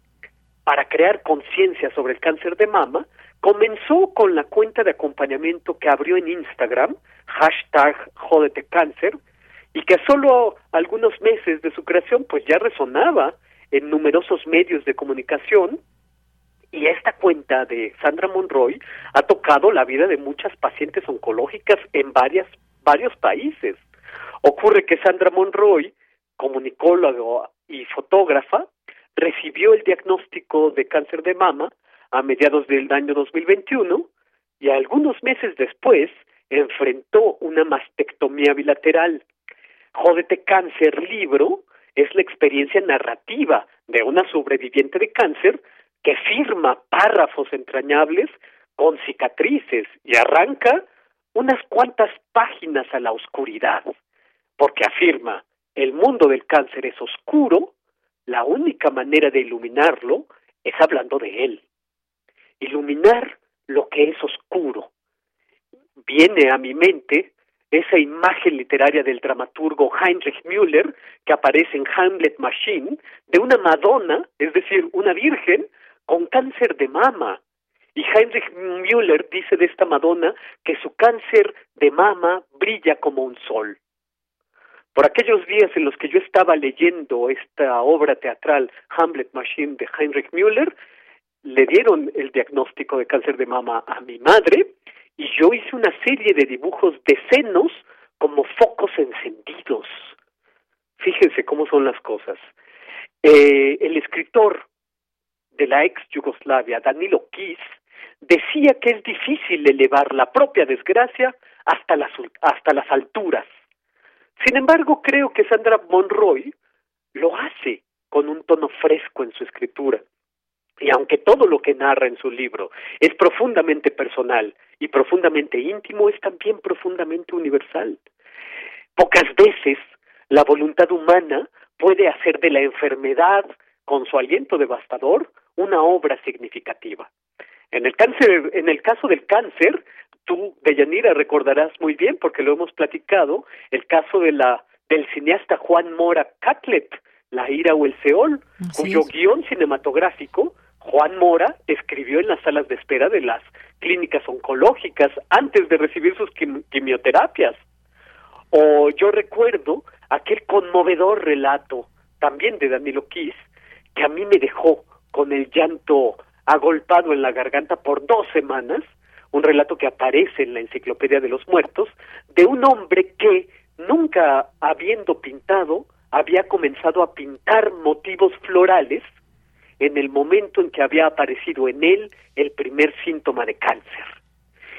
para crear conciencia sobre el cáncer de mama, comenzó con la cuenta de acompañamiento que abrió en Instagram, hashtag Cáncer, y que solo algunos meses de su creación pues ya resonaba en numerosos medios de comunicación y esta cuenta de Sandra Monroy ha tocado la vida de muchas pacientes oncológicas en varias, varios países. Ocurre que Sandra Monroy, comunicóloga y fotógrafa, recibió el diagnóstico de cáncer de mama a mediados del año 2021 y algunos meses después enfrentó una mastectomía bilateral. Jódete Cáncer libro es la experiencia narrativa de una sobreviviente de cáncer que firma párrafos entrañables con cicatrices y arranca unas cuantas páginas a la oscuridad, porque afirma, el mundo del cáncer es oscuro, la única manera de iluminarlo es hablando de él. Iluminar lo que es oscuro. Viene a mi mente esa imagen literaria del dramaturgo Heinrich Müller que aparece en Hamlet Machine de una Madonna, es decir, una virgen, con cáncer de mama. Y Heinrich Müller dice de esta Madonna que su cáncer de mama brilla como un sol. Por aquellos días en los que yo estaba leyendo esta obra teatral Hamlet Machine de Heinrich Müller, le dieron el diagnóstico de cáncer de mama a mi madre y yo hice una serie de dibujos de senos como focos encendidos. Fíjense cómo son las cosas. Eh, el escritor de la ex Yugoslavia, Danilo Kiss, decía que es difícil elevar la propia desgracia hasta las, hasta las alturas. Sin embargo, creo que Sandra Monroy lo hace con un tono fresco en su escritura. Y aunque todo lo que narra en su libro es profundamente personal y profundamente íntimo, es también profundamente universal. Pocas veces la voluntad humana puede hacer de la enfermedad, con su aliento devastador, una obra significativa. En el cáncer, en el caso del cáncer, tú, Deyanira, recordarás muy bien, porque lo hemos platicado, el caso de la del cineasta Juan Mora Catlet, La ira o el Seol, cuyo guion cinematográfico Juan Mora escribió en las salas de espera de las clínicas oncológicas antes de recibir sus quimioterapias. O yo recuerdo aquel conmovedor relato también de Danilo Kiss que a mí me dejó con el llanto agolpado en la garganta por dos semanas, un relato que aparece en la Enciclopedia de los Muertos, de un hombre que, nunca habiendo pintado, había comenzado a pintar motivos florales en el momento en que había aparecido en él el primer síntoma de cáncer.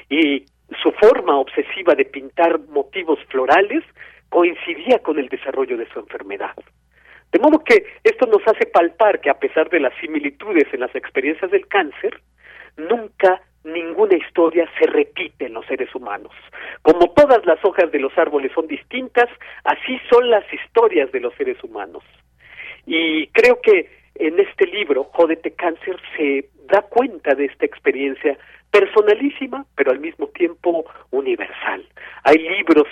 Y su forma obsesiva de pintar motivos florales coincidía con el desarrollo de su enfermedad. De modo que esto nos hace palpar que a pesar de las similitudes en las experiencias del cáncer, nunca ninguna historia se repite en los seres humanos. Como todas las hojas de los árboles son distintas, así son las historias de los seres humanos. Y creo que en este libro, Jódete Cáncer, se da cuenta de esta experiencia personalísima, pero al mismo tiempo universal. Hay libros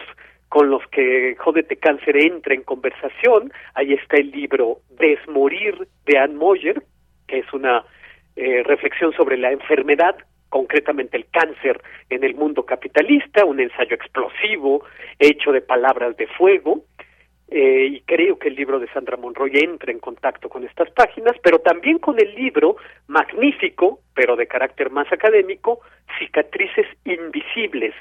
con los que Jódete Cáncer entra en conversación. Ahí está el libro Desmorir de Anne Moyer, que es una eh, reflexión sobre la enfermedad, concretamente el cáncer en el mundo capitalista, un ensayo explosivo hecho de palabras de fuego. Eh, y creo que el libro de Sandra Monroy entra en contacto con estas páginas, pero también con el libro magnífico, pero de carácter más académico, Cicatrices Invisibles,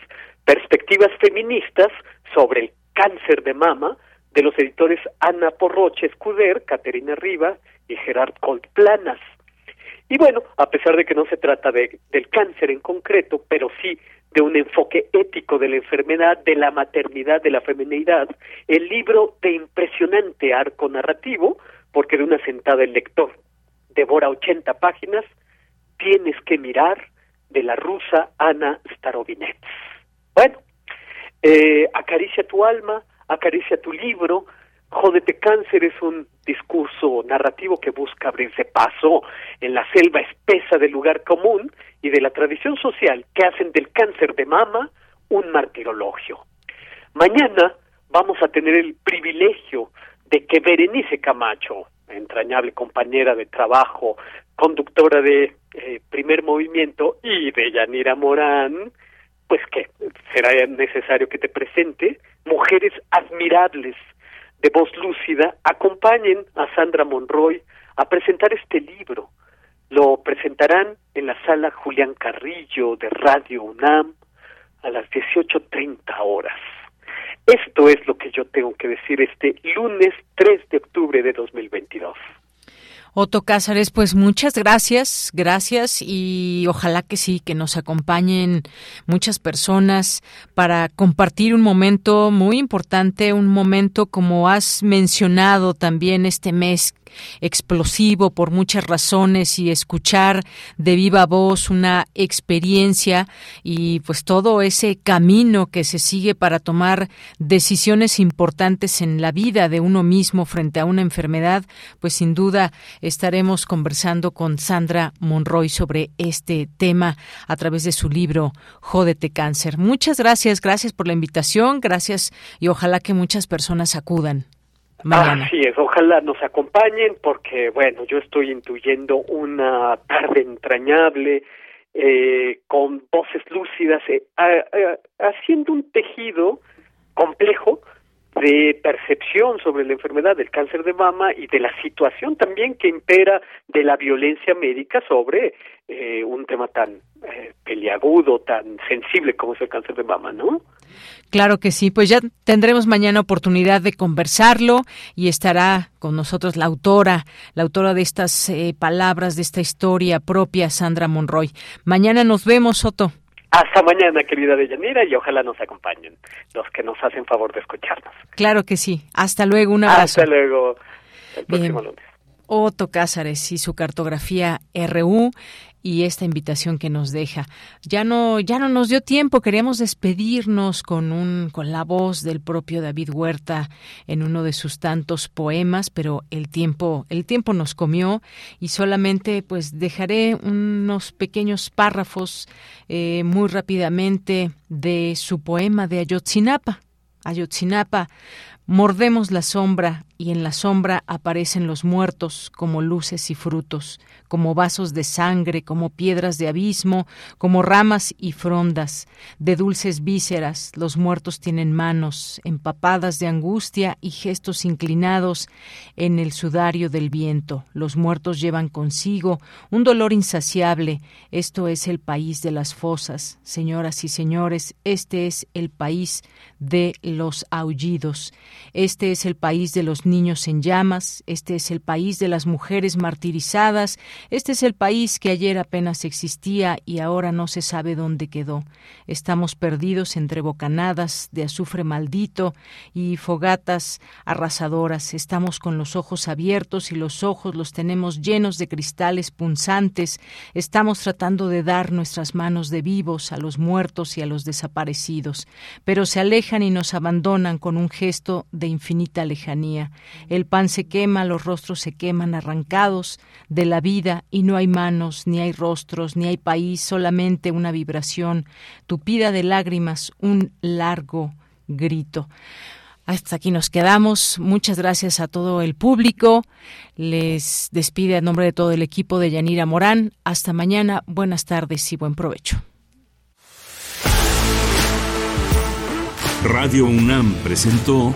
Perspectivas Feministas sobre el cáncer de mama de los editores Ana Porroche Escuder, Caterina Riva y Gerard Colt Planas. Y bueno, a pesar de que no se trata de, del cáncer en concreto, pero sí de un enfoque ético de la enfermedad, de la maternidad, de la feminidad, el libro de impresionante arco narrativo, porque de una sentada el lector devora 80 páginas, tienes que mirar de la rusa Ana Starovinets. Bueno, eh, acaricia tu alma, acaricia tu libro, Jódete Cáncer es un discurso narrativo que busca abrirse paso en la selva espesa del lugar común y de la tradición social que hacen del cáncer de mama un martirologio. Mañana vamos a tener el privilegio de que Berenice Camacho, entrañable compañera de trabajo, conductora de eh, primer movimiento y de Yanira Morán, pues que será necesario que te presente, mujeres admirables de voz lúcida, acompañen a Sandra Monroy a presentar este libro. Lo presentarán en la sala Julián Carrillo de Radio UNAM a las 18.30 horas. Esto es lo que yo tengo que decir este lunes 3 de octubre de 2022.
Otto Cázares, pues muchas gracias, gracias y ojalá que sí, que nos acompañen muchas personas para compartir un momento muy importante, un momento como has mencionado también este mes explosivo por muchas razones y escuchar de viva voz una experiencia y pues todo ese camino que se sigue para tomar decisiones importantes en la vida de uno mismo frente a una enfermedad, pues sin duda estaremos conversando con Sandra Monroy sobre este tema a través de su libro Jódete Cáncer. Muchas gracias, gracias por la invitación, gracias y ojalá que muchas personas acudan.
Así es, ojalá nos acompañen porque, bueno, yo estoy intuyendo una tarde entrañable eh, con voces lúcidas, eh, haciendo un tejido complejo de percepción sobre la enfermedad del cáncer de mama y de la situación también que impera de la violencia médica sobre eh, un tema tan eh, peliagudo, tan sensible como es el cáncer de mama, ¿no?
Claro que sí, pues ya tendremos mañana oportunidad de conversarlo y estará con nosotros la autora, la autora de estas eh, palabras, de esta historia propia, Sandra Monroy. Mañana nos vemos, Soto.
Hasta mañana, querida Deyanira, y ojalá nos acompañen los que nos hacen favor de escucharnos.
Claro que sí. Hasta luego, un abrazo.
Hasta luego. El próximo lunes.
Otto Cázares y su cartografía RU y esta invitación que nos deja. Ya no ya no nos dio tiempo, queríamos despedirnos con un con la voz del propio David Huerta en uno de sus tantos poemas, pero el tiempo el tiempo nos comió y solamente pues dejaré unos pequeños párrafos eh, muy rápidamente de su poema de Ayotzinapa. Ayotzinapa Mordemos la sombra y en la sombra aparecen los muertos como luces y frutos, como vasos de sangre, como piedras de abismo, como ramas y frondas, de dulces vísceras, los muertos tienen manos, empapadas de angustia y gestos inclinados en el sudario del viento. Los muertos llevan consigo un dolor insaciable. Esto es el país de las fosas. Señoras y señores, este es el país de los aullidos. Este es el país de niños en llamas, este es el país de las mujeres martirizadas, este es el país que ayer apenas existía y ahora no se sabe dónde quedó. Estamos perdidos entre bocanadas de azufre maldito y fogatas arrasadoras. Estamos con los ojos abiertos y los ojos los tenemos llenos de cristales punzantes. Estamos tratando de dar nuestras manos de vivos a los muertos y a los desaparecidos, pero se alejan y nos abandonan con un gesto de infinita lejanía. El pan se quema, los rostros se queman arrancados de la vida y no hay manos, ni hay rostros, ni hay país, solamente una vibración tupida de lágrimas, un largo grito. Hasta aquí nos quedamos. Muchas gracias a todo el público. Les despide a nombre de todo el equipo de Yanira Morán. Hasta mañana. Buenas tardes y buen provecho.
Radio UNAM presentó